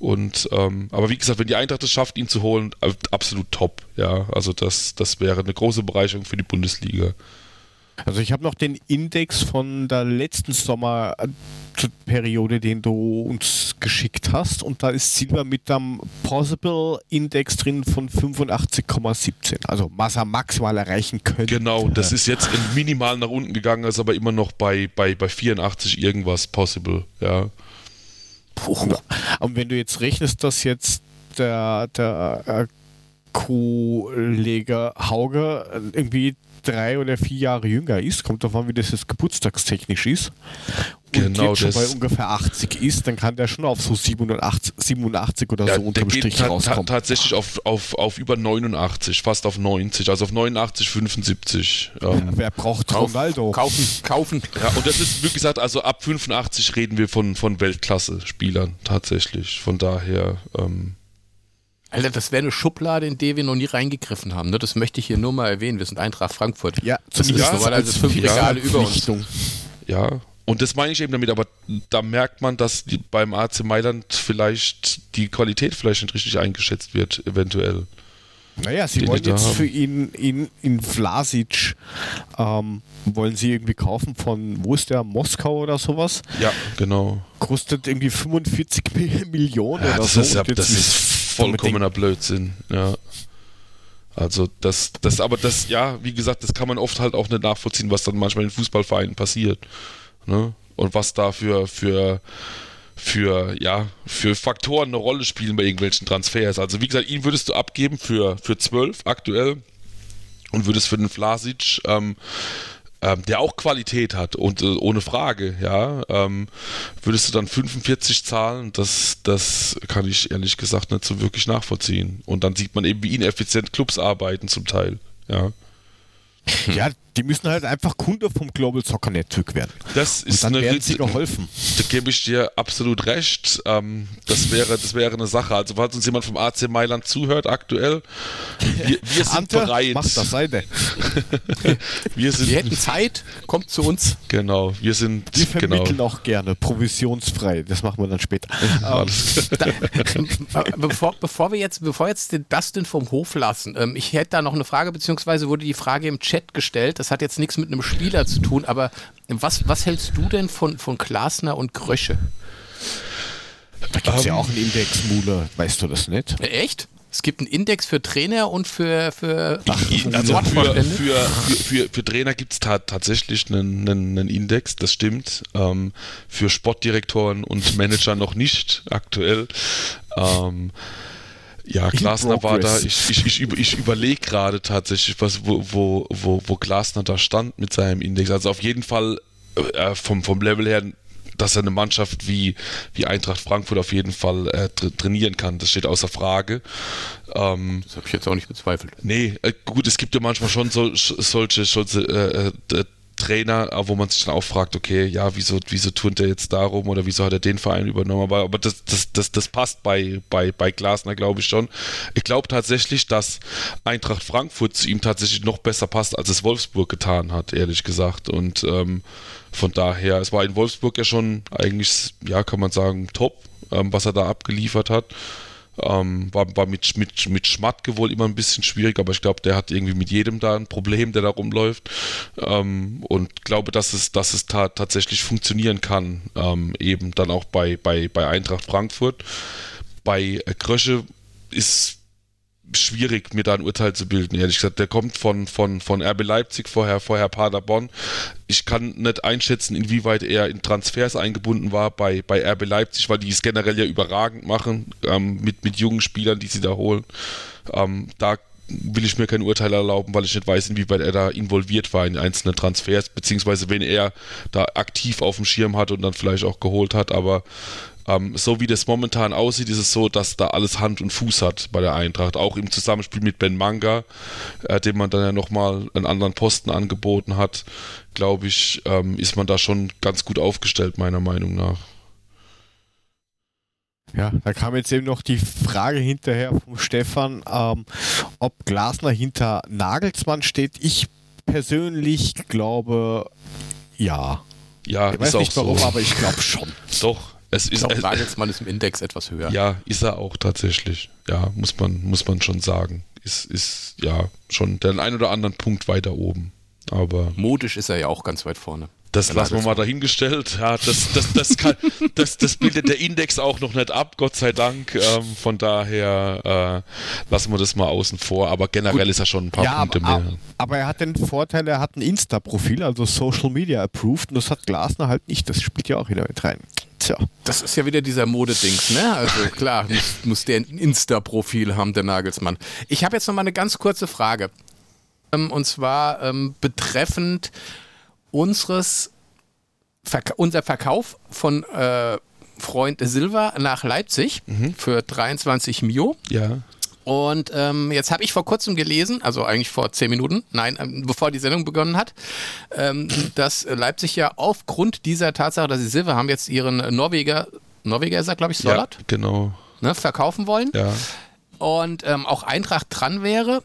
Und ähm, aber wie gesagt, wenn die Eintracht es schafft, ihn zu holen, äh, absolut top. Ja, also das, das wäre eine große Bereicherung für die Bundesliga. Also ich habe noch den Index von der letzten Sommerperiode, den du uns geschickt hast und da ist Silber mit einem Possible Index drin von 85,17. Also was er maximal erreichen könnte. Genau, das ist jetzt minimal nach unten gegangen, ist aber immer noch bei, bei, bei 84 irgendwas Possible, ja. Puh. Und wenn du jetzt rechnest, dass jetzt der, der äh, Kollege Hauger irgendwie drei oder vier Jahre jünger ist, kommt davon, wie das jetzt geburtstagstechnisch ist, genau jetzt schon bei ungefähr 80 ist, dann kann der schon auf so 87, 87 oder ja, so unterm Strich ta rauskommen. Ta tatsächlich auf, auf, auf über 89, fast auf 90, also auf 89, 75. Ähm. Ja, wer braucht Kauf, Ronaldo? Kaufen, kaufen. Ja, und das ist, wie gesagt, also ab 85 reden wir von, von Weltklasse-Spielern tatsächlich. Von daher. Ähm, Alter, das wäre eine Schublade, in die wir noch nie reingegriffen haben. Ne? Das möchte ich hier nur mal erwähnen. Wir sind Eintracht Frankfurt. Ja, das ist normalerweise fünf Regale über uns. Ja, und das meine ich eben damit, aber da merkt man, dass die, beim AC Mailand vielleicht die Qualität vielleicht nicht richtig eingeschätzt wird, eventuell. Naja, sie wollen jetzt für ihn in, in Vlasic ähm, wollen sie irgendwie kaufen von, wo ist der, Moskau oder sowas? Ja, genau. Kostet irgendwie 45 Millionen ja, oder das so. Ist ja, das ist vollkommener Blödsinn, ja. Also das, das, aber das, ja, wie gesagt, das kann man oft halt auch nicht nachvollziehen, was dann manchmal in Fußballvereinen passiert. Ne? Und was da für, für, für, ja, für Faktoren eine Rolle spielen bei irgendwelchen Transfers. Also wie gesagt, ihn würdest du abgeben für, für 12 aktuell und würdest für den Flasic ähm, ähm, der auch Qualität hat und äh, ohne Frage, ja, ähm, würdest du dann 45 zahlen, das, das kann ich ehrlich gesagt nicht so wirklich nachvollziehen. Und dann sieht man eben, wie ineffizient Clubs arbeiten zum Teil, ja. Ja, Die müssen halt einfach Kunde vom Global Soccer Network werden. Das ist und dann eine, werden sie geholfen. Da gebe ich dir absolut recht. Ähm, das, wäre, das wäre eine Sache. Also falls uns jemand vom AC Mailand zuhört aktuell, wir, wir sind Ante, bereit. Mach das Seite. wir, sind, wir hätten Zeit, kommt zu uns. Genau, wir sind. Wir vermitteln genau. auch gerne, provisionsfrei. Das machen wir dann später. Ähm, da, bevor, bevor wir jetzt, bevor jetzt den Dustin vom Hof lassen, ähm, ich hätte da noch eine Frage, beziehungsweise wurde die Frage im Chat gestellt das hat jetzt nichts mit einem Spieler zu tun, aber was, was hältst du denn von, von Glasner und Grösche? Da gibt es um, ja ähm. auch einen Index, Mule, weißt du das nicht? Echt? Es gibt einen Index für Trainer und für, für, Ach, also für, für, für, für, für Trainer gibt es ta tatsächlich einen, einen, einen, Index, das stimmt. Ähm, für Sportdirektoren und Manager noch nicht aktuell. Ähm, ja, Glasner war da, ich, ich, ich, über, ich überlege gerade tatsächlich, was, wo, wo, wo, wo Glasner da stand mit seinem Index. Also auf jeden Fall äh, vom, vom Level her, dass er eine Mannschaft wie, wie Eintracht Frankfurt auf jeden Fall äh, tra trainieren kann. Das steht außer Frage. Ähm, das habe ich jetzt auch nicht bezweifelt. Nee, äh, gut, es gibt ja manchmal schon so, solche, solche äh, äh Trainer, wo man sich dann auch fragt, okay, ja, wieso, wieso turnt er jetzt darum oder wieso hat er den Verein übernommen? Aber, aber das, das, das, das passt bei, bei, bei Glasner, glaube ich schon. Ich glaube tatsächlich, dass Eintracht Frankfurt zu ihm tatsächlich noch besser passt, als es Wolfsburg getan hat, ehrlich gesagt. Und ähm, von daher, es war in Wolfsburg ja schon eigentlich, ja, kann man sagen, top, ähm, was er da abgeliefert hat. Ähm, war, war mit, mit, mit Schmatke wohl immer ein bisschen schwierig, aber ich glaube, der hat irgendwie mit jedem da ein Problem, der da rumläuft. Ähm, und glaube, dass es, dass es ta tatsächlich funktionieren kann, ähm, eben dann auch bei, bei, bei Eintracht Frankfurt. Bei Krösche ist schwierig, mir da ein Urteil zu bilden, ehrlich gesagt. Der kommt von, von, von RB Leipzig, vorher, vorher Paderborn. Ich kann nicht einschätzen, inwieweit er in Transfers eingebunden war bei, bei RB Leipzig, weil die es generell ja überragend machen, ähm, mit, mit jungen Spielern, die sie da holen. Ähm, da will ich mir kein Urteil erlauben, weil ich nicht weiß, inwieweit er da involviert war in einzelne Transfers, beziehungsweise wenn er da aktiv auf dem Schirm hat und dann vielleicht auch geholt hat, aber ähm, so wie das momentan aussieht, ist es so, dass da alles Hand und Fuß hat bei der Eintracht. Auch im Zusammenspiel mit Ben Manga, äh, dem man dann ja nochmal einen anderen Posten angeboten hat, glaube ich, ähm, ist man da schon ganz gut aufgestellt, meiner Meinung nach. Ja, da kam jetzt eben noch die Frage hinterher vom Stefan, ähm, ob Glasner hinter Nagelsmann steht. Ich persönlich glaube, ja. Ja, ich weiß nicht warum, so. aber ich glaube schon. Doch, es ist auch Nagelsmann ist im Index etwas höher. Ja, ist er auch tatsächlich. Ja, muss man, muss man schon sagen. Ist, ist ja schon den ein oder anderen Punkt weiter oben. Aber modisch ist er ja auch ganz weit vorne. Das lassen wir mal dahingestellt. Ja, das, das, das, kann, das, das bildet der Index auch noch nicht ab, Gott sei Dank. Ähm, von daher äh, lassen wir das mal außen vor. Aber generell Gut. ist er schon ein paar ja, Punkte aber, mehr. Aber er hat den Vorteil, er hat ein Insta-Profil, also Social Media approved. Und das hat Glasner halt nicht. Das spielt ja auch wieder mit rein. Tja. Das ist ja wieder dieser Modedings, ne? Also klar, muss, muss der ein Insta-Profil haben, der Nagelsmann. Ich habe jetzt noch mal eine ganz kurze Frage. Ähm, und zwar ähm, betreffend unseres Verka unser Verkauf von äh, Freund Silva nach Leipzig mhm. für 23 Mio. Ja. Und ähm, jetzt habe ich vor kurzem gelesen, also eigentlich vor zehn Minuten, nein, ähm, bevor die Sendung begonnen hat, ähm, dass Leipzig ja aufgrund dieser Tatsache, dass sie Silver haben, jetzt ihren Norweger, Norweger ist er, glaube ich, Solat, ja, genau. Ne, verkaufen wollen. Ja. Und ähm, auch Eintracht dran wäre,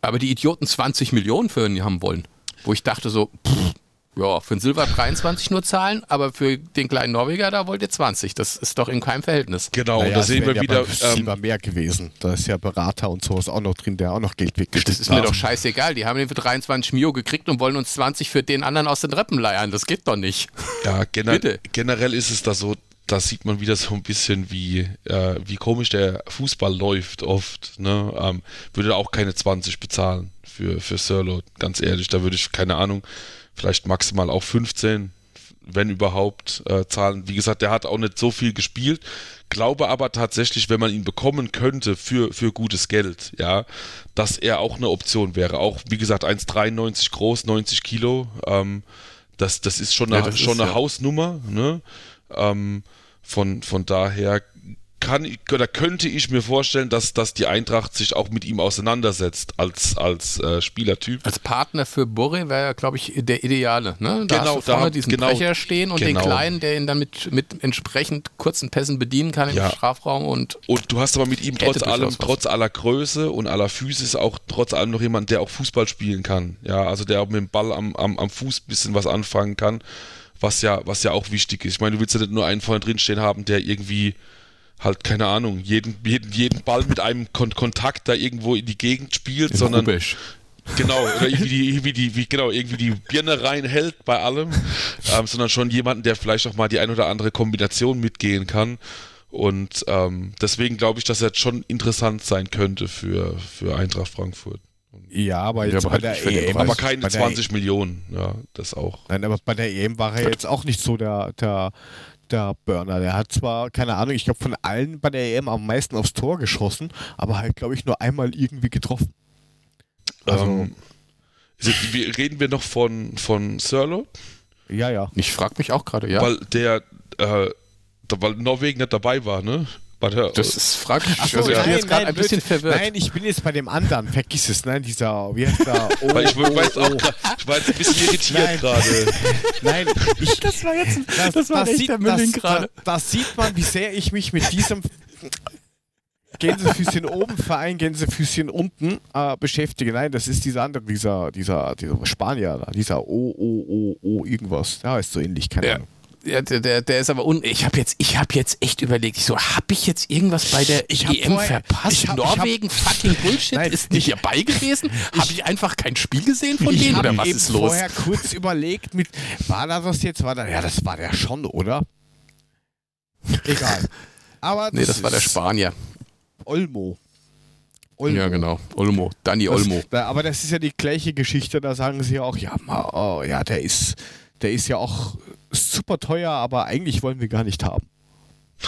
aber die Idioten 20 Millionen für ihn haben wollen. Wo ich dachte so, pff, ja, für den Silber 23 nur zahlen, aber für den kleinen Norweger, da wollt ihr 20. Das ist doch in keinem Verhältnis. Genau, naja, da sehen wir ja wieder. Ähm, mehr gewesen. Da ist ja Berater und sowas auch noch drin, der auch noch Geld weggeschickt Das ist mir doch scheißegal. Die haben den für 23 Mio gekriegt und wollen uns 20 für den anderen aus den Rippen leiern. Das geht doch nicht. Ja, gener generell ist es da so, da sieht man wieder so ein bisschen, wie, äh, wie komisch der Fußball läuft oft. Ne? Ähm, würde auch keine 20 bezahlen für, für Sirlo, ganz ehrlich. Da würde ich, keine Ahnung, vielleicht maximal auch 15, wenn überhaupt, äh, zahlen. Wie gesagt, der hat auch nicht so viel gespielt. Glaube aber tatsächlich, wenn man ihn bekommen könnte für, für gutes Geld, ja, dass er auch eine Option wäre. Auch, wie gesagt, 1,93 groß, 90 Kilo. Ähm, das, das ist schon eine, ja, schon ist, eine ja. Hausnummer. Ne? Ähm, von, von daher kann oder könnte ich mir vorstellen, dass, dass die Eintracht sich auch mit ihm auseinandersetzt als, als äh, Spielertyp. Als Partner für Borre wäre ja, glaube ich, der Ideale. Ne? Da genau, hast du vorne da, diesen genau, Brecher stehen und genau. den Kleinen, der ihn dann mit, mit entsprechend kurzen Pässen bedienen kann im ja. Strafraum. Und, und du hast aber mit ihm trotz allem, trotz aller Größe und aller Physis auch trotz allem noch jemand, der auch Fußball spielen kann. Ja, also der auch mit dem Ball am, am, am Fuß ein bisschen was anfangen kann was ja, was ja auch wichtig ist. Ich meine, du willst ja nicht nur einen vorne drin stehen haben, der irgendwie halt, keine Ahnung, jeden, jeden, jeden Ball mit einem Kon Kontakt da irgendwo in die Gegend spielt, in sondern. Rubisch. Genau, oder irgendwie die, irgendwie die, wie, genau, irgendwie die Birne reinhält bei allem, ähm, sondern schon jemanden, der vielleicht auch mal die ein oder andere Kombination mitgehen kann. Und ähm, deswegen glaube ich, dass er schon interessant sein könnte für, für Eintracht Frankfurt. Ja, aber jetzt ja, aber bei der EM. Aber keine 20 e Millionen, ja, das auch. Nein, aber bei der EM war er jetzt auch nicht so der, der, der Burner. Der hat zwar, keine Ahnung, ich glaube von allen bei der EM am meisten aufs Tor geschossen, aber halt, glaube ich, nur einmal irgendwie getroffen. Also. Ähm, reden wir noch von, von Sirlo? Ja, ja. Ich frage mich auch gerade, ja. Weil der, äh, weil Norwegen nicht dabei war, ne? Der, das ist fraglich. So, also ich bin jetzt gerade ein bisschen verwirrt. Nein, ich bin jetzt bei dem anderen. Vergiss es, nein, dieser, wie heißt der? Oh, Weil ich, oh, war jetzt auch oh. ich war jetzt ein bisschen irritiert gerade. Nein, ich, das war jetzt ein, das, das war das echt der Mülling gerade. Da, da sieht man, wie sehr ich mich mit diesem Gänsefüßchen oben, Verein Gänsefüßchen unten äh, beschäftige. Nein, das ist dieser andere, dieser, dieser, dieser Spanier, dieser O, O, O, O, irgendwas. Ja, ist so ähnlich, keine ja. Ahnung ja, der, der ist aber un. Ich habe jetzt, ich habe jetzt echt überlegt. Ich so, habe ich jetzt irgendwas bei der ich EM vorher, verpasst? Hab, Norwegen, hab, fucking Bullshit, nein, ist nicht dabei gewesen? Habe ich einfach kein Spiel gesehen von denen oder was ist los? Ich habe vorher kurz überlegt, mit, war da das jetzt? War da, ja, das war der schon, oder? Egal. Aber nee, das war der Spanier. Olmo. Olmo. Ja, genau. Olmo. Danny Olmo. Das, aber das ist ja die gleiche Geschichte. Da sagen sie auch, ja, oh, ja, der ist, der ist ja auch super teuer, aber eigentlich wollen wir gar nicht haben.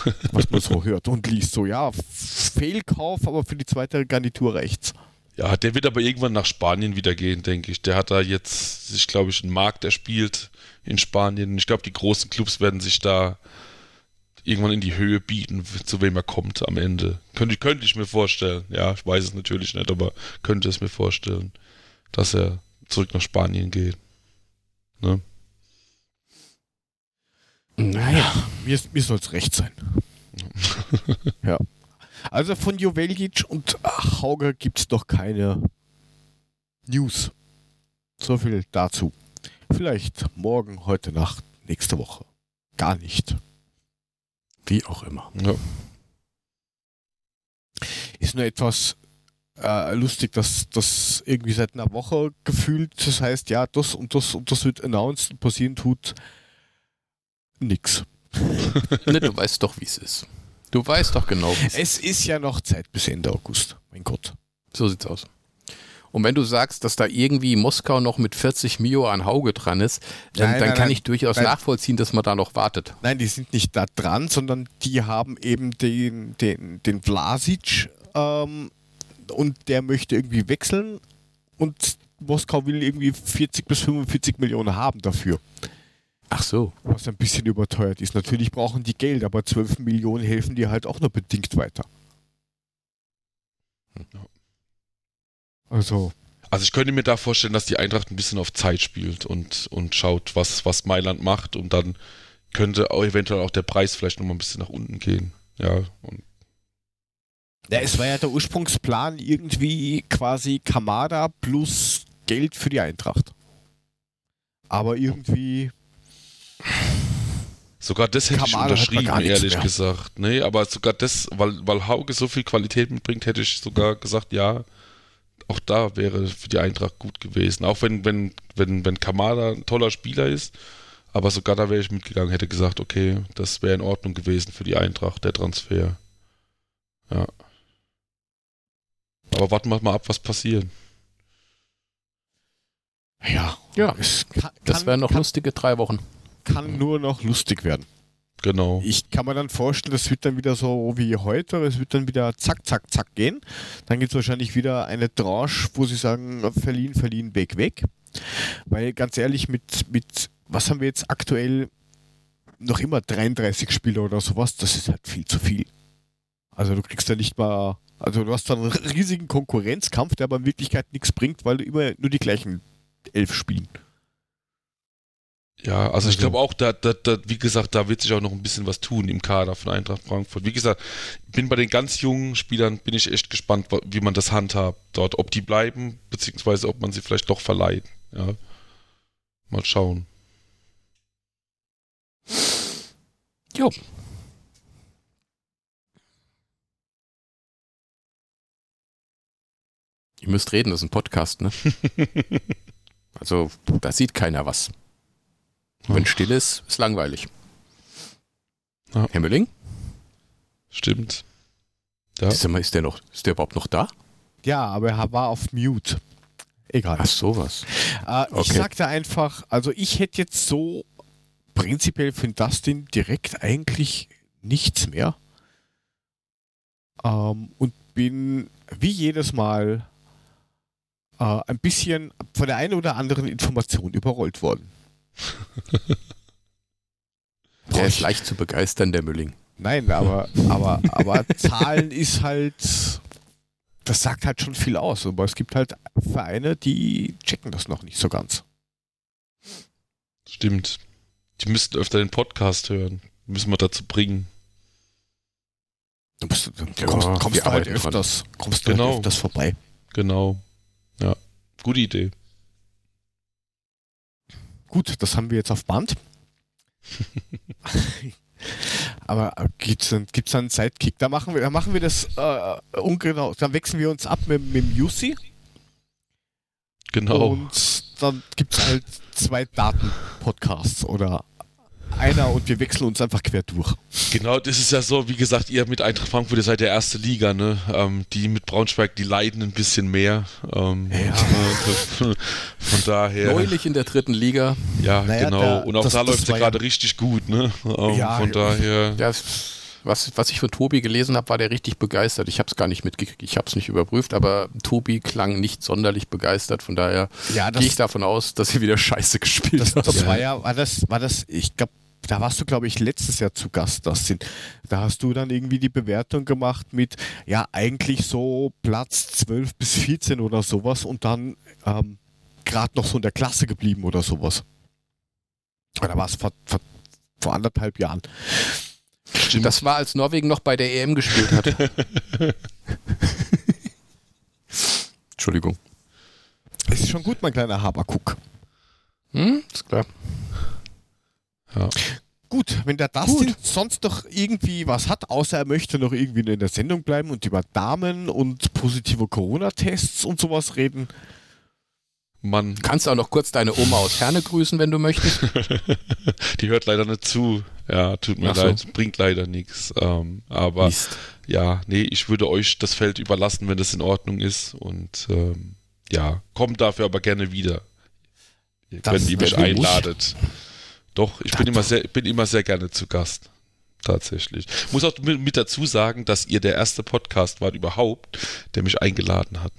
Was man so hört und liest. So, ja, Fehlkauf, aber für die zweite Garnitur rechts. Ja, der wird aber irgendwann nach Spanien wieder gehen, denke ich. Der hat da jetzt sich, glaube ich, einen Markt erspielt in Spanien. Ich glaube, die großen Clubs werden sich da irgendwann in die Höhe bieten, zu wem er kommt am Ende. Könnte, könnte ich mir vorstellen. Ja, ich weiß es natürlich nicht, aber könnte es mir vorstellen, dass er zurück nach Spanien geht. Ne? Naja, mir, mir soll es recht sein. ja. Also von Joveljic und Hauger gibt es doch keine News. So viel dazu. Vielleicht morgen, heute Nacht, nächste Woche. Gar nicht. Wie auch immer. Ja. Ist nur etwas äh, lustig, dass das irgendwie seit einer Woche gefühlt, das heißt, ja, das und das und das wird announced und passieren tut nix. ne, du weißt doch, wie es ist. Du weißt doch genau, wie es ist. Es ist ja noch Zeit bis Ende August. Mein Gott. So sieht's aus. Und wenn du sagst, dass da irgendwie Moskau noch mit 40 Mio an Hauge dran ist, dann, nein, dann nein, kann nein, ich durchaus nachvollziehen, dass man da noch wartet. Nein, die sind nicht da dran, sondern die haben eben den, den, den Vlasic ähm, und der möchte irgendwie wechseln und Moskau will irgendwie 40 bis 45 Millionen haben dafür. Ach so. Was ein bisschen überteuert ist. Natürlich brauchen die Geld, aber 12 Millionen helfen dir halt auch nur bedingt weiter. Also. Also ich könnte mir da vorstellen, dass die Eintracht ein bisschen auf Zeit spielt und, und schaut, was, was Mailand macht und dann könnte auch eventuell auch der Preis vielleicht nochmal ein bisschen nach unten gehen. Ja, und ja, es war ja der Ursprungsplan irgendwie quasi Kamada plus Geld für die Eintracht. Aber irgendwie Sogar das hätte Kamada ich unterschrieben, ehrlich mehr. gesagt. Nee, aber sogar das, weil, weil Hauge so viel Qualität mitbringt, hätte ich sogar gesagt, ja, auch da wäre für die Eintracht gut gewesen. Auch wenn, wenn, wenn, wenn Kamada ein toller Spieler ist, aber sogar da wäre ich mitgegangen, hätte gesagt, okay, das wäre in Ordnung gewesen für die Eintracht, der Transfer. Ja. Aber warten wir mal ab, was passiert. Ja, ja. Kann, das wären noch kann, lustige drei Wochen kann nur noch lustig werden. Genau. Ich kann mir dann vorstellen, das wird dann wieder so wie heute, es wird dann wieder zack, zack, zack gehen. Dann gibt es wahrscheinlich wieder eine Tranche, wo sie sagen, verliehen, verliehen, weg, weg. Weil ganz ehrlich, mit, mit was haben wir jetzt aktuell noch immer 33 Spieler oder sowas, das ist halt viel zu viel. Also du kriegst ja nicht mal, also du hast dann einen riesigen Konkurrenzkampf, der aber in Wirklichkeit nichts bringt, weil du immer nur die gleichen elf spielen. Ja, also, also ich glaube auch, da, da, da, wie gesagt, da wird sich auch noch ein bisschen was tun im Kader von Eintracht Frankfurt. Wie gesagt, bin bei den ganz jungen Spielern, bin ich echt gespannt, wie man das handhabt dort, ob die bleiben, beziehungsweise ob man sie vielleicht doch verleiht. Ja. Mal schauen. Jo. Ihr müsst reden, das ist ein Podcast, ne? also, da sieht keiner was. Wenn still ist, ist langweilig. Ja. Hemmeling? Stimmt. Ja. Ist, der, ist, der noch, ist der überhaupt noch da? Ja, aber er war auf Mute. Egal. Ach, sowas. Äh, okay. Ich sagte einfach, also ich hätte jetzt so prinzipiell für Dustin direkt eigentlich nichts mehr. Ähm, und bin wie jedes Mal äh, ein bisschen von der einen oder anderen Information überrollt worden. der ist leicht zu begeistern, der Mülling. Nein, aber, aber, aber Zahlen ist halt, das sagt halt schon viel aus. Aber es gibt halt Vereine, die checken das noch nicht so ganz. Stimmt. Die müssten öfter den Podcast hören. Müssen wir dazu bringen. Du, bist, du ja, kommst, kommst du halt öfters, kommst du genau. halt öfters vorbei. Genau. Ja, gute Idee. Gut, das haben wir jetzt auf Band. Aber gibt es gibt's einen Sidekick? Da machen wir, da machen wir das äh, ungenau. Dann wechseln wir uns ab mit, mit dem Yusi. Genau. Und dann gibt es halt zwei Daten-Podcasts oder einer und wir wechseln uns einfach quer durch. Genau, das ist ja so, wie gesagt, ihr mit Eintracht Frankfurt, ihr seid der erste Liga, ne? Ähm, die mit Braunschweig, die leiden ein bisschen mehr. Ähm, ja. von daher. Neulich in der dritten Liga. Ja, naja, genau. Der, und auch das, da läuft es gerade richtig gut, ne? Ähm, ja, von daher. Ja, was, was ich von Tobi gelesen habe, war der richtig begeistert. Ich habe es gar nicht mitgekriegt, ich habe es nicht überprüft, aber Tobi klang nicht sonderlich begeistert. Von daher ja, gehe ich davon aus, dass sie wieder scheiße gespielt das, Das war ja, war das, war das, ich glaube, da warst du, glaube ich, letztes Jahr zu Gast, Dustin. Da hast du dann irgendwie die Bewertung gemacht mit, ja, eigentlich so Platz 12 bis 14 oder sowas und dann ähm, gerade noch so in der Klasse geblieben oder sowas. Da war es vor, vor, vor anderthalb Jahren. Stimmt. Das war, als Norwegen noch bei der EM gespielt hat. Entschuldigung. Ist schon gut, mein kleiner Haberkuck. Hm, ist klar. Ja. Gut, wenn der Dustin Gut. sonst doch irgendwie was hat, außer er möchte noch irgendwie in der Sendung bleiben und über Damen und positive Corona-Tests und sowas reden. Mann. Kannst auch noch kurz deine Oma aus Herne grüßen, wenn du möchtest. Die hört leider nicht zu. Ja, tut mir so. leid, bringt leider nichts. Ähm, aber Mist. ja, nee, ich würde euch das Feld überlassen, wenn das in Ordnung ist. Und ähm, ja, kommt dafür aber gerne wieder. Wenn ihr mich einladet. Muss. Doch, ich bin immer, sehr, bin immer sehr gerne zu Gast. Tatsächlich. Ich muss auch mit dazu sagen, dass ihr der erste Podcast wart überhaupt, der mich eingeladen hat.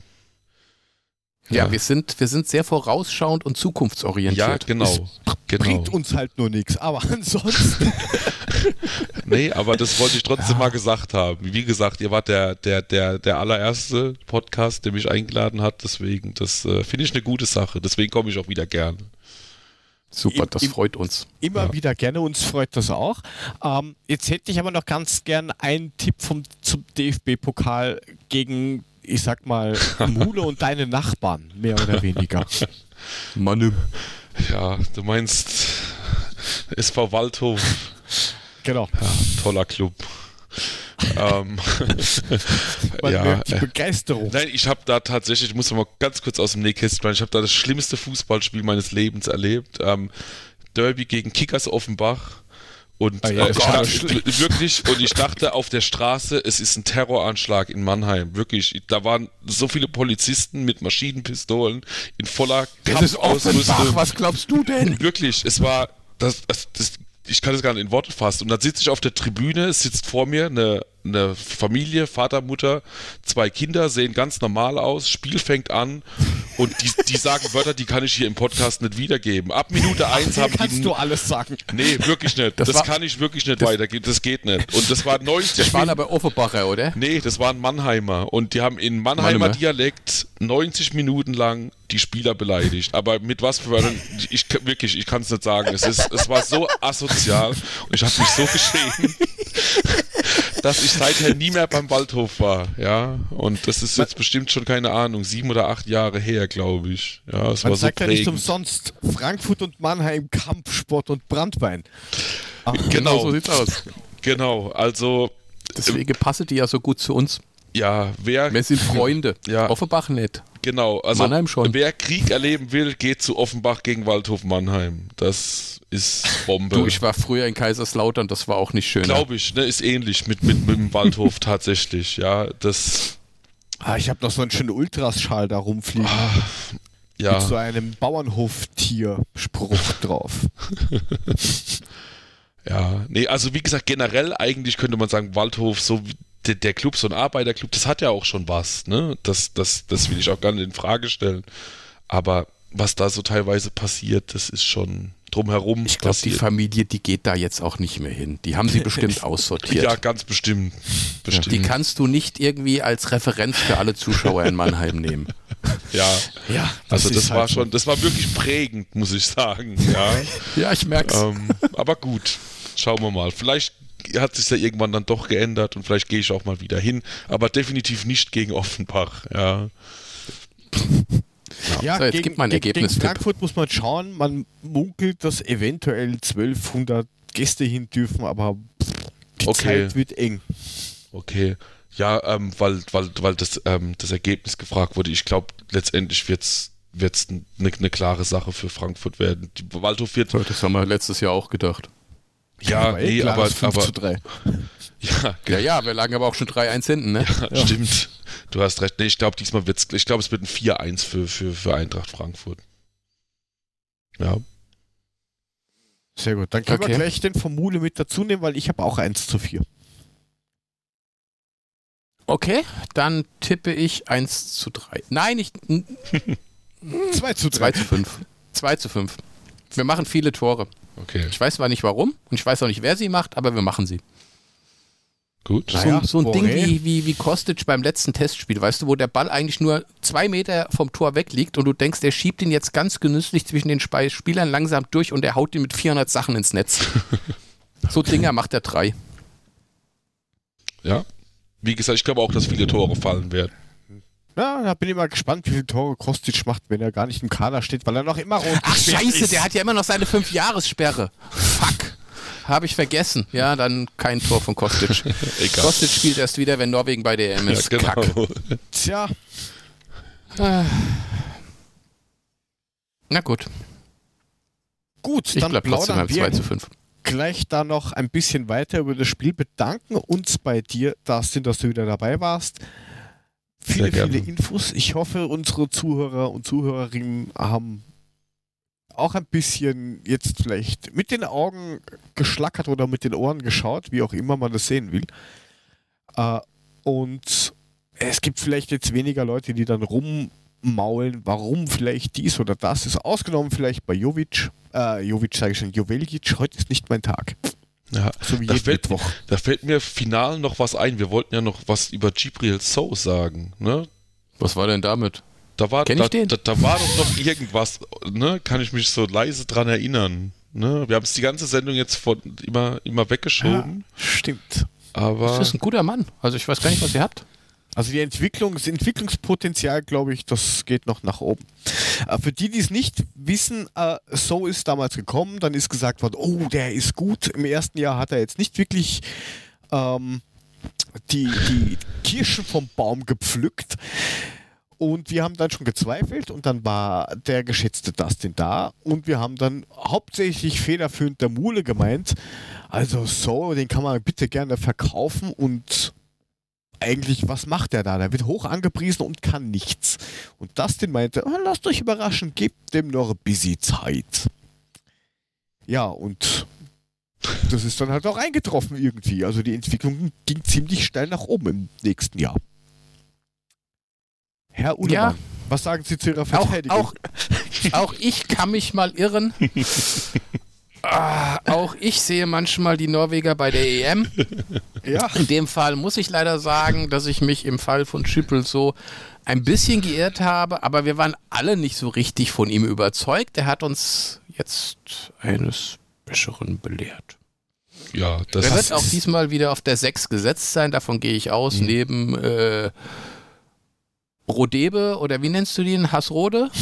Ja, ja, wir sind, wir sind sehr vorausschauend und zukunftsorientiert. Ja, genau. Es genau. bringt uns halt nur nichts, aber ansonsten. nee, aber das wollte ich trotzdem ja. mal gesagt haben. Wie gesagt, ihr wart der, der, der, der allererste Podcast, der mich eingeladen hat, deswegen, das äh, finde ich eine gute Sache. Deswegen komme ich auch wieder gerne. Super, das im, freut uns. Immer ja. wieder gerne, uns freut das auch. Ähm, jetzt hätte ich aber noch ganz gern einen Tipp vom, zum DFB-Pokal gegen, ich sag mal, Mule und deine Nachbarn, mehr oder weniger. Mann. Ja, du meinst SV Waldhof. Genau. Ja, toller Club ähm, ja, die äh, Begeisterung. Nein, ich habe da tatsächlich, ich muss mal ganz kurz aus dem Nähkästchen rein, ich habe da das schlimmste Fußballspiel meines Lebens erlebt. Ähm, Derby gegen Kickers Offenbach. Und ah, ja, ich dachte, wirklich, und ich dachte auf der Straße, es ist ein Terroranschlag in Mannheim. Wirklich, da waren so viele Polizisten mit Maschinenpistolen in voller Kampfausrüstung. Was glaubst du denn? Wirklich, es war, das, das, das ich kann es gar nicht in Worte fassen. Und dann sitze ich auf der Tribüne, sitzt vor mir eine eine Familie, Vater, Mutter, zwei Kinder, sehen ganz normal aus, Spiel fängt an und die, die sagen Wörter, die kann ich hier im Podcast nicht wiedergeben. Ab Minute 1 haben kannst die... kannst du alles sagen. Nee, wirklich nicht. Das, das war, kann ich wirklich nicht das, weitergeben. Das geht nicht. Und das war 90 Das waren aber Offenbacher, oder? Nee, das waren Mannheimer. Und die haben in Mannheimer Mannheimer. Dialekt 90 Minuten lang die Spieler beleidigt. Aber mit was für Wörtern, ich, wirklich, ich kann es nicht sagen. Es, ist, es war so asozial und ich habe mich so geschämt, dass ich seither nie mehr beim Waldhof war. Ja, und das ist jetzt bestimmt schon keine Ahnung, sieben oder acht Jahre her, glaube ich. Ja, es Man war so sagt ja nicht umsonst Frankfurt und Mannheim Kampfsport und Brandwein. Ach, genau. genau so sieht's aus. Genau, also Deswegen passen die ja so gut zu uns. Ja, wer. Wir sind Freunde. Ja. Offenbach nicht. Genau, also Mannheim schon. wer Krieg erleben will, geht zu Offenbach gegen Waldhof Mannheim. Das ist Bombe. Du, ich war früher in Kaiserslautern, das war auch nicht schön. Glaube ich, ne, ist ähnlich mit, mit, mit dem Waldhof tatsächlich, ja. Das. Ah, ich habe noch so einen schönen Ultraschal da rumfliegen. Ah, ja. Mit so einem Bauernhoftier-Spruch drauf. ja, nee, also wie gesagt, generell eigentlich könnte man sagen, Waldhof, so wie der, der Club, so ein Arbeiterclub, das hat ja auch schon was, ne? Das, das, das will ich auch gar nicht in Frage stellen. Aber was da so teilweise passiert, das ist schon drumherum. Ich glaube, die Familie, die geht da jetzt auch nicht mehr hin. Die haben sie bestimmt aussortiert. Ja, ganz bestimmt. bestimmt. Die kannst du nicht irgendwie als Referenz für alle Zuschauer in Mannheim nehmen. Ja, ja das also das war halt schon, das war wirklich prägend, muss ich sagen. Ja, ja ich merke es. Ähm, aber gut, schauen wir mal. Vielleicht hat sich ja irgendwann dann doch geändert und vielleicht gehe ich auch mal wieder hin, aber definitiv nicht gegen Offenbach. Ja. Ja, so, jetzt gegen, gibt man ein Ergebnis. Gegen Frankfurt muss man schauen. Man munkelt, dass eventuell 1200 Gäste hin dürfen, aber die okay. Zeit wird eng. Okay. Ja, ähm, weil, weil, weil das, ähm, das Ergebnis gefragt wurde. Ich glaube, letztendlich wird es eine ne klare Sache für Frankfurt werden. Die Waldhof wird. Das haben wir letztes Jahr auch gedacht. Ja, aber nee, aber, aber zu 3. Ja, ja, ja, wir lagen aber auch schon 3-1 hinten, ne? Ja, ja. Stimmt. Du hast recht. Nee, ich glaube, diesmal wird's, ich glaube, es wird ein 4-1 für, für, für Eintracht Frankfurt. Ja. Sehr gut. Dann können okay. wir gleich den Formule mit dazu nehmen, weil ich habe auch 1 zu 4. Okay, dann tippe ich 1 zu 3. Nein, ich. 2 zu 3. 2 zu 5. 2 zu 5. Wir machen viele Tore. Okay. Ich weiß zwar nicht warum und ich weiß auch nicht, wer sie macht, aber wir machen sie. Gut. So, naja, so ein. Ding wie, wie, wie Kostic beim letzten Testspiel, weißt du, wo der Ball eigentlich nur zwei Meter vom Tor wegliegt und du denkst, der schiebt ihn jetzt ganz genüsslich zwischen den Spielern langsam durch und er haut ihn mit 400 Sachen ins Netz. so Dinger macht er drei. Ja. Wie gesagt, ich glaube auch, dass viele Tore fallen werden. Ja, da bin ich mal gespannt, wie viele Tore Kostic macht, wenn er gar nicht im Kader steht, weil er noch immer rot Ach scheiße, ist. der hat ja immer noch seine 5-Jahressperre. Fuck. Habe ich vergessen. Ja, dann kein Tor von Kostic. Kostic spielt erst wieder, wenn Norwegen bei der EM ist. Ja, genau. Kack. Tja. Na gut. Gut, ich dann bleib trotzdem beim 2 zu 5 gleich da noch ein bisschen weiter über das Spiel bedanken uns bei dir, Dustin, dass du wieder dabei warst viele, viele Infos. Ich hoffe, unsere Zuhörer und Zuhörerinnen haben auch ein bisschen jetzt vielleicht mit den Augen geschlackert oder mit den Ohren geschaut, wie auch immer man das sehen will. Äh, und es gibt vielleicht jetzt weniger Leute, die dann rummaulen, warum vielleicht dies oder das ist. Ausgenommen vielleicht bei Jovic. Äh, Jovic sage ich schon, Joveljic, heute ist nicht mein Tag. Ja, so wie da, fällt, da fällt mir final noch was ein. Wir wollten ja noch was über Gibril So sagen. Ne? Was war denn damit? Da war, da, da, da, war doch noch irgendwas, ne? Kann ich mich so leise dran erinnern. Ne? Wir haben es die ganze Sendung jetzt von immer, immer weggeschoben. Ja, stimmt. Aber. Das ist ein guter Mann. Also ich weiß gar nicht, was ihr habt. Also die Entwicklung, das Entwicklungspotenzial, glaube ich, das geht noch nach oben. Äh, für die, die es nicht wissen, äh, so ist damals gekommen, dann ist gesagt worden, oh, der ist gut. Im ersten Jahr hat er jetzt nicht wirklich ähm, die, die Kirschen vom Baum gepflückt. Und wir haben dann schon gezweifelt und dann war der geschätzte Dustin da und wir haben dann hauptsächlich federführend der Mule gemeint. Also so, den kann man bitte gerne verkaufen und eigentlich, was macht der da? Der wird hoch angepriesen und kann nichts. Und Dustin meinte, oh, lasst euch überraschen, gebt dem noch ein bisschen Zeit. Ja, und das ist dann halt auch eingetroffen irgendwie. Also die Entwicklung ging ziemlich steil nach oben im nächsten Jahr. Herr Ullmann, ja. was sagen Sie zu Ihrer Verteidigung? Auch, auch, auch ich kann mich mal irren. Ah, auch ich sehe manchmal die Norweger bei der EM. Ja. In dem Fall muss ich leider sagen, dass ich mich im Fall von Schippel so ein bisschen geirrt habe, aber wir waren alle nicht so richtig von ihm überzeugt. Er hat uns jetzt eines Besseren belehrt. Ja, das Er wird auch diesmal wieder auf der 6 gesetzt sein, davon gehe ich aus, mhm. neben äh, Rodebe oder wie nennst du den? Hassrode?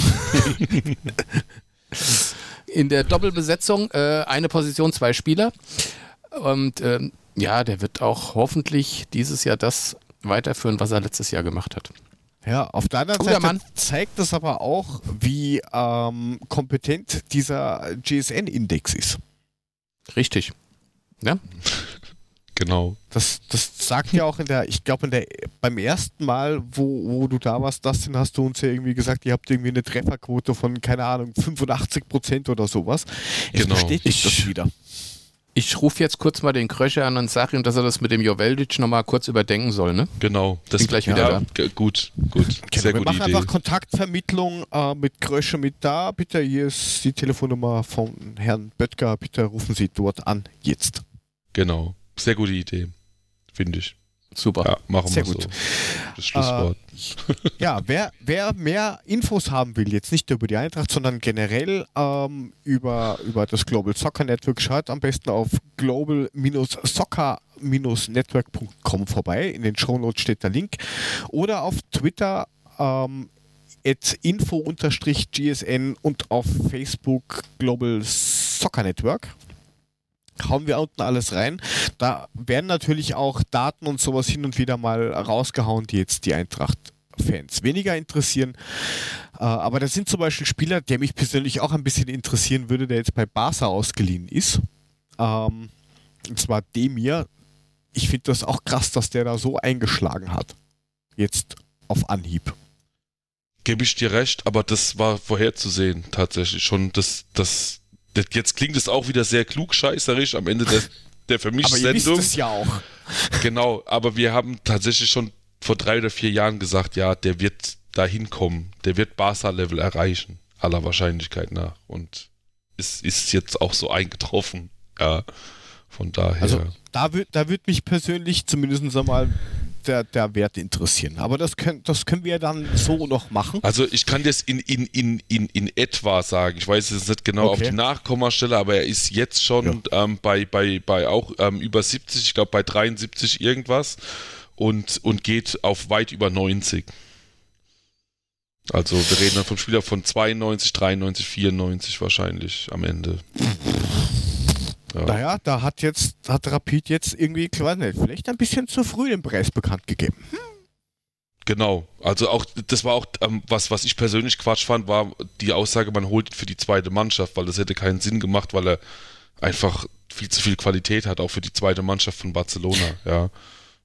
in der Doppelbesetzung äh, eine Position, zwei Spieler. Und ähm, ja, der wird auch hoffentlich dieses Jahr das weiterführen, was er letztes Jahr gemacht hat. Ja, auf der anderen Guter Seite Mann. zeigt das aber auch, wie ähm, kompetent dieser GSN-Index ist. Richtig. Ja. Genau. Das, das sagt ja auch in der, ich glaube, in der beim ersten Mal, wo, wo du da warst, Dustin, hast du uns ja irgendwie gesagt, ihr habt irgendwie eine Trefferquote von, keine Ahnung, 85 Prozent oder sowas. Es genau. bestätigt ich, das wieder. Ich rufe jetzt kurz mal den Krösche an und sage ihm, dass er das mit dem Joveldic nochmal kurz überdenken soll, ne? Genau. Das Bin gleich wieder ja, da. Gut, gut. Genau, Sehr wir machen Idee. einfach Kontaktvermittlung äh, mit Krösche mit da. Bitte, hier ist die Telefonnummer von Herrn Böttger. Bitte rufen Sie dort an, jetzt. Genau. Sehr gute Idee, finde ich. Super. Ja, machen wir gut. so. Das Schlusswort. Äh, ja, wer, wer mehr Infos haben will, jetzt nicht über die Eintracht, sondern generell ähm, über, über das Global Soccer Network, schaut am besten auf global-soccer-network.com vorbei. In den Shownotes steht der Link. Oder auf Twitter ähm, info-gsn und auf Facebook Global Soccer Network hauen wir unten alles rein. Da werden natürlich auch Daten und sowas hin und wieder mal rausgehauen, die jetzt die Eintracht-Fans weniger interessieren. Äh, aber das sind zum Beispiel Spieler, der mich persönlich auch ein bisschen interessieren würde, der jetzt bei Barca ausgeliehen ist. Ähm, und zwar Demir. Ich finde das auch krass, dass der da so eingeschlagen hat. Jetzt auf Anhieb. Gebe ich dir recht, aber das war vorherzusehen tatsächlich schon. Das, das, jetzt klingt es auch wieder sehr klugscheißerisch am Ende der, der für mich Sendung. Aber ja auch. Genau, aber wir haben tatsächlich schon vor drei oder vier Jahren gesagt, ja, der wird da hinkommen. Der wird Barca-Level erreichen, aller Wahrscheinlichkeit nach. Und es ist jetzt auch so eingetroffen. Ja, von daher. Also da da wird mich persönlich zumindest einmal der, der Wert interessieren. Aber das können, das können wir dann so noch machen. Also ich kann das in, in, in, in, in etwa sagen. Ich weiß jetzt nicht genau okay. auf die Nachkommastelle, aber er ist jetzt schon ja. ähm, bei, bei, bei auch ähm, über 70, ich glaube bei 73 irgendwas und, und geht auf weit über 90. Also wir reden dann vom Spieler von 92, 93, 94 wahrscheinlich am Ende. Ja. Naja, da hat jetzt, hat Rapid jetzt irgendwie, nicht, vielleicht ein bisschen zu früh den Preis bekannt gegeben. Hm. Genau, also auch das war auch ähm, was, was ich persönlich Quatsch fand, war die Aussage, man holt ihn für die zweite Mannschaft, weil das hätte keinen Sinn gemacht, weil er einfach viel zu viel Qualität hat, auch für die zweite Mannschaft von Barcelona, ja.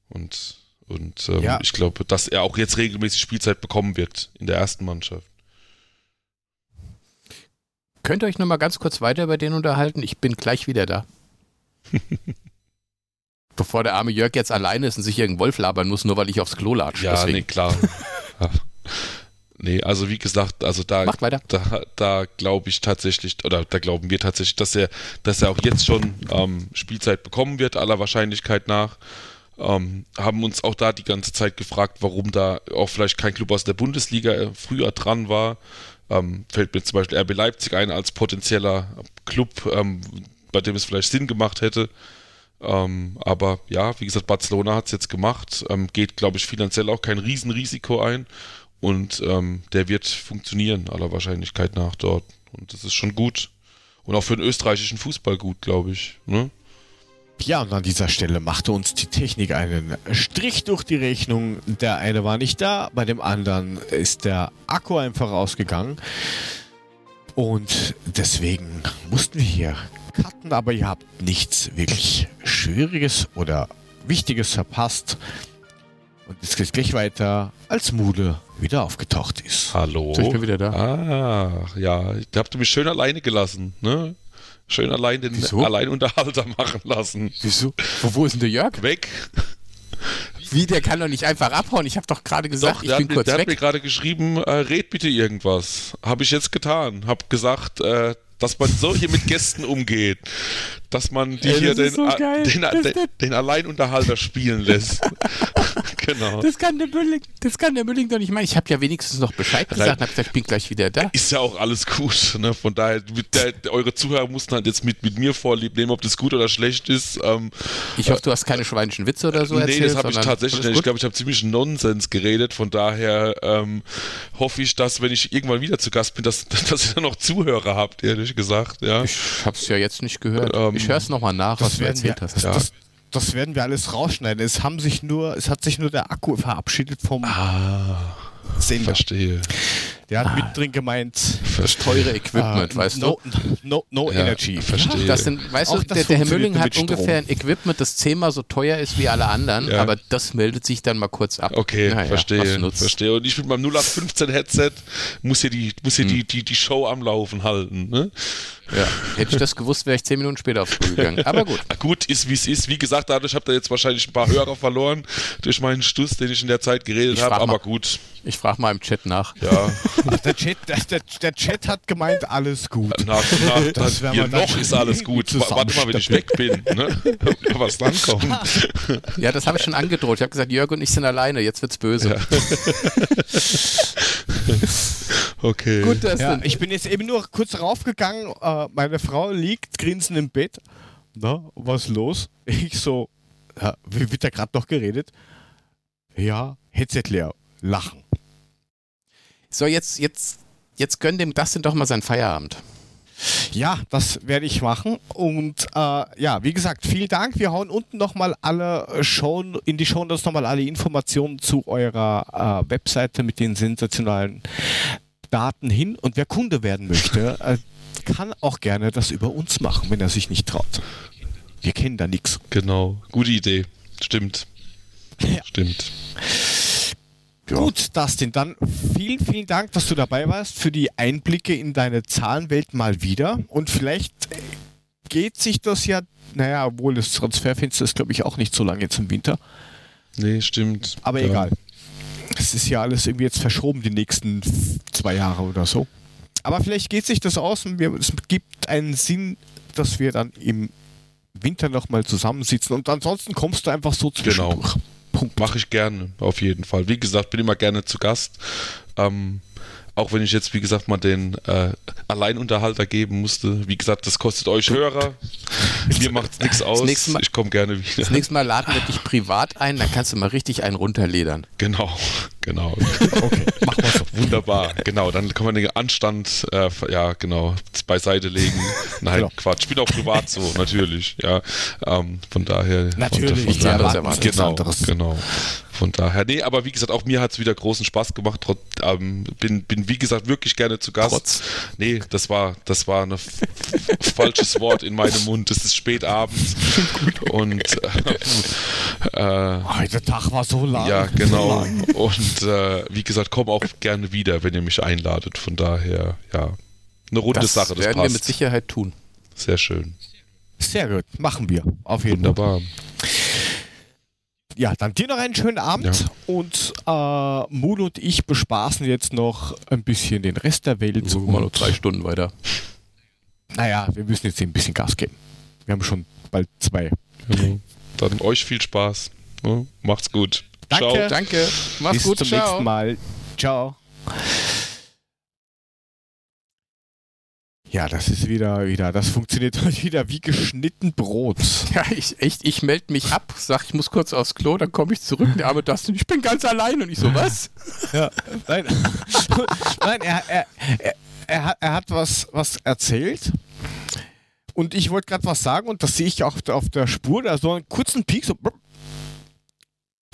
Und, und ähm, ja. ich glaube, dass er auch jetzt regelmäßig Spielzeit bekommen wird in der ersten Mannschaft. Könnt ihr euch noch mal ganz kurz weiter über den unterhalten? Ich bin gleich wieder da. Bevor der arme Jörg jetzt alleine ist und sich irgendeinen Wolf labern muss, nur weil ich aufs Klo latsche. Ja, Deswegen. nee, klar. nee, also wie gesagt, also da, da, da glaube ich tatsächlich, oder da glauben wir tatsächlich, dass er, dass er auch jetzt schon ähm, Spielzeit bekommen wird, aller Wahrscheinlichkeit nach. Ähm, haben uns auch da die ganze Zeit gefragt, warum da auch vielleicht kein Club aus der Bundesliga äh, früher dran war. Ähm, fällt mir zum Beispiel RB Leipzig ein als potenzieller Club, ähm, bei dem es vielleicht Sinn gemacht hätte. Ähm, aber ja, wie gesagt, Barcelona hat es jetzt gemacht, ähm, geht, glaube ich, finanziell auch kein Riesenrisiko ein und ähm, der wird funktionieren, aller Wahrscheinlichkeit nach dort. Und das ist schon gut. Und auch für den österreichischen Fußball gut, glaube ich. Ne? Ja, und an dieser Stelle machte uns die Technik einen Strich durch die Rechnung. Der eine war nicht da, bei dem anderen ist der Akku einfach rausgegangen. Und deswegen mussten wir hier cutten, aber ihr habt nichts wirklich Schwieriges oder Wichtiges verpasst. Und es geht gleich weiter, als Mude wieder aufgetaucht ist. Hallo. So, ich bin wieder da. Ah, ja. Da habt ihr mich schön alleine gelassen, ne? Schön allein den Wieso? Alleinunterhalter machen lassen. Wieso? Wo, wo ist denn der Jörg? Weg. Wie, der kann doch nicht einfach abhauen. Ich habe doch gerade gesagt, doch, ich bin hat, kurz der weg. Der hat mir gerade geschrieben, äh, red bitte irgendwas. Habe ich jetzt getan. Habe gesagt, äh, dass man so hier mit Gästen umgeht, dass man die Ey, hier den, so den, den, den, Alleinunterhalter spielen lässt. genau. Das kann der Mülling, das kann der Mülling doch nicht machen. Ich habe ja wenigstens noch Bescheid gesagt und habe gesagt, ich bin gleich wieder da. Ist ja auch alles gut. Ne? Von daher, der, eure Zuhörer mussten halt jetzt mit, mit mir vorlieb nehmen, ob das gut oder schlecht ist. Ähm, ich hoffe, du hast keine schweinischen Witze oder so nee, erzählt. Nee, das habe ich tatsächlich nicht. Ich glaube, ich habe ziemlich Nonsens geredet. Von daher ähm, hoffe ich, dass, wenn ich irgendwann wieder zu Gast bin, dass, dass ihr dann noch Zuhörer habt, ehrlich gesagt. Ja. Ich habe es ja jetzt nicht gehört. Ähm, ich höre es nochmal nach, was du erzählt wir, hast. Das, ja. das, das, werden wir alles rausschneiden. Es haben sich nur, es hat sich nur der Akku verabschiedet vom ah, Sender. Verstehe. Der hat ah, mittendrin gemeint, das teure Equipment, uh, weißt no, du? No, no, no ja, Energy. Verstehe. Das sind, weißt Auch du, der, der Herr Mülling hat ungefähr ein Equipment, das zehnmal so teuer ist wie alle anderen, ja. aber das meldet sich dann mal kurz ab. Okay, naja, verstehe. Verstehe. Und ich mit meinem 0815 Headset muss hier die, muss hier hm. die, die, die Show am Laufen halten. Ne? Ja, hätte ich das gewusst, wäre ich zehn Minuten später aufs Spiel gegangen. Aber gut. gut, ist wie es ist. Wie gesagt, dadurch habt ihr jetzt wahrscheinlich ein paar Hörer verloren durch meinen Stuss, den ich in der Zeit geredet habe, aber gut. Ich frage mal im Chat nach. Ja. Der, Chat, der, der, Chat hat gemeint, alles gut. Na, na, das hier noch ist alles gut. Warte mal, wenn ich weg bin, ne? was dann kommt. Ja, das habe ich schon angedroht. Ich habe gesagt, Jörg und ich sind alleine, jetzt wird's böse. Ja. okay. Gut, ja, ich bin jetzt eben nur kurz raufgegangen. Äh, meine Frau liegt grinsend im Bett. Na, was los? Ich so, ja, wie wird da gerade noch geredet? Ja, Headset leer. Lachen. So, jetzt, jetzt, jetzt gönn dem Dustin doch mal seinen Feierabend. Ja, das werde ich machen. Und äh, ja, wie gesagt, vielen Dank. Wir hauen unten nochmal alle Show, in die Show Notes nochmal alle Informationen zu eurer äh, Webseite mit den sensationalen Daten hin. Und wer Kunde werden möchte, äh, kann auch gerne das über uns machen, wenn er sich nicht traut. Wir kennen da nichts. Genau, gute Idee. Stimmt. Ja. Stimmt. Ja. Gut, Dustin, dann vielen, vielen Dank, dass du dabei warst für die Einblicke in deine Zahlenwelt mal wieder. Und vielleicht geht sich das ja, naja, obwohl das Transferfenster ist, glaube ich, auch nicht so lange jetzt im Winter. Nee, stimmt. Aber ja. egal. Es ist ja alles irgendwie jetzt verschoben, die nächsten zwei Jahre oder so. Aber vielleicht geht sich das aus und wir, es gibt einen Sinn, dass wir dann im Winter nochmal zusammensitzen und ansonsten kommst du einfach so zwischendurch. Genau. Punkt. Mache ich gerne, auf jeden Fall. Wie gesagt, bin immer gerne zu Gast. Ähm, auch wenn ich jetzt, wie gesagt, mal den äh, Alleinunterhalter geben musste. Wie gesagt, das kostet euch Hörer. Mir macht es nichts aus. Mal, ich komme gerne wieder. Das nächste Mal laden wir dich privat ein, dann kannst du mal richtig einen runterledern. Genau, genau. Okay, machen wir so. Wunderbar, genau. Dann kann man den Anstand, äh, ja, genau, beiseite legen. Nein, genau. Quatsch. Ich bin auch privat so, natürlich. Ja, ähm, von daher. Natürlich, von, von, ja, genau, genau. Von daher, nee, aber wie gesagt, auch mir hat es wieder großen Spaß gemacht. Trot, ähm, bin, bin, wie gesagt, wirklich gerne zu Gast. Trotz. Nee, das war, das war ein falsches Wort in meinem Mund. Es ist spät abends. und äh, äh, der Tag war so lang. Ja, genau. Und äh, wie gesagt, komm auch gerne wieder, wenn ihr mich einladet. Von daher, ja, eine runde das Sache. Das werden passt. wir mit Sicherheit tun. Sehr schön. Sehr gut, machen wir. Auf jeden Wunderbar. Fall ja, dann dir noch einen schönen Abend ja. und äh, Moon und ich bespaßen jetzt noch ein bisschen den Rest der Welt. So, mal noch drei Stunden weiter. Naja, wir müssen jetzt ein bisschen Gas geben. Wir haben schon bald zwei. Genau. Dann euch viel Spaß. Ja, macht's gut. Danke. Ciao. Danke. Mach's Bis gut. Bis zum Ciao. nächsten Mal. Ciao. Ja, das ist wieder, wieder, das funktioniert heute wieder wie geschnitten Brot. Ja, ich, echt, ich melde mich ab, sag, ich muss kurz aufs Klo, dann komme ich zurück, der arme Dustin, ich bin ganz allein und ich so, was? Ja, nein, nein er, er, er, er, hat, er hat was, was erzählt und ich wollte gerade was sagen und das sehe ich auch auf der Spur, da so einen kurzen Peak, so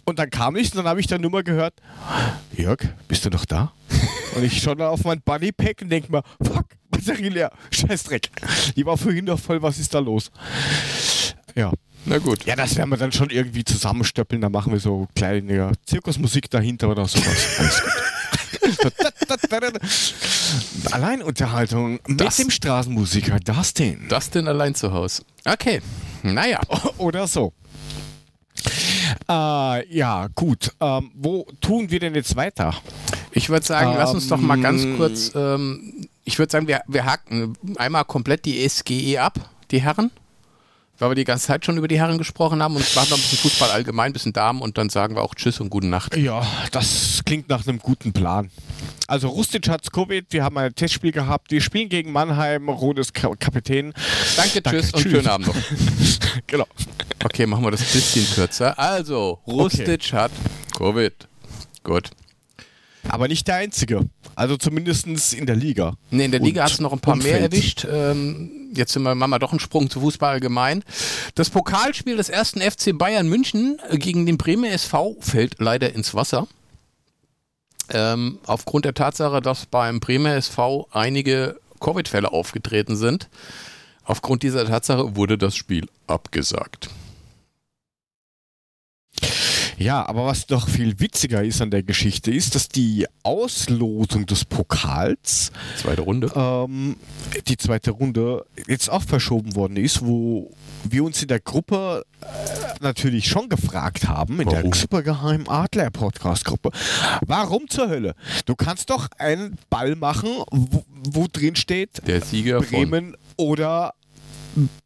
und dann kam ich und dann habe ich dann nur mal gehört, Jörg, bist du noch da? und ich schaue dann auf mein Buddypack und denke mir, fuck, Batterie leer. Scheißdreck. Die war vorhin noch voll, was ist da los? Ja. Na gut. Ja, das werden wir dann schon irgendwie zusammenstöppeln. Da machen wir so kleine Zirkusmusik dahinter oder sowas. Alles gut. Alleinunterhaltung mit das, dem Straßenmusiker Dustin. Dustin allein zu Hause. Okay, naja. Oder so. Äh, ja, gut. Ähm, wo tun wir denn jetzt weiter? Ich würde sagen, ähm, lass uns doch mal ganz ähm, kurz, ähm, ich würde sagen, wir, wir haken einmal komplett die SGE ab, die Herren weil wir die ganze Zeit schon über die Herren gesprochen haben und machen noch ein bisschen Fußball allgemein, ein bisschen Damen und dann sagen wir auch Tschüss und gute Nacht. Ja, das klingt nach einem guten Plan. Also Rustic hat Covid, wir haben ein Testspiel gehabt, wir spielen gegen Mannheim, Rodes Kapitän. Danke, Danke tschüss, tschüss und schönen Abend noch. genau. Okay, machen wir das ein bisschen kürzer. Also, Rustic okay. hat Covid. Gut. Aber nicht der Einzige. Also zumindest in der Liga. Nee, in der Liga hat es noch ein paar mehr erwischt. Ähm, jetzt sind wir, machen wir doch einen Sprung zu Fußball allgemein. Das Pokalspiel des ersten FC Bayern München gegen den Bremer SV fällt leider ins Wasser. Ähm, aufgrund der Tatsache, dass beim Bremer SV einige Covid-Fälle aufgetreten sind. Aufgrund dieser Tatsache wurde das Spiel abgesagt. Ja, aber was noch viel witziger ist an der Geschichte, ist, dass die Auslosung des Pokals, zweite Runde, ähm, die zweite Runde jetzt auch verschoben worden ist, wo wir uns in der Gruppe äh, natürlich schon gefragt haben, in warum? der supergeheimen Adler Podcast Gruppe, warum zur Hölle? Du kannst doch einen Ball machen, wo, wo drin steht, der Sieger Bremen oder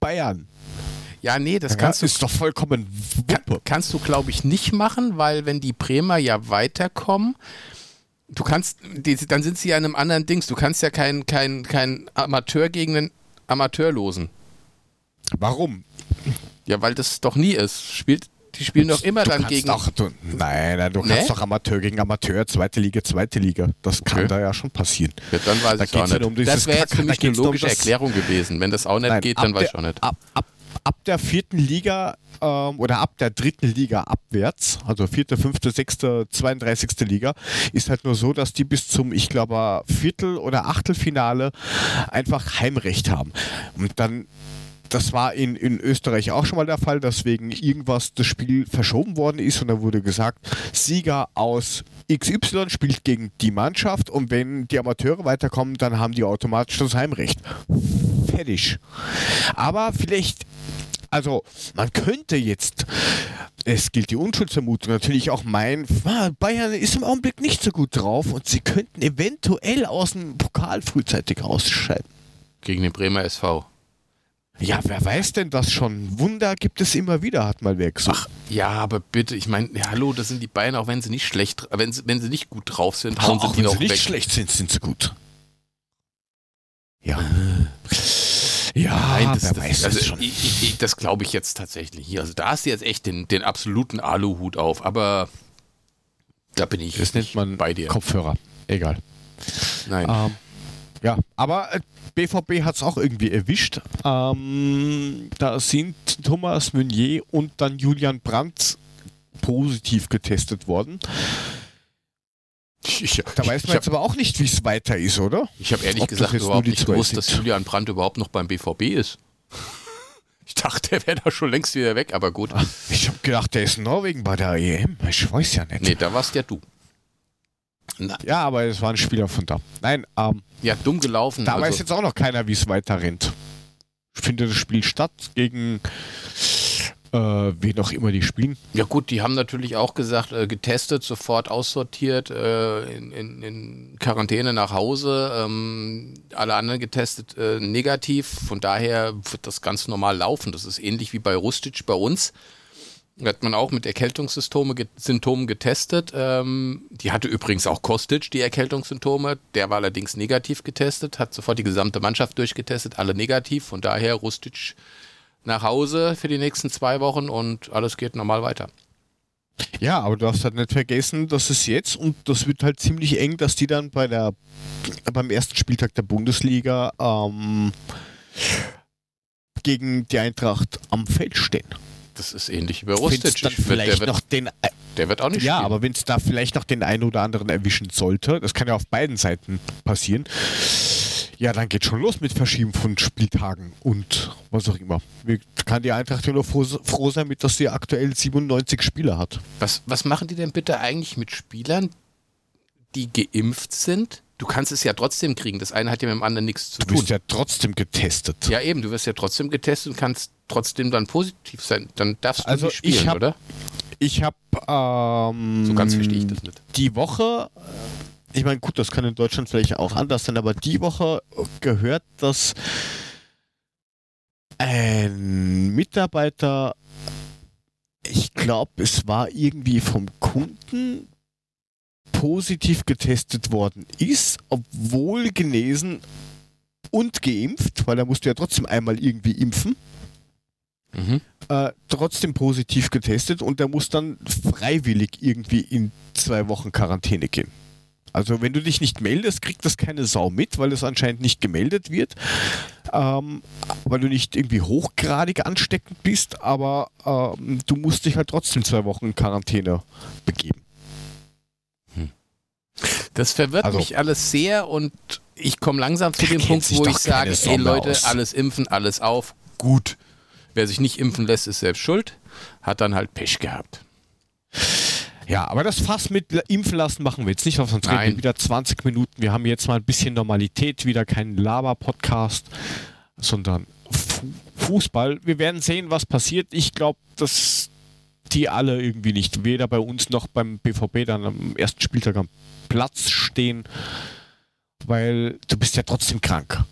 Bayern. Ja, nee, das kannst ja, du. Ist doch vollkommen Wuppe. kannst du, glaube ich, nicht machen, weil wenn die Bremer ja weiterkommen, du kannst, die, dann sind sie ja in einem anderen Dings. Du kannst ja keinen kein, kein Amateur gegen einen Amateur losen. Warum? Ja, weil das doch nie ist. Spielt, die spielen doch immer du dann gegen. Doch, du, nein, nein, du nee? kannst doch Amateur gegen Amateur, zweite Liga, zweite Liga. Das kann okay. da ja schon passieren. Ja, dann weiß da ich auch nicht. Um das wäre jetzt für mich eine logische um Erklärung gewesen. Wenn das auch nicht nein, geht, dann weiß ich auch nicht. Ab, ab, ab der vierten Liga ähm, oder ab der dritten Liga abwärts, also vierte, fünfte, sechste, 32. Liga, ist halt nur so, dass die bis zum, ich glaube, Viertel- oder Achtelfinale einfach Heimrecht haben. Und dann das war in, in Österreich auch schon mal der Fall, dass wegen irgendwas das Spiel verschoben worden ist und da wurde gesagt, Sieger aus XY spielt gegen die Mannschaft und wenn die Amateure weiterkommen, dann haben die automatisch das Heimrecht. Fertig. Aber vielleicht also man könnte jetzt, es gilt die Unschuldsvermutung, natürlich auch meinen, ah, Bayern ist im Augenblick nicht so gut drauf und sie könnten eventuell aus dem Pokal frühzeitig ausscheiden. Gegen den Bremer SV. Ja, wer weiß denn das schon? Wunder gibt es immer wieder, hat mal weg. Ach, ja, aber bitte, ich meine, ja, hallo, das sind die Bayern, auch wenn sie nicht schlecht, wenn sie, wenn sie nicht gut drauf sind, hauen sie die wenn sie nicht weg. schlecht sind, sind sie gut. Ja. Ja, Nein, das, wer das, weiß also, das schon. Ich, ich, das glaube ich jetzt tatsächlich hier. Also da hast du jetzt echt den, den absoluten Aluhut auf, aber da bin ich das nennt man bei dir. Kopfhörer. Egal. Nein. Ähm, ja, aber BVB äh, hat es auch irgendwie erwischt. Ähm, da sind Thomas Meunier und dann Julian Brandt positiv getestet worden. Ich, da weiß man jetzt aber auch nicht, wie es weiter ist, oder? Ich habe ehrlich Ob gesagt überhaupt nicht gewusst, dass Julian Brandt überhaupt noch beim BVB ist. Ich dachte, er wäre da schon längst wieder weg, aber gut. Ich habe gedacht, der ist in Norwegen bei der EM. Ich weiß ja nicht. Nee, da warst ja du. Na. Ja, aber es war ein Spieler von da. Nein, ähm, Ja, dumm gelaufen. Da also. weiß jetzt auch noch keiner, wie es weiter rennt. Findet das Spiel statt gegen äh, wen auch immer die spielen. Ja gut, die haben natürlich auch gesagt, äh, getestet, sofort aussortiert, äh, in, in, in, Quarantäne nach Hause, ähm, alle anderen getestet äh, negativ. Von daher wird das ganz normal laufen. Das ist ähnlich wie bei Rustic bei uns. Hat man auch mit Erkältungssymptomen getestet. Ähm, die hatte übrigens auch Kostic, die Erkältungssymptome. Der war allerdings negativ getestet, hat sofort die gesamte Mannschaft durchgetestet, alle negativ. Von daher Rustic nach Hause für die nächsten zwei Wochen und alles geht normal weiter. Ja, aber du darfst halt nicht vergessen, dass es jetzt und das wird halt ziemlich eng, dass die dann bei der beim ersten Spieltag der Bundesliga ähm, gegen die Eintracht am Feld stehen. Das ist ähnlich wie bei Rustic. Dann vielleicht der, noch den, der wird auch nicht Ja, spielen. aber wenn es da vielleicht noch den einen oder anderen erwischen sollte, das kann ja auf beiden Seiten passieren, ja, dann geht schon los mit Verschieben von Spieltagen und was auch immer. Kann die Eintracht ja nur froh, froh sein, mit, dass sie aktuell 97 Spieler hat. Was, was machen die denn bitte eigentlich mit Spielern, die geimpft sind, Du kannst es ja trotzdem kriegen. Das eine hat ja mit dem anderen nichts zu tun. Du bist ja trotzdem getestet. Ja, eben. Du wirst ja trotzdem getestet und kannst trotzdem dann positiv sein. Dann darfst du also nicht spielen, ich hab, oder? Ich habe ähm, so ganz verstehe ich das nicht. Die Woche, ich meine, gut, das kann in Deutschland vielleicht auch anders sein, aber die Woche gehört, dass ein Mitarbeiter, ich glaube, es war irgendwie vom Kunden positiv getestet worden ist, obwohl genesen und geimpft, weil er musste ja trotzdem einmal irgendwie impfen. Mhm. Äh, trotzdem positiv getestet und er muss dann freiwillig irgendwie in zwei Wochen Quarantäne gehen. Also wenn du dich nicht meldest, kriegt das keine Sau mit, weil es anscheinend nicht gemeldet wird, ähm, weil du nicht irgendwie hochgradig ansteckend bist, aber ähm, du musst dich halt trotzdem zwei Wochen in Quarantäne begeben. Das verwirrt also, mich alles sehr und ich komme langsam zu dem Punkt, wo ich sage, ey Leute, aus. alles impfen, alles auf, gut. Wer sich nicht impfen lässt, ist selbst schuld, hat dann halt Pech gehabt. Ja, aber das Fass mit impfen lassen machen wir jetzt nicht, sonst reden wir wieder 20 Minuten. Wir haben jetzt mal ein bisschen Normalität, wieder kein Laber-Podcast, sondern Fußball. Wir werden sehen, was passiert. Ich glaube, dass die alle irgendwie nicht, weder bei uns noch beim BVB dann am ersten Spieltag am Platz stehen, weil du bist ja trotzdem krank.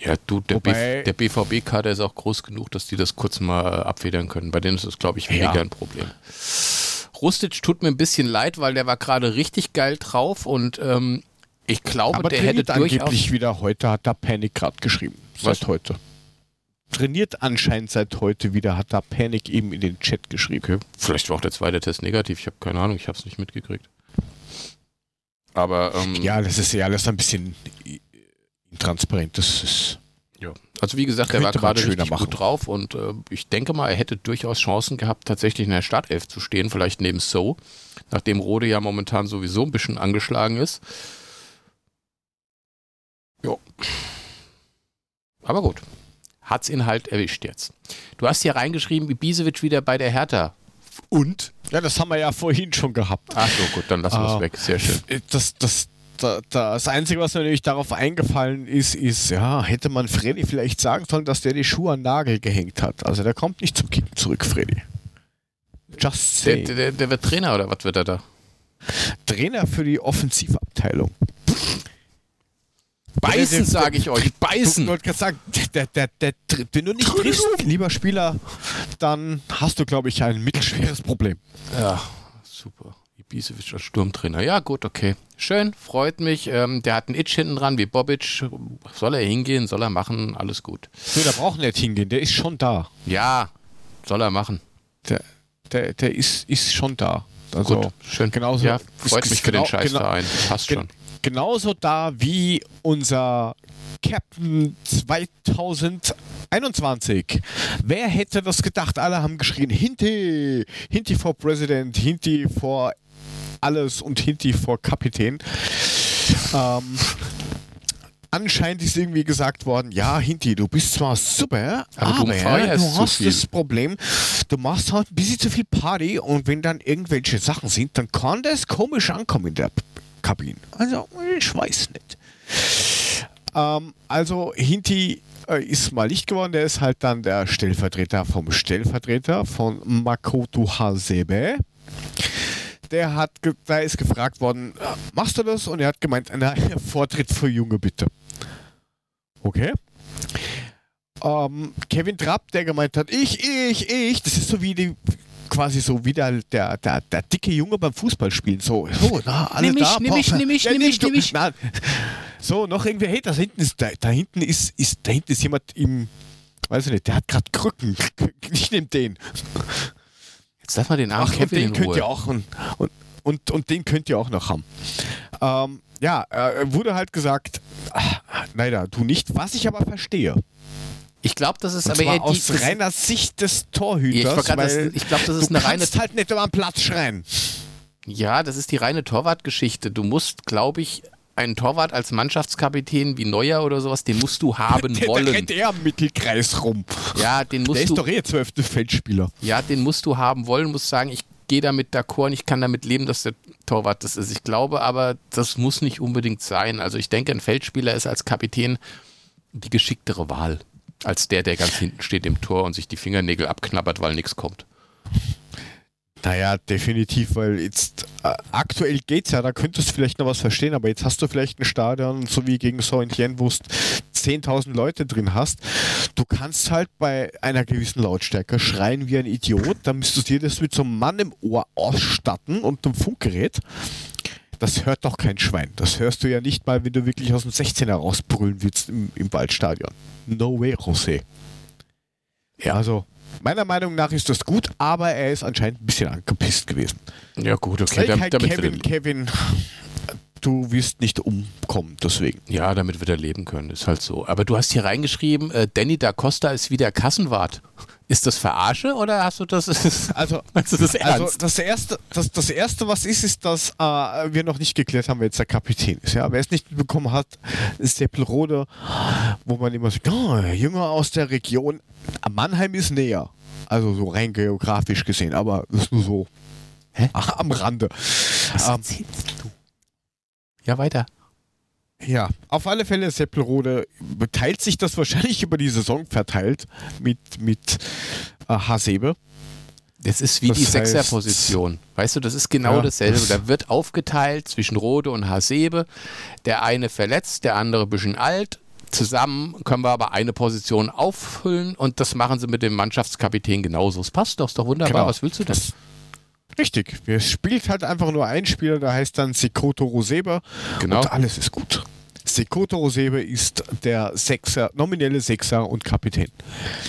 Ja, du, der, Wobei, der BVB-Kader ist auch groß genug, dass die das kurz mal abfedern können. Bei denen ist das, glaube ich, weniger ja. ein Problem. Rustic tut mir ein bisschen leid, weil der war gerade richtig geil drauf und ähm, ich glaube, Aber der hätte durchaus... angeblich wieder heute, hat da Panic gerade geschrieben. Seit Was? heute. Trainiert anscheinend seit heute wieder, hat da Panic eben in den Chat geschrieben. Okay. Vielleicht war auch der zweite Test negativ, ich habe keine Ahnung, ich habe es nicht mitgekriegt. Aber ähm, ja, das ist ja alles ein bisschen intransparent. Das ist ja. Also wie gesagt, er war gerade richtig machen. gut drauf und äh, ich denke mal, er hätte durchaus Chancen gehabt, tatsächlich in der Startelf zu stehen, vielleicht neben So, nachdem Rode ja momentan sowieso ein bisschen angeschlagen ist. Ja. Aber gut. Hat's ihn halt erwischt jetzt. Du hast hier reingeschrieben, Ibisevic wieder bei der Hertha. Und? Ja, das haben wir ja vorhin schon gehabt. Ach so, gut, dann lassen wir es uh, weg. Sehr schön. Das, das, das Einzige, was mir natürlich darauf eingefallen ist, ist, ja, hätte man Freddy vielleicht sagen sollen, dass der die Schuhe an Nagel gehängt hat. Also der kommt nicht zum Kicken zurück, Freddy. Just say. Der, der, der wird Trainer oder was wird er da? Trainer für die Offensivabteilung. Beißen, sage ich euch, beißen. Ich wollte sagen, der, der, der, wenn du nicht triffst, lieber Spieler, dann hast du, glaube ich, ein mittelschweres Problem. Ja, super. Ibisevic als Sturmtrainer. Ja, gut, okay. Schön, freut mich. Ähm, der hat einen Itch hinten dran wie Bobic. Soll er hingehen, soll er machen, alles gut. So, der braucht nicht hingehen, der ist schon da. Ja, soll er machen. Der, der, der ist, ist schon da. Also, gut, schön. Genauso, ja, freut mich für genau, den Scheißverein. Genau, Passt schon. Genauso da wie unser Captain 2021. Wer hätte das gedacht? Alle haben geschrien, Hinti, Hinti for President, Hinti for alles und Hinti vor Kapitän. Ähm, anscheinend ist irgendwie gesagt worden, ja, Hinti, du bist zwar super, aber, aber du, du hast das Problem, du machst halt ein bisschen zu viel Party und wenn dann irgendwelche Sachen sind, dann kann das komisch ankommen in der Kabine. Also, ich weiß nicht. Ähm, also, Hinti äh, ist mal nicht geworden, der ist halt dann der Stellvertreter vom Stellvertreter von Makoto Hasebe der hat, da ist gefragt worden, machst du das? Und er hat gemeint, na, Vortritt für Junge bitte. Okay. Ähm, Kevin Trapp, der gemeint hat, ich, ich, ich, das ist so wie die, quasi so wie der, der, der, der dicke Junge beim Fußballspielen. So, so na, alle nimm da. Nimm mich, nimm mich, nimm mich, nimm mich. So, noch irgendwie, hey, da hinten ist, da, da hinten ist, ist, da hinten ist jemand im, weiß ich nicht, der hat gerade Krücken. Ich nehme den. Jetzt lass mal den armen Ach, Kevin den könnt ihr auch und, und, und, und, den könnt ihr auch noch haben. Ähm, ja, äh, wurde halt gesagt, ach, leider, du nicht, was ich aber verstehe. Ich glaube, das ist und aber eher aus die, reiner Sicht des Torhüters. Ja, ich, ich glaube, das ist du eine reine. halt nicht über den Platz schreien. Ja, das ist die reine Torwartgeschichte. Du musst, glaube ich, einen Torwart als Mannschaftskapitän wie Neuer oder sowas, den musst du haben der, wollen. Der rennt eher im Mittelkreis rum. Ja, den musst der du. Der ist doch eh zwölfte Feldspieler. Ja, den musst du haben wollen, musst sagen, ich gehe damit d'accord und ich kann damit leben, dass der Torwart das ist. Ich glaube aber, das muss nicht unbedingt sein. Also ich denke, ein Feldspieler ist als Kapitän die geschicktere Wahl als der, der ganz hinten steht im Tor und sich die Fingernägel abknabbert, weil nichts kommt. Naja, definitiv, weil jetzt äh, aktuell geht's ja, da könntest du vielleicht noch was verstehen, aber jetzt hast du vielleicht ein Stadion, so wie gegen Saint-Étienne, wo du 10.000 Leute drin hast. Du kannst halt bei einer gewissen Lautstärke schreien wie ein Idiot, dann müsstest du dir das mit so einem Mann im Ohr ausstatten und einem Funkgerät. Das hört doch kein Schwein. Das hörst du ja nicht mal, wenn du wirklich aus dem 16er rausbrüllen willst im, im Waldstadion. No way, José. Ja, also Meiner Meinung nach ist das gut, aber er ist anscheinend ein bisschen angepisst gewesen. Ja, gut, okay. Damit, halt damit Kevin, Kevin, du wirst nicht umkommen, deswegen. Ja, damit wird er leben können, ist halt so. Aber du hast hier reingeschrieben, äh, Danny da Costa ist wieder Kassenwart. Ist das Verarsche oder hast du das? Also, du das, also das erste, das, das erste, was ist, ist, dass äh, wir noch nicht geklärt haben, wer jetzt der Kapitän ist. Ja, wer es nicht bekommen hat, ist Seppelrode, wo man immer sagt, oh, Jünger aus der Region. Mannheim ist näher, also so rein geografisch gesehen, aber das ist nur so Hä? Am Rande. Was ähm, erzählst du? Ja, weiter. Ja, auf alle Fälle, Seppelrode teilt sich das wahrscheinlich über die Saison verteilt mit, mit äh, Hasebe. Das ist wie das die Sechserposition. Weißt du, das ist genau ja, dasselbe. Da wird aufgeteilt zwischen Rode und Hasebe. Der eine verletzt, der andere ein bisschen alt. Zusammen können wir aber eine Position auffüllen und das machen sie mit dem Mannschaftskapitän genauso. Es passt doch, ist doch wunderbar. Genau. Was willst du denn? Das, Richtig, wir spielt halt einfach nur ein Spieler, der heißt dann Sekoto Rosebe genau. und alles ist gut. Sekoto Rosebe ist der Sechser, nominelle Sechser und Kapitän.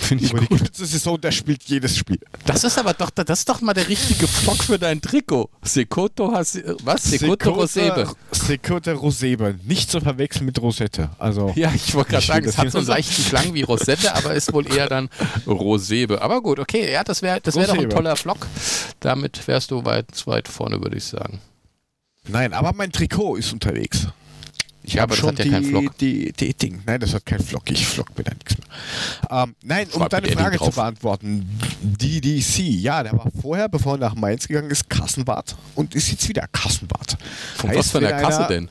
Finde ich Über gut. die ganze Saison, der spielt jedes Spiel. Das ist aber doch, das ist doch mal der richtige Flock für dein Trikot. Sekoto, was? Sekoto Rosebe. Sekoto Rosebe. Nicht zu verwechseln mit Rosette. Also, ja, ich wollte gerade sagen, es hat so einen leichten Klang wie Rosette, aber ist wohl eher dann Rosebe. Aber gut, okay, ja, das wäre das wär doch ein toller Flock. Damit wärst du weit, weit vorne, würde ich sagen. Nein, aber mein Trikot ist unterwegs. Ich habe schon ja die, die, die, Ding. Nein, das hat kein Flock. Ich flock mir da nichts mehr. Ähm, nein, um deine Frage zu beantworten. DDC, ja, der war vorher, bevor er nach Mainz gegangen ist, Kassenwart und ist jetzt wieder Kassenwart. Von heißt, was für einer Kasse einer, denn?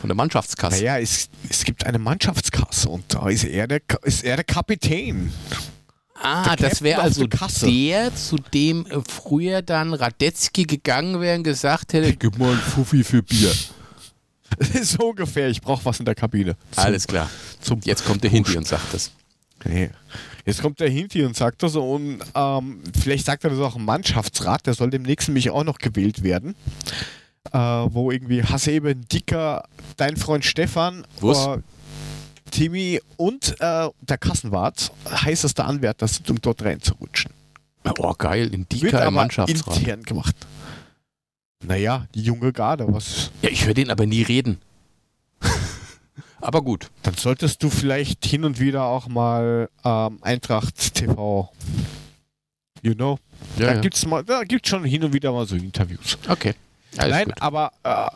Von der Mannschaftskasse? Naja, es, es gibt eine Mannschaftskasse und da ist er der, ist er der Kapitän. Ah, das wäre also der, zu dem äh, früher dann Radetzky gegangen wäre und gesagt hätte, gib mal ein Fuffi für Bier. so ungefähr, ich brauche was in der Kabine. Zum, Alles klar. Zum Jetzt kommt der Hinti und sagt das. Nee. Jetzt kommt der Hinti und sagt das und ähm, vielleicht sagt er das auch im Mannschaftsrat, der soll demnächst nämlich auch noch gewählt werden. Äh, wo irgendwie Hasebe, Dicker, dein Freund Stefan, äh, Timmy und äh, der Kassenwart heißester Anwärter sind, um dort reinzurutschen. Oh, geil, in Dicker im Mannschaftsrat. intern gemacht. Naja, die junge Garde, was. Ja, ich höre den aber nie reden. aber gut. Dann solltest du vielleicht hin und wieder auch mal ähm, Eintracht TV. You know? Ja, da ja. gibt's mal, da gibt's schon hin und wieder mal so Interviews. Okay. Alles Nein, gut. aber äh,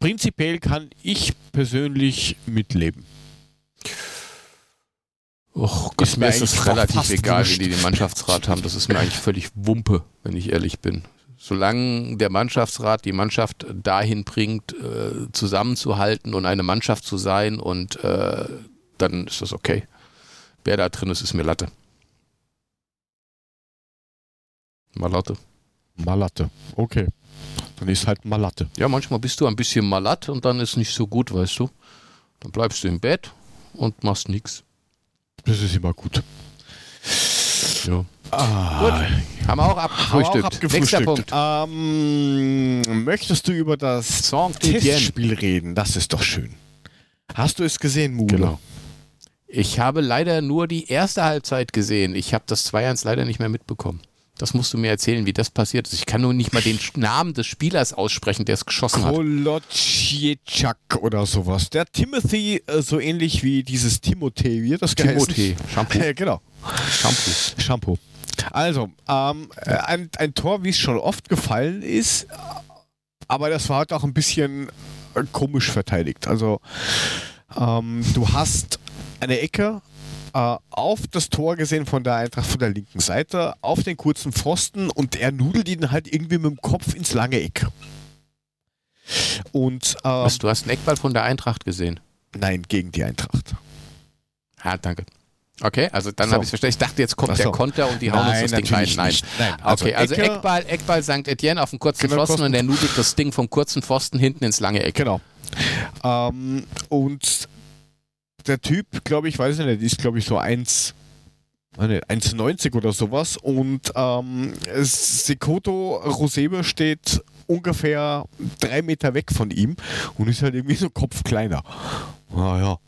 prinzipiell kann ich persönlich mitleben. Och, Gott, mir ist es relativ egal, wie die den Mannschaftsrat haben. Das ist mir eigentlich völlig Wumpe, wenn ich ehrlich bin solange der Mannschaftsrat die Mannschaft dahin bringt, äh, zusammenzuhalten und eine Mannschaft zu sein und äh, dann ist das okay. Wer da drin ist, ist mir Latte. Malatte. Malatte, okay. Dann ist halt Malatte. Ja, manchmal bist du ein bisschen malat und dann ist nicht so gut, weißt du. Dann bleibst du im Bett und machst nichts. Das ist immer gut. Ja. Ah, Gut, haben wir auch abgefrühstückt. Nächster Punkt. Ähm, möchtest du über das Testspiel reden? Das ist doch schön. Hast du es gesehen, Mule? Genau. Ich habe leider nur die erste Halbzeit gesehen. Ich habe das 2-1 leider nicht mehr mitbekommen. Das musst du mir erzählen, wie das passiert ist. Ich kann nur nicht mal den Namen des Spielers aussprechen, der es geschossen hat. Kolotschitschak oder sowas. Der Timothy, äh, so ähnlich wie dieses Timothée, wie das Timothy. Shampoo. Äh, genau. Shampoo. Shampoo. Also, ähm, ein, ein Tor, wie es schon oft gefallen ist, aber das war halt auch ein bisschen komisch verteidigt. Also, ähm, du hast eine Ecke, äh, auf das Tor gesehen von der Eintracht von der linken Seite, auf den kurzen Pfosten und er nudelt ihn halt irgendwie mit dem Kopf ins lange Eck. Und, ähm, Was, du hast einen Eckball von der Eintracht gesehen? Nein, gegen die Eintracht. Ah, danke. Okay, also dann so. habe ich es verstanden. Ich dachte, jetzt kommt so. der Konter und die hauen uns das Ding rein. Nein. Nein. Also okay, also Ecke, Eckball, Eckball St. Etienne auf dem kurzen genau, Pfosten und der nudelt das Ding vom kurzen Pfosten hinten ins lange Eck. Genau. Ähm, und der Typ, glaube ich, weiß ich nicht, ist glaube ich so 1, 1,90 oder sowas und ähm, Sekoto Rosebe steht ungefähr drei Meter weg von ihm und ist halt irgendwie so Kopf kleiner. Naja,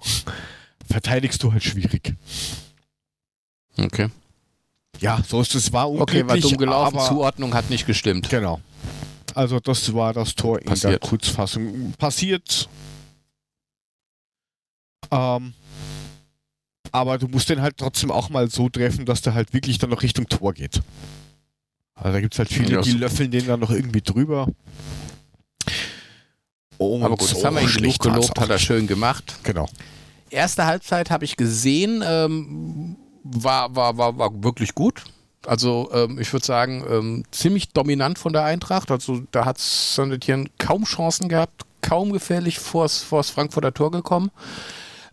verteidigst du halt schwierig. Okay. Ja, so ist es. War unglücklich, Okay, war dumm gelaufen, Zuordnung hat nicht gestimmt. Genau. Also das war das Tor in Passiert. der Kurzfassung. Passiert. Ähm, aber du musst den halt trotzdem auch mal so treffen, dass der halt wirklich dann noch Richtung Tor geht. Also da gibt es halt viele, die löffeln den dann noch irgendwie drüber. Und Aber gut, das haben wir ihn genug gelobt, hat er schön gemacht. Genau. Erste Halbzeit habe ich gesehen, ähm, war, war, war, war wirklich gut. Also ähm, ich würde sagen, ähm, ziemlich dominant von der Eintracht. Also da hat Saint-Etienne kaum Chancen gehabt, kaum gefährlich vors, vors Frankfurter Tor gekommen.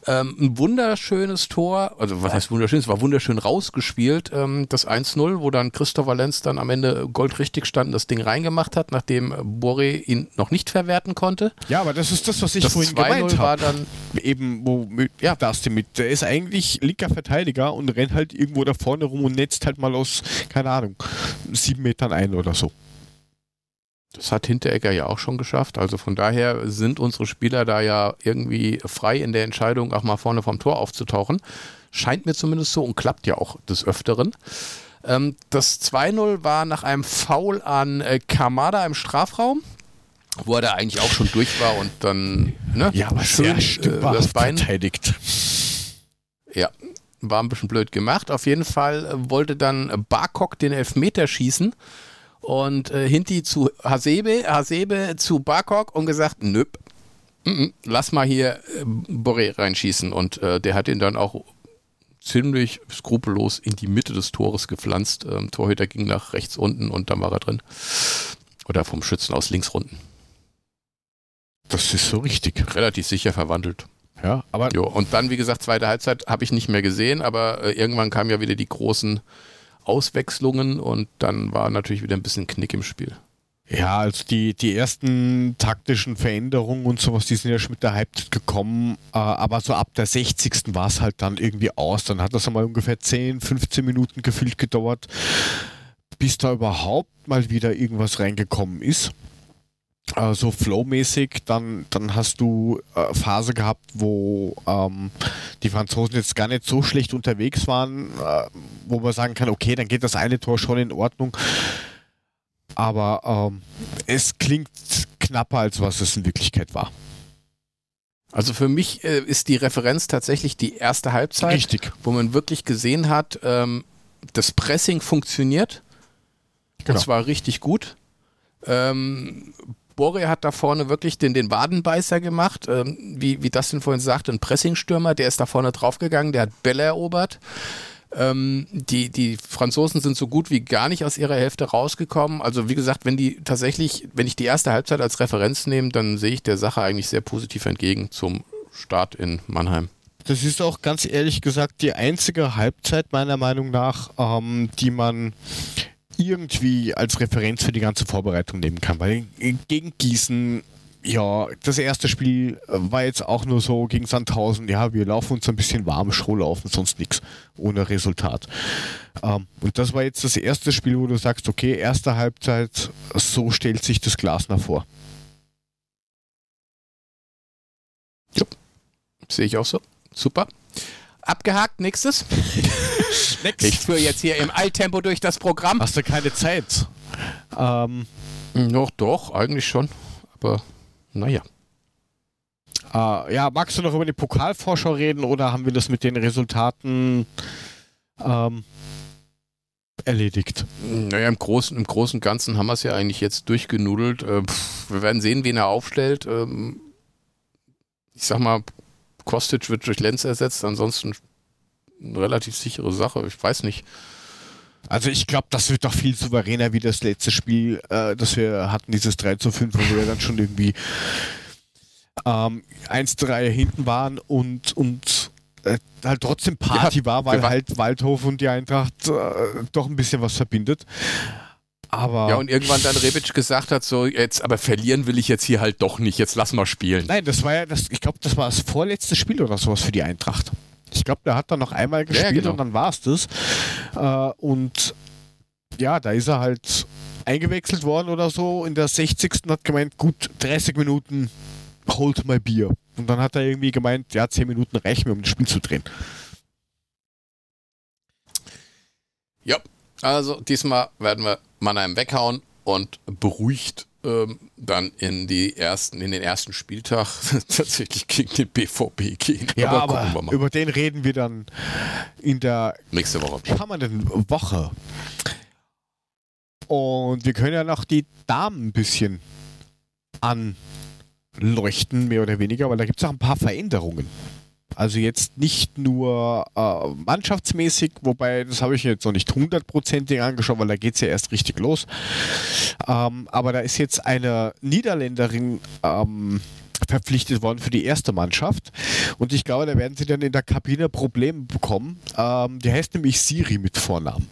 Ähm, ein wunderschönes Tor, also was heißt wunderschön, es war wunderschön rausgespielt, ähm, das 1-0, wo dann Christopher Lenz dann am Ende goldrichtig stand, das Ding reingemacht hat, nachdem Boré ihn noch nicht verwerten konnte. Ja, aber das ist das, was ich das vorhin gemeint habe. dann eben, wo ja. das mit, der ist eigentlich linker Verteidiger und rennt halt irgendwo da vorne rum und netzt halt mal aus, keine Ahnung, sieben Metern ein oder so. Das hat Hinteregger ja auch schon geschafft. Also von daher sind unsere Spieler da ja irgendwie frei in der Entscheidung, auch mal vorne vom Tor aufzutauchen. Scheint mir zumindest so und klappt ja auch des Öfteren. Ähm, das 2-0 war nach einem Foul an äh, Kamada im Strafraum, wo er da eigentlich auch schon durch war und dann ne, ja, aber schön äh, das Bein verteidigt. Ja, war ein bisschen blöd gemacht. Auf jeden Fall wollte dann Barkok den Elfmeter schießen und äh, Hinti zu Hasebe, Hasebe zu Barkok und gesagt, nö, m -m, lass mal hier äh, Boré reinschießen. Und äh, der hat ihn dann auch ziemlich skrupellos in die Mitte des Tores gepflanzt. Ähm, Torhüter ging nach rechts unten und dann war er drin. Oder vom Schützen aus links unten. Das ist so richtig. Relativ sicher verwandelt. Ja, aber. Jo, und dann, wie gesagt, zweite Halbzeit habe ich nicht mehr gesehen, aber äh, irgendwann kamen ja wieder die großen Auswechslungen und dann war natürlich wieder ein bisschen Knick im Spiel. Ja, also die, die ersten taktischen Veränderungen und sowas, die sind ja schon mit der Halbzeit gekommen, äh, aber so ab der 60. war es halt dann irgendwie aus. Dann hat das einmal ungefähr 10, 15 Minuten gefühlt gedauert, bis da überhaupt mal wieder irgendwas reingekommen ist äh, so flowmäßig, dann, dann hast du äh, Phase gehabt, wo ähm, die Franzosen jetzt gar nicht so schlecht unterwegs waren, äh, wo man sagen kann, okay, dann geht das eine Tor schon in Ordnung. Aber ähm, es klingt knapper, als was es in Wirklichkeit war. Also für mich äh, ist die Referenz tatsächlich die erste Halbzeit, Richtig. wo man wirklich gesehen hat, ähm, das Pressing funktioniert. Genau. Und zwar richtig gut. Ähm, Borre hat da vorne wirklich den, den Wadenbeißer gemacht, ähm, wie, wie Dustin vorhin sagte, ein Pressingstürmer, der ist da vorne draufgegangen, der hat Bälle erobert. Ähm, die, die Franzosen sind so gut wie gar nicht aus ihrer Hälfte rausgekommen. Also wie gesagt, wenn die tatsächlich, wenn ich die erste Halbzeit als Referenz nehme, dann sehe ich der Sache eigentlich sehr positiv entgegen zum Start in Mannheim. Das ist auch ganz ehrlich gesagt die einzige Halbzeit meiner Meinung nach, ähm, die man irgendwie als Referenz für die ganze Vorbereitung nehmen kann. Weil gegen Gießen, ja, das erste Spiel war jetzt auch nur so gegen Sandhausen, ja, wir laufen uns ein bisschen warm, laufen, sonst nichts, ohne Resultat. Ähm, und das war jetzt das erste Spiel, wo du sagst, okay, erste Halbzeit, so stellt sich das Glas nach vor. Ja, sehe ich auch so. Super. Abgehakt, nächstes. Next. Ich führe jetzt hier im Eiltempo durch das Programm. Hast du keine Zeit? Ähm. Doch, doch, eigentlich schon. Aber naja. Äh, ja, magst du noch über die Pokalvorschau reden oder haben wir das mit den Resultaten ähm, erledigt? Naja, im Großen, im Großen und Ganzen haben wir es ja eigentlich jetzt durchgenudelt. Äh, pff, wir werden sehen, wen er aufstellt. Ähm, ich sag mal, Kostic wird durch Lenz ersetzt, ansonsten eine relativ sichere Sache. Ich weiß nicht. Also ich glaube, das wird doch viel souveräner wie das letzte Spiel, äh, das wir hatten, dieses 3 zu 5, wo wir dann schon irgendwie ähm, 1-3 hinten waren und, und äh, halt trotzdem Party ja, war, weil halt Waldhof und die Eintracht äh, doch ein bisschen was verbindet. Aber ja, und irgendwann dann Rebic gesagt hat, so jetzt, aber verlieren will ich jetzt hier halt doch nicht, jetzt lass mal spielen. Nein, das war ja, das, ich glaube, das war das vorletzte Spiel oder sowas für die Eintracht. Ich glaube, der hat dann noch einmal gespielt ja, genau. und dann war es das. Äh, und ja, da ist er halt eingewechselt worden oder so in der 60. hat gemeint, gut, 30 Minuten, holt mal Bier. Und dann hat er irgendwie gemeint, ja, 10 Minuten reichen mir, um das Spiel zu drehen. Ja, also diesmal werden wir Mannheim weghauen und beruhigt ähm, dann in die ersten, in den ersten Spieltag tatsächlich gegen den BVB gehen. Ja, aber, aber über den reden wir dann in der nächste Woche. kommenden Woche. Und wir können ja noch die Damen ein bisschen anleuchten, mehr oder weniger, weil da gibt es auch ein paar Veränderungen. Also jetzt nicht nur äh, mannschaftsmäßig, wobei das habe ich jetzt noch nicht hundertprozentig angeschaut, weil da geht es ja erst richtig los. Ähm, aber da ist jetzt eine Niederländerin ähm, verpflichtet worden für die erste Mannschaft. Und ich glaube, da werden sie dann in der Kabine Probleme bekommen. Ähm, die heißt nämlich Siri mit Vornamen.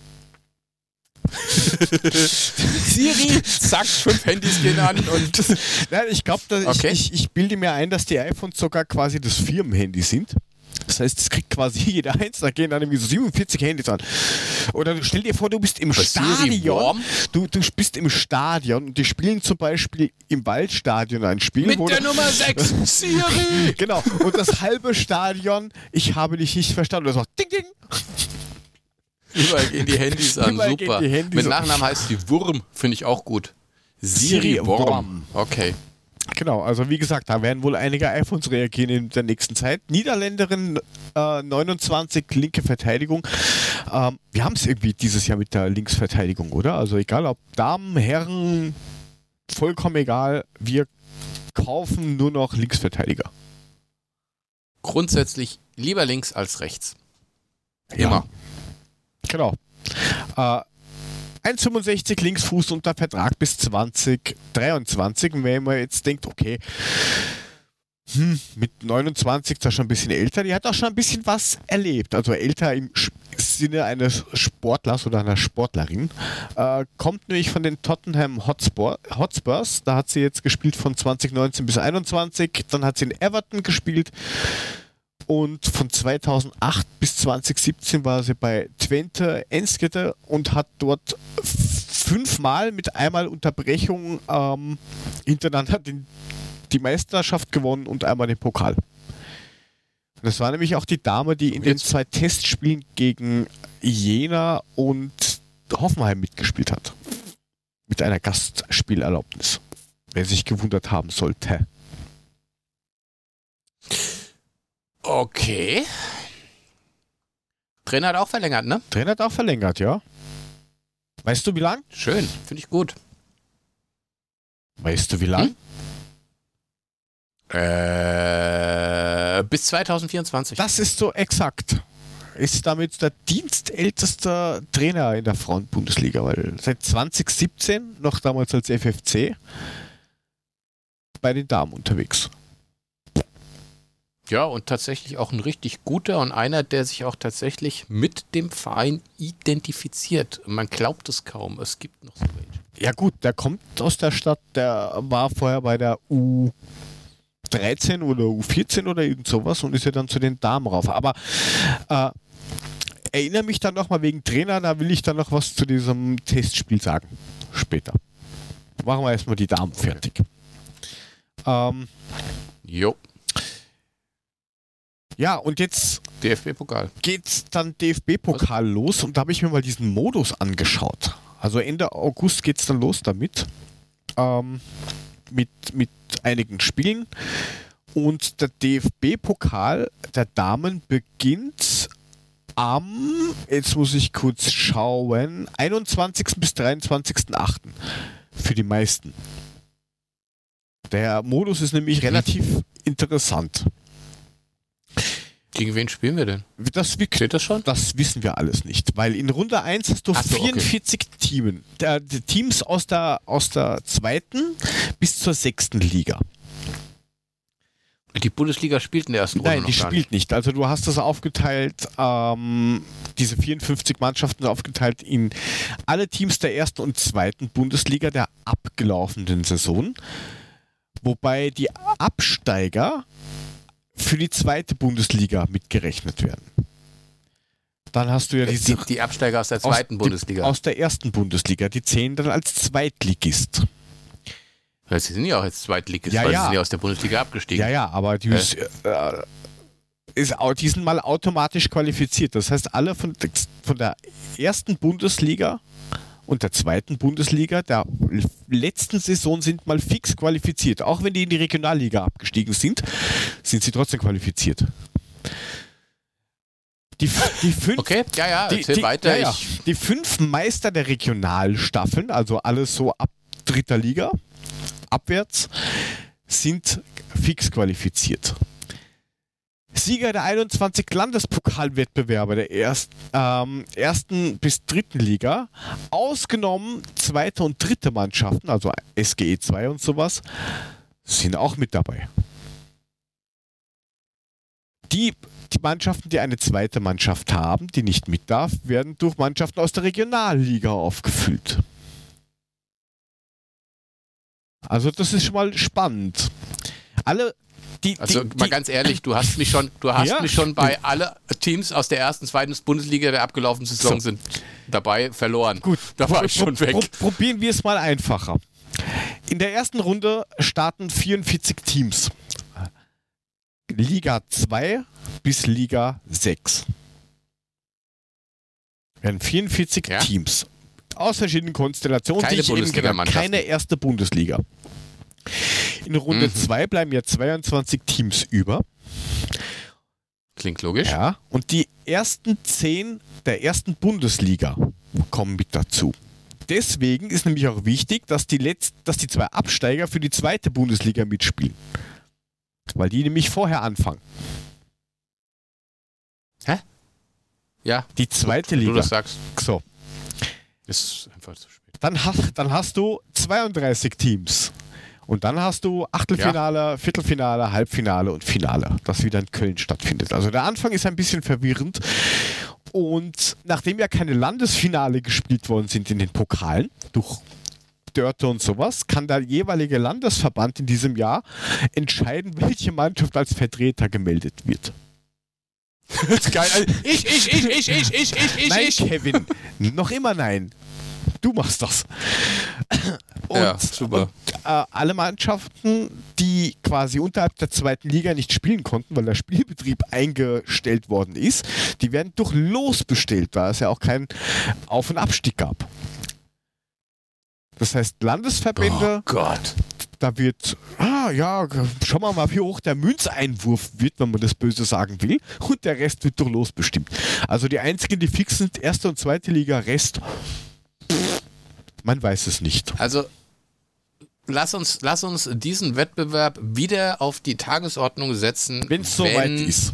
Siri, zack, fünf Handys gehen an und. Nein, ich glaube, okay. ich, ich, ich, bilde mir ein, dass die iPhones sogar quasi das Firmenhandy sind. Das heißt, es kriegt quasi jeder eins, da gehen dann irgendwie so 47 Handys an. Oder stell dir vor, du bist im Was Stadion. Du, du bist im Stadion und die spielen zum Beispiel im Waldstadion ein Spiel. Mit der Nummer 6, Siri! genau. Und das halbe Stadion, ich habe dich nicht verstanden. Das macht Ding, Ding. Überall gehen die Handys an, Überall super. Handys Mit Nachnamen heißt sie Wurm, finde ich auch gut. Siri, Siri Wurm. Okay. Genau, also wie gesagt, da werden wohl einige iPhones reagieren in der nächsten Zeit. Niederländerin äh, 29, linke Verteidigung. Ähm, wir haben es irgendwie dieses Jahr mit der Linksverteidigung, oder? Also egal ob Damen, Herren, vollkommen egal. Wir kaufen nur noch Linksverteidiger. Grundsätzlich lieber links als rechts. Immer. Ja. Genau. Äh, 1,65 Linksfuß unter Vertrag bis 2023. Und wenn man jetzt denkt, okay, hm, mit 29 ist er schon ein bisschen älter, die hat auch schon ein bisschen was erlebt. Also älter im Sinne eines Sportlers oder einer Sportlerin. Äh, kommt nämlich von den Tottenham Hotspur, Hotspurs. Da hat sie jetzt gespielt von 2019 bis 2021. Dann hat sie in Everton gespielt und von 2008 bis 2017 war sie bei Twente Enskede und hat dort fünfmal mit einmal Unterbrechung ähm, hintereinander den, die Meisterschaft gewonnen und einmal den Pokal. Das war nämlich auch die Dame, die in den zwei Testspielen gegen Jena und Hoffenheim mitgespielt hat. Mit einer Gastspielerlaubnis. Wer sich gewundert haben sollte. Okay. Trainer hat auch verlängert, ne? Trainer hat auch verlängert, ja. Weißt du wie lang? Schön, finde ich gut. Weißt du wie lang? Hm? Äh, bis 2024. Das ist so exakt. Ist damit der dienstälteste Trainer in der Frauenbundesliga, weil seit 2017, noch damals als FFC, bei den Damen unterwegs. Ja, und tatsächlich auch ein richtig guter und einer, der sich auch tatsächlich mit dem Verein identifiziert. Man glaubt es kaum, es gibt noch so welche. Ja gut, der kommt aus der Stadt, der war vorher bei der U13 oder U14 oder irgend sowas und ist ja dann zu den Damen rauf. Aber äh, erinnere mich dann nochmal wegen Trainer, da will ich dann noch was zu diesem Testspiel sagen. Später. Machen wir erstmal die Damen fertig. Ähm, jo. Ja, und jetzt DFB-Pokal. geht's dann DFB-Pokal los und da habe ich mir mal diesen Modus angeschaut. Also Ende August geht es dann los damit. Ähm, mit, mit einigen Spielen. Und der DFB-Pokal der Damen beginnt am, jetzt muss ich kurz schauen, 21. bis 23.8. für die meisten. Der Modus ist nämlich relativ interessant. Gegen wen spielen wir denn? Das, Steht das schon? Das wissen wir alles nicht, weil in Runde 1 hast du so, 44 okay. Teamen, der, der Teams aus der, aus der zweiten bis zur sechsten Liga. Die Bundesliga spielt in der ersten Runde Nein, die spielt nicht. nicht. Also du hast das aufgeteilt, ähm, diese 54 Mannschaften aufgeteilt in alle Teams der ersten und zweiten Bundesliga der abgelaufenen Saison. Wobei die Absteiger für die zweite Bundesliga mitgerechnet werden. Dann hast du ja diese. Die, die Absteiger aus der zweiten aus, Bundesliga. Die, aus der ersten Bundesliga, die zählen dann als Zweitligist. Ja, sie sind ja auch als Zweitligist, ja, weil ja. sie sind ja aus der Bundesliga abgestiegen. Ja, ja, aber die, ist, äh, ist, die sind mal automatisch qualifiziert. Das heißt, alle von, von der ersten Bundesliga und der zweiten Bundesliga der letzten Saison sind mal fix qualifiziert. Auch wenn die in die Regionalliga abgestiegen sind, sind sie trotzdem qualifiziert. Die, die fünf, okay, ja, ja, die, die, weiter. Ja, ja. Die fünf Meister der Regionalstaffeln, also alles so ab dritter Liga, abwärts, sind fix qualifiziert. Sieger der 21 Landespokalwettbewerbe der erst, ähm, ersten bis dritten Liga, ausgenommen zweite und dritte Mannschaften, also SGE 2 und sowas, sind auch mit dabei. Die, die Mannschaften, die eine zweite Mannschaft haben, die nicht mit darf, werden durch Mannschaften aus der Regionalliga aufgefüllt. Also das ist schon mal spannend. Alle die, also die, mal ganz ehrlich, du hast mich schon, du hast ja. mich schon bei alle Teams aus der ersten, zweiten Bundesliga der abgelaufenen Saison so. sind dabei verloren. Gut, da war ich schon weg. Probieren wir es mal einfacher. In der ersten Runde starten 44 Teams. Liga 2 bis Liga 6. Wir haben 44 ja. Teams aus verschiedenen Konstellationen. Keine Bundesliga Keine erste Bundesliga. In Runde 2 mhm. bleiben ja 22 Teams über. Klingt logisch. Ja, und die ersten 10 der ersten Bundesliga kommen mit dazu. Deswegen ist nämlich auch wichtig, dass die, Letz dass die zwei Absteiger für die zweite Bundesliga mitspielen. Weil die nämlich vorher anfangen. Hä? Ja. Die zweite Liga. Du das sagst. So. Ist einfach zu spät. Dann hast, dann hast du 32 Teams. Und dann hast du Achtelfinale, ja. Viertelfinale, Halbfinale und Finale, das wieder in Köln stattfindet. Also der Anfang ist ein bisschen verwirrend. Und nachdem ja keine Landesfinale gespielt worden sind in den Pokalen, durch Dörte und sowas, kann der jeweilige Landesverband in diesem Jahr entscheiden, welche Mannschaft als Vertreter gemeldet wird. Das ist geil. Ich, ich, ich, ich, ich, ich, ich, ich, nein, ich. Kevin. Noch immer nein. Du machst das. Und, ja, super. Und, äh, alle Mannschaften, die quasi unterhalb der zweiten Liga nicht spielen konnten, weil der Spielbetrieb eingestellt worden ist, die werden durch Los bestellt, da es ja auch keinen Auf- und Abstieg gab. Das heißt, Landesverbände, oh Gott. da wird, ah ja, schauen wir mal, wie hoch der Münzeinwurf wird, wenn man das böse sagen will, und der Rest wird durch Los bestimmt. Also die einzigen, die fix sind, erste und zweite Liga, Rest, man weiß es nicht. Also lass uns, lass uns diesen Wettbewerb wieder auf die Tagesordnung setzen. Wenn es soweit ist.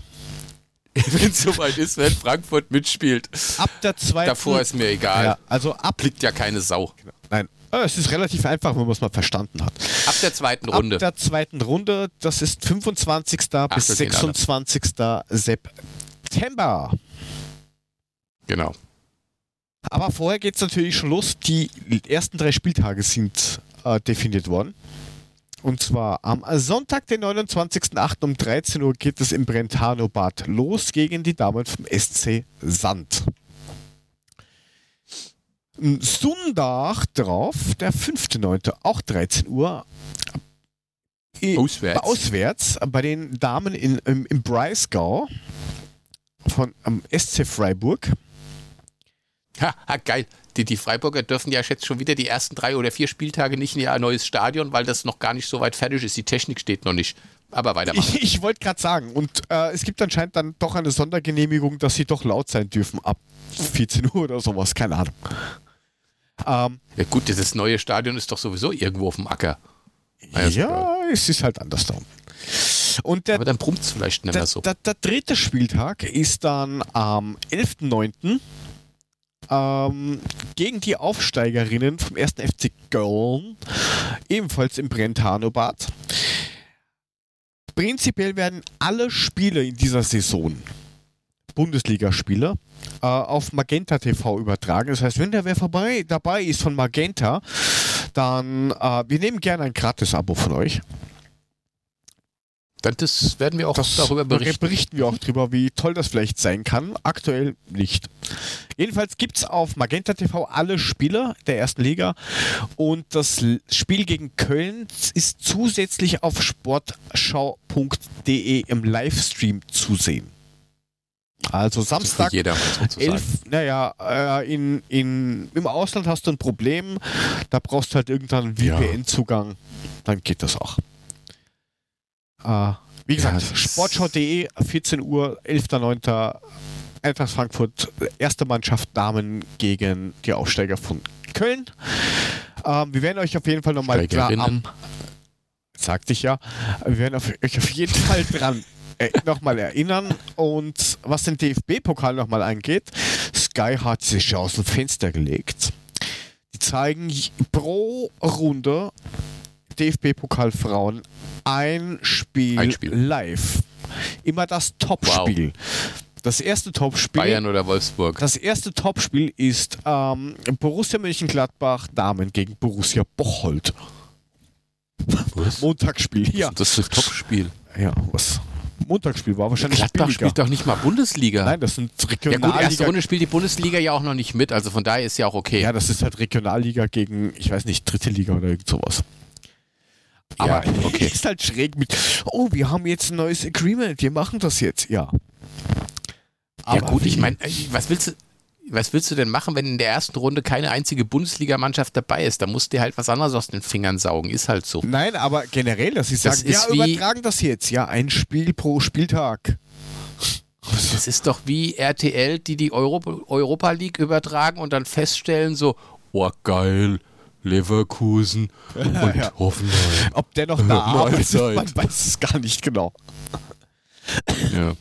wenn es soweit ist, wenn Frankfurt mitspielt. Ab der zweiten. Davor ist mir egal. Ja, also ab. Liegt ja keine Sau. Nein. Es ist relativ einfach, wenn man es mal verstanden hat. Ab der zweiten Runde. Ab der zweiten Runde, das ist 25. bis 26. September. Genau. Aber vorher geht es natürlich schon los. Die ersten drei Spieltage sind äh, definiert worden. Und zwar am Sonntag, den 29.08. um 13 Uhr geht es im Brentano-Bad los gegen die Damen vom SC Sand. Sonntag drauf, der 5.9., auch 13 Uhr. Auswärts. Auswärts bei den Damen in, im, im Breisgau von am SC Freiburg. Ha, ha, geil. Die, die Freiburger dürfen ja jetzt schon wieder die ersten drei oder vier Spieltage nicht in ihr neues Stadion, weil das noch gar nicht so weit fertig ist. Die Technik steht noch nicht. Aber weitermachen. Ich, ich wollte gerade sagen, und äh, es gibt anscheinend dann doch eine Sondergenehmigung, dass sie doch laut sein dürfen ab 14 Uhr oder sowas, keine Ahnung. Ähm, ja gut, dieses neue Stadion ist doch sowieso irgendwo auf dem Acker. Also, ja, es ist halt anders da. Und der, Aber dann brummt es vielleicht nicht der, mehr so. Der, der, dritte Spieltag ist dann am 11.09. Ähm, gegen die Aufsteigerinnen vom 1. FC Köln, ebenfalls im Brentano-Bad. Prinzipiell werden alle Spiele in dieser Saison Bundesligaspiele äh, auf Magenta TV übertragen. Das heißt, wenn da wer vorbei dabei ist von Magenta, dann äh, wir nehmen gerne ein Gratis-Abo von euch. Das werden wir auch das darüber berichten. berichten wir auch darüber, wie toll das vielleicht sein kann. Aktuell nicht. Jedenfalls gibt es auf Magenta TV alle Spiele der ersten Liga und das Spiel gegen Köln ist zusätzlich auf sportschau.de im Livestream zu sehen. Also Samstag, jeder, 11, naja, äh, in, in, im Ausland hast du ein Problem, da brauchst du halt irgendeinen VPN-Zugang, dann geht das auch. Äh, wie gesagt, ja, sportschau.de, 14 Uhr, 11.09. Eintracht Frankfurt, erste Mannschaft Damen gegen die Aufsteiger von Köln. Ähm, wir werden euch auf jeden Fall nochmal dran am, sagte ich ja, wir werden auf, euch auf jeden Fall dran äh, nochmal erinnern. Und was den DFB-Pokal nochmal angeht, Sky hat sich aus dem Fenster gelegt. Die zeigen pro Runde DFB-Pokal Frauen ein Spiel, ein Spiel, live. Immer das Topspiel. Wow. Das erste Topspiel. Bayern oder Wolfsburg. Das erste Topspiel ist ähm, Borussia Mönchengladbach Damen gegen Borussia Bocholt. Was? Montagsspiel, ja. Das ist das Topspiel. Ja, was? Montagsspiel war wahrscheinlich Gladbach billiger. spielt doch nicht mal Bundesliga. Nein, das sind Regionalliga. Ja gut, erste Runde spielt die Bundesliga ja auch noch nicht mit, also von daher ist ja auch okay. Ja, das ist halt Regionalliga gegen, ich weiß nicht, dritte Liga oder irgend sowas. Aber ja, okay. ist halt schräg mit, oh, wir haben jetzt ein neues Agreement, wir machen das jetzt, ja. Aber ja gut, ich meine, äh, was willst du, was willst du denn machen, wenn in der ersten Runde keine einzige Bundesligamannschaft dabei ist? Da musst du halt was anderes aus den Fingern saugen. Ist halt so. Nein, aber generell, dass sie sagen, ja, übertragen das jetzt. Ja, ein Spiel pro Spieltag. Das ist doch wie RTL, die die Euro Europa League übertragen und dann feststellen so, oh geil, Leverkusen und ja. Hoffenheim. Ob der noch da arbeitet, man weiß es gar nicht genau. Ja.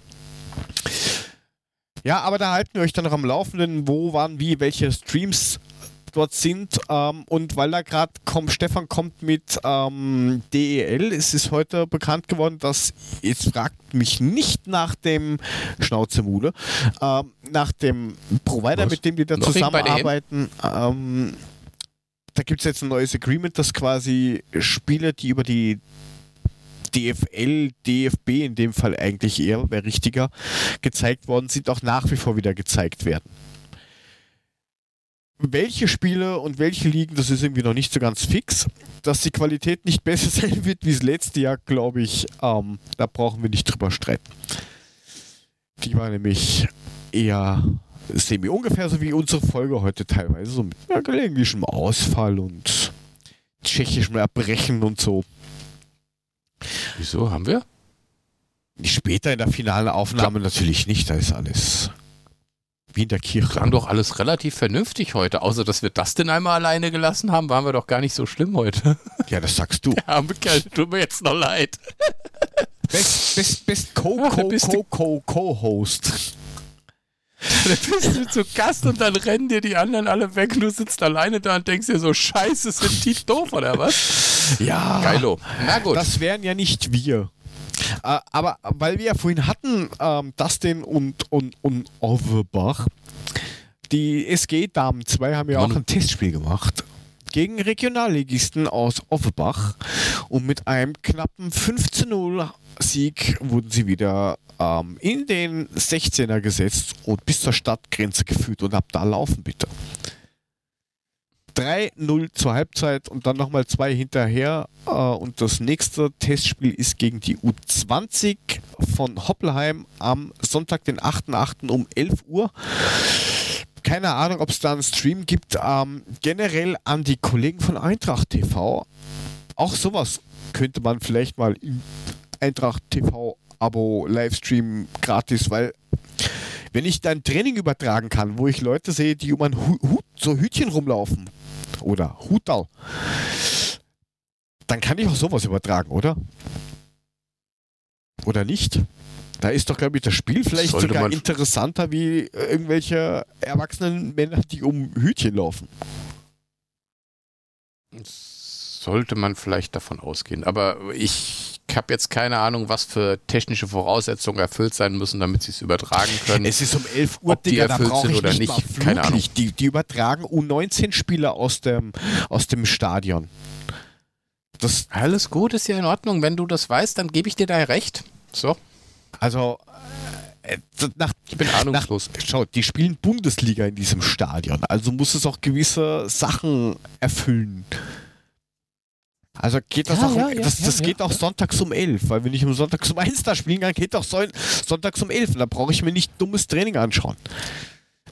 Ja, aber da halten wir euch dann noch am Laufenden, wo, wann, wie, welche Streams dort sind. Ähm, und weil da gerade kommt, Stefan kommt mit ähm, DEL, es ist heute bekannt geworden, dass, jetzt fragt mich nicht nach dem Schnauzemule, ähm, nach dem Provider, Was? mit dem wir da noch zusammenarbeiten. Ähm, da gibt es jetzt ein neues Agreement, dass quasi Spiele, die über die DFL, DFB in dem Fall eigentlich eher, wäre richtiger, gezeigt worden sind, auch nach wie vor wieder gezeigt werden. Welche Spiele und welche Ligen, das ist irgendwie noch nicht so ganz fix. Dass die Qualität nicht besser sein wird wie das letzte Jahr, glaube ich, ähm, da brauchen wir nicht drüber streiten. Die war nämlich eher semi ungefähr so wie unsere Folge heute teilweise, so mit ja, gelegentlichem Ausfall und tschechischem Erbrechen und so. Wieso haben wir? Später in der finalen Aufnahme natürlich nicht, da ist alles wie in der Kirche. Klang doch alles relativ vernünftig heute, außer dass wir das denn einmal alleine gelassen haben, waren wir doch gar nicht so schlimm heute. Ja, das sagst du. Ja, Michael, tut mir jetzt noch leid. Best, best, best Co-Co-Co-Co-Co-Host. Da bist du zu Gast und dann rennen dir die anderen alle weg und du sitzt alleine da und denkst dir so, scheiße, sind die doof oder was? Ja. Geilo. Na gut. Das wären ja nicht wir. Äh, aber weil wir ja vorhin hatten, ähm, Dustin und, und, und Overbach, die SG Damen 2 haben ja auch ein Testspiel gemacht gegen Regionalligisten aus Offenbach und mit einem knappen 15-0 Sieg wurden sie wieder ähm, in den 16er gesetzt und bis zur Stadtgrenze geführt und ab da laufen bitte. 3-0 zur Halbzeit und dann nochmal zwei hinterher. Äh, und das nächste Testspiel ist gegen die U20 von Hoppelheim am Sonntag, den 8.8. um 11 Uhr. Keine Ahnung, ob es da einen Stream gibt. Ähm, generell an die Kollegen von Eintracht TV. Auch sowas könnte man vielleicht mal im Eintracht TV Abo, Livestream gratis, weil wenn ich dein Training übertragen kann, wo ich Leute sehe, die um ein Hut, so Hütchen rumlaufen oder Hutal, dann kann ich auch sowas übertragen, oder? Oder nicht? Da ist doch, glaube ich, das Spiel vielleicht Sollte sogar interessanter wie irgendwelche erwachsenen Männer, die um Hütchen laufen. Sollte man vielleicht davon ausgehen. Aber ich habe jetzt keine Ahnung, was für technische Voraussetzungen erfüllt sein müssen, damit sie es übertragen können. Es ist um 11 Uhr, Ob die Digga, erfüllt sind oder nicht, nicht keine Ahnung. Die, die übertragen U19-Spieler aus dem, aus dem Stadion. Das Alles gut, ist ja in Ordnung. Wenn du das weißt, dann gebe ich dir da recht. So. Also, äh, nach, ich bin ahnungslos. Nach, schau, die spielen Bundesliga in diesem Stadion, also muss es auch gewisse Sachen erfüllen. Also geht das ja, auch, ja, das, das ja, geht auch sonntags um 11, weil wenn ich um sonntags um 1 da spielen kann, geht auch sonntags um 11. Da brauche ich mir nicht dummes Training anschauen.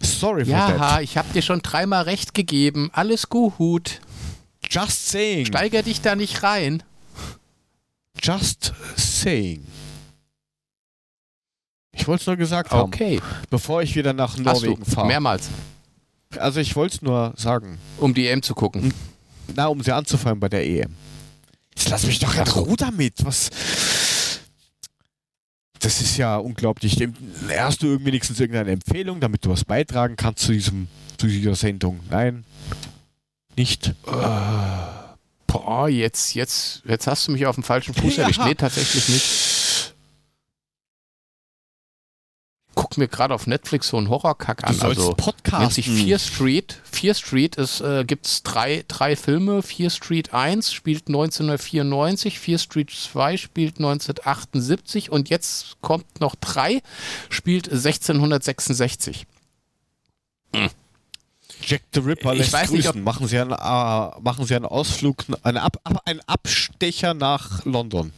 Sorry for that. Ja, ich habe dir schon dreimal recht gegeben. Alles gut. Just saying. Steiger dich da nicht rein. Just saying. Ich wollte es nur gesagt haben. Okay. Bevor ich wieder nach Norwegen fahre. Mehrmals. Also ich wollte es nur sagen. Um die EM zu gucken. Na, um sie anzufallen bei der EM. Jetzt lass mich doch in Ruhe damit. Was. Das ist ja unglaublich. Hast du wenigstens irgendeine Empfehlung, damit du was beitragen kannst zu, diesem, zu dieser Sendung? Nein. Nicht. Äh, boah, jetzt, jetzt, jetzt hast du mich auf dem falschen Fuß erwischt. Ja. Nee, tatsächlich nicht. Gucke mir gerade auf Netflix so einen Horrorkack an. Du also Podcast. Nennt sich Fear Street. Fear Street ist, äh, gibt es drei, drei Filme. Fear Street 1 spielt 1994, Fear Street 2 spielt 1978 und jetzt kommt noch 3, spielt 1666. Hm. Jack the Ripper lässt ich weiß grüßen. Nicht, machen, Sie einen, äh, machen Sie einen Ausflug, eine Ab, einen Abstecher nach London.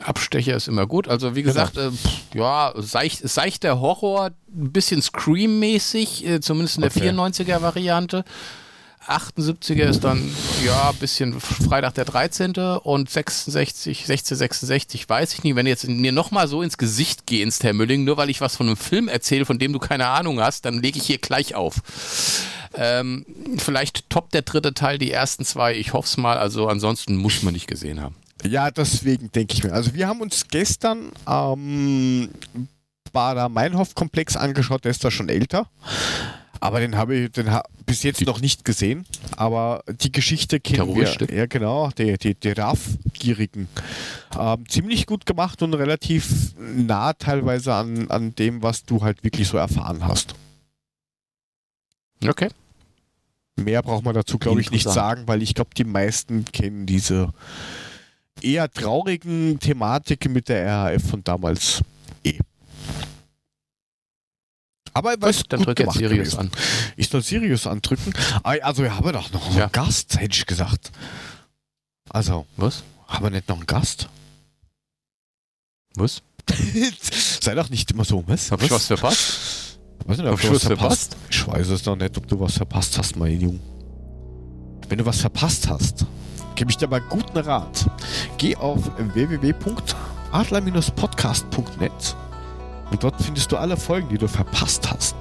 Abstecher ist immer gut. Also wie gesagt, äh, pff, ja, seicht, seichter Horror, ein bisschen Scream-mäßig, äh, zumindest in der okay. 94er-Variante. 78er ist dann, ja, ein bisschen Freitag der 13. und 66, 1666, weiß ich nicht. Wenn du jetzt mir nochmal so ins Gesicht gehst, Herr Mülling, nur weil ich was von einem Film erzähle, von dem du keine Ahnung hast, dann lege ich hier gleich auf. Ähm, vielleicht top der dritte Teil, die ersten zwei, ich hoffe es mal. Also ansonsten muss man nicht gesehen haben. Ja, deswegen denke ich mir. Also wir haben uns gestern ähm, Bader-Meinhof-Komplex angeschaut, der ist da schon älter. Aber den habe ich den ha bis jetzt noch nicht gesehen. Aber die Geschichte kennen wir. Ja, genau, die, die, die Raffgierigen. Ähm, ziemlich gut gemacht und relativ nah teilweise an, an dem, was du halt wirklich so erfahren hast. Okay. Mehr braucht man dazu, glaube ich, nicht sagen, weil ich glaube, die meisten kennen diese eher traurigen Thematik mit der RAF von damals eh. Aber was dann drück jetzt Sirius gewesen. an. Ich soll Sirius andrücken. Ah, also wir haben doch noch einen ja. Gast, hätte ich gesagt. Also. Was? Haben wir nicht noch einen Gast? Was? Sei doch nicht immer so, was? Hab ich was verpasst? Weiß nicht, ob du was verpasst? verpasst? Ich weiß es doch nicht, ob du was verpasst hast, mein Junge. Wenn du was verpasst hast, gebe ich dir mal guten Rat. Geh auf www.adler-podcast.net und dort findest du alle Folgen, die du verpasst hast.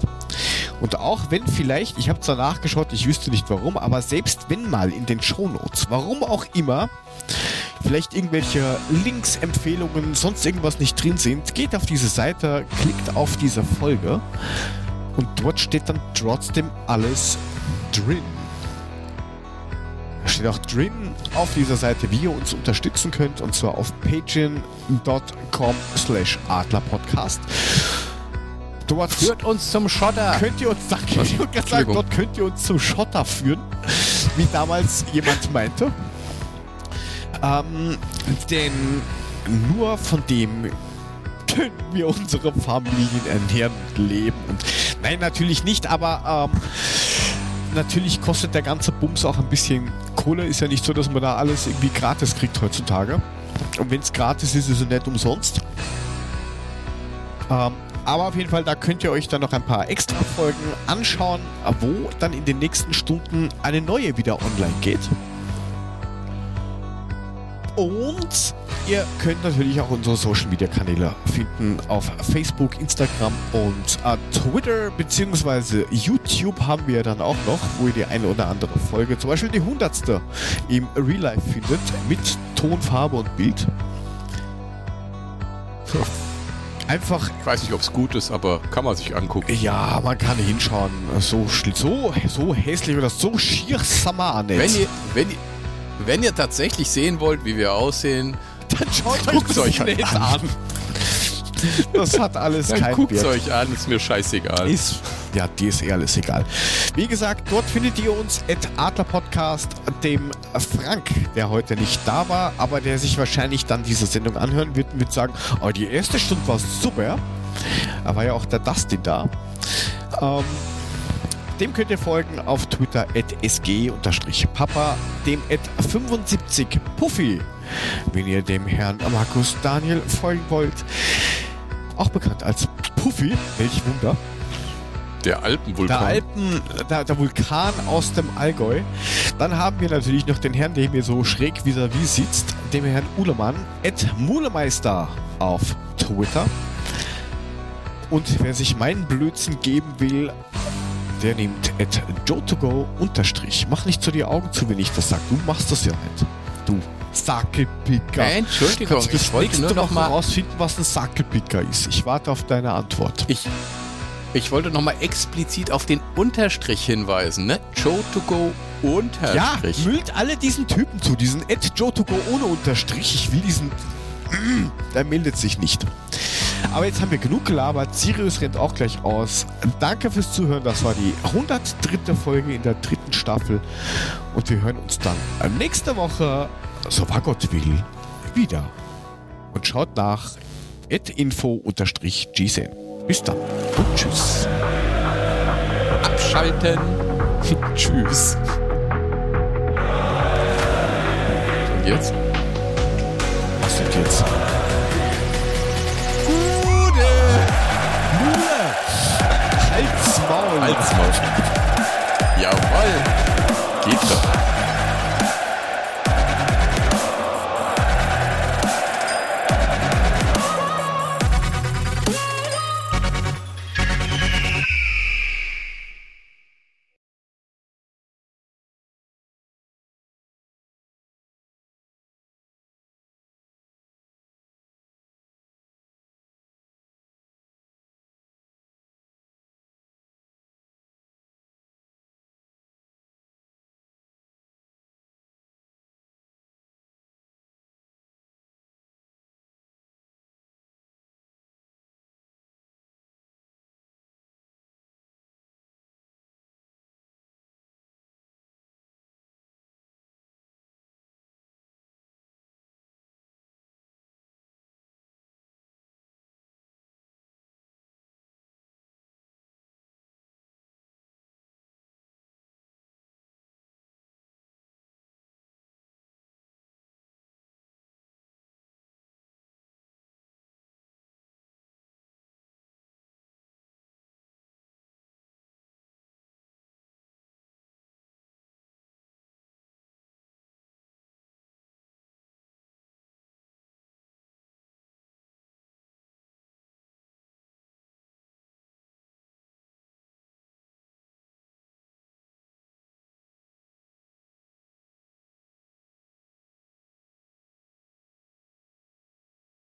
Und auch wenn vielleicht, ich habe zwar nachgeschaut, ich wüsste nicht warum, aber selbst wenn mal in den Shownotes, warum auch immer, vielleicht irgendwelche Links, Empfehlungen, sonst irgendwas nicht drin sind, geht auf diese Seite, klickt auf diese Folge und dort steht dann trotzdem alles drin steht auch drin auf dieser Seite, wie ihr uns unterstützen könnt, und zwar auf patreon.com slash adlerpodcast. Dort führt uns zum Schotter. Könnt ihr uns, danke, ich sagen, dort könnt ihr uns zum Schotter führen, wie damals jemand meinte. Ähm, denn nur von dem können wir unsere Familien ernähren und leben. Und nein, natürlich nicht, aber ähm, natürlich kostet der ganze Bums auch ein bisschen Kohle. Ist ja nicht so, dass man da alles irgendwie gratis kriegt heutzutage. Und wenn es gratis ist, ist es nicht umsonst. Ähm, aber auf jeden Fall, da könnt ihr euch dann noch ein paar extra Folgen anschauen, wo dann in den nächsten Stunden eine neue wieder online geht. Und ihr könnt natürlich auch unsere Social Media Kanäle finden auf Facebook, Instagram und äh, Twitter bzw. YouTube haben wir dann auch noch, wo ihr die eine oder andere Folge, zum Beispiel die hundertste im Real Life findet mit Ton, Farbe und Bild. Einfach. Ich weiß nicht, ob es gut ist, aber kann man sich angucken. Ja, man kann hinschauen. So, so, so hässlich oder so schier Samar Wenn ihr, wenn, ihr, wenn ihr tatsächlich sehen wollt, wie wir aussehen, dann schaut euch das euch halt an. an. Das hat alles Dann kein guckt euch an, ist mir scheißegal. Ist, ja, dir ist eh alles egal. Wie gesagt, dort findet ihr uns at Adler Podcast, dem Frank, der heute nicht da war, aber der sich wahrscheinlich dann diese Sendung anhören wird und wird sagen, oh, die erste Stunde war super. Da war ja auch der Dustin da. Ähm, dem könnt ihr folgen auf Twitter at sg-papa, dem at 75puffy, wenn ihr dem Herrn Markus Daniel folgen wollt auch bekannt als Puffy, welch Wunder. Der Alpenvulkan. Der Alpen, der, der, Vulkan aus dem Allgäu. Dann haben wir natürlich noch den Herrn, der mir so schräg vis-à-vis -vis sitzt, dem Herrn Uhlemann, Ed Mulemeister auf Twitter. Und wer sich meinen Blödsinn geben will, der nimmt at joe2go unterstrich. Mach nicht so die Augen zu, wenn ich das sage. Du machst das ja nicht. Du Sackelpicker. Äh, Entschuldigung, ich wollte nur noch mal herausfinden, was ein Sackelpicker ist. Ich warte auf deine Antwort. Ich, ich wollte noch mal explizit auf den Unterstrich hinweisen, ne? Joe to go Unterstrich. Ja, müllt alle diesen Typen zu, diesen Ed Joe to go ohne Unterstrich. Ich will diesen. Der meldet sich nicht. Aber jetzt haben wir genug gelabert. Sirius rennt auch gleich aus. Danke fürs Zuhören. Das war die 103. Folge in der dritten Staffel. Und wir hören uns dann nächste Woche so war Gott will, wieder. Und schaut nach info-gsen. Bis dann und tschüss. Abschalten. tschüss. Und jetzt? Was denn jetzt? Gude! Mule! Halsmaul! Halsmaul. Jawoll! Geht doch.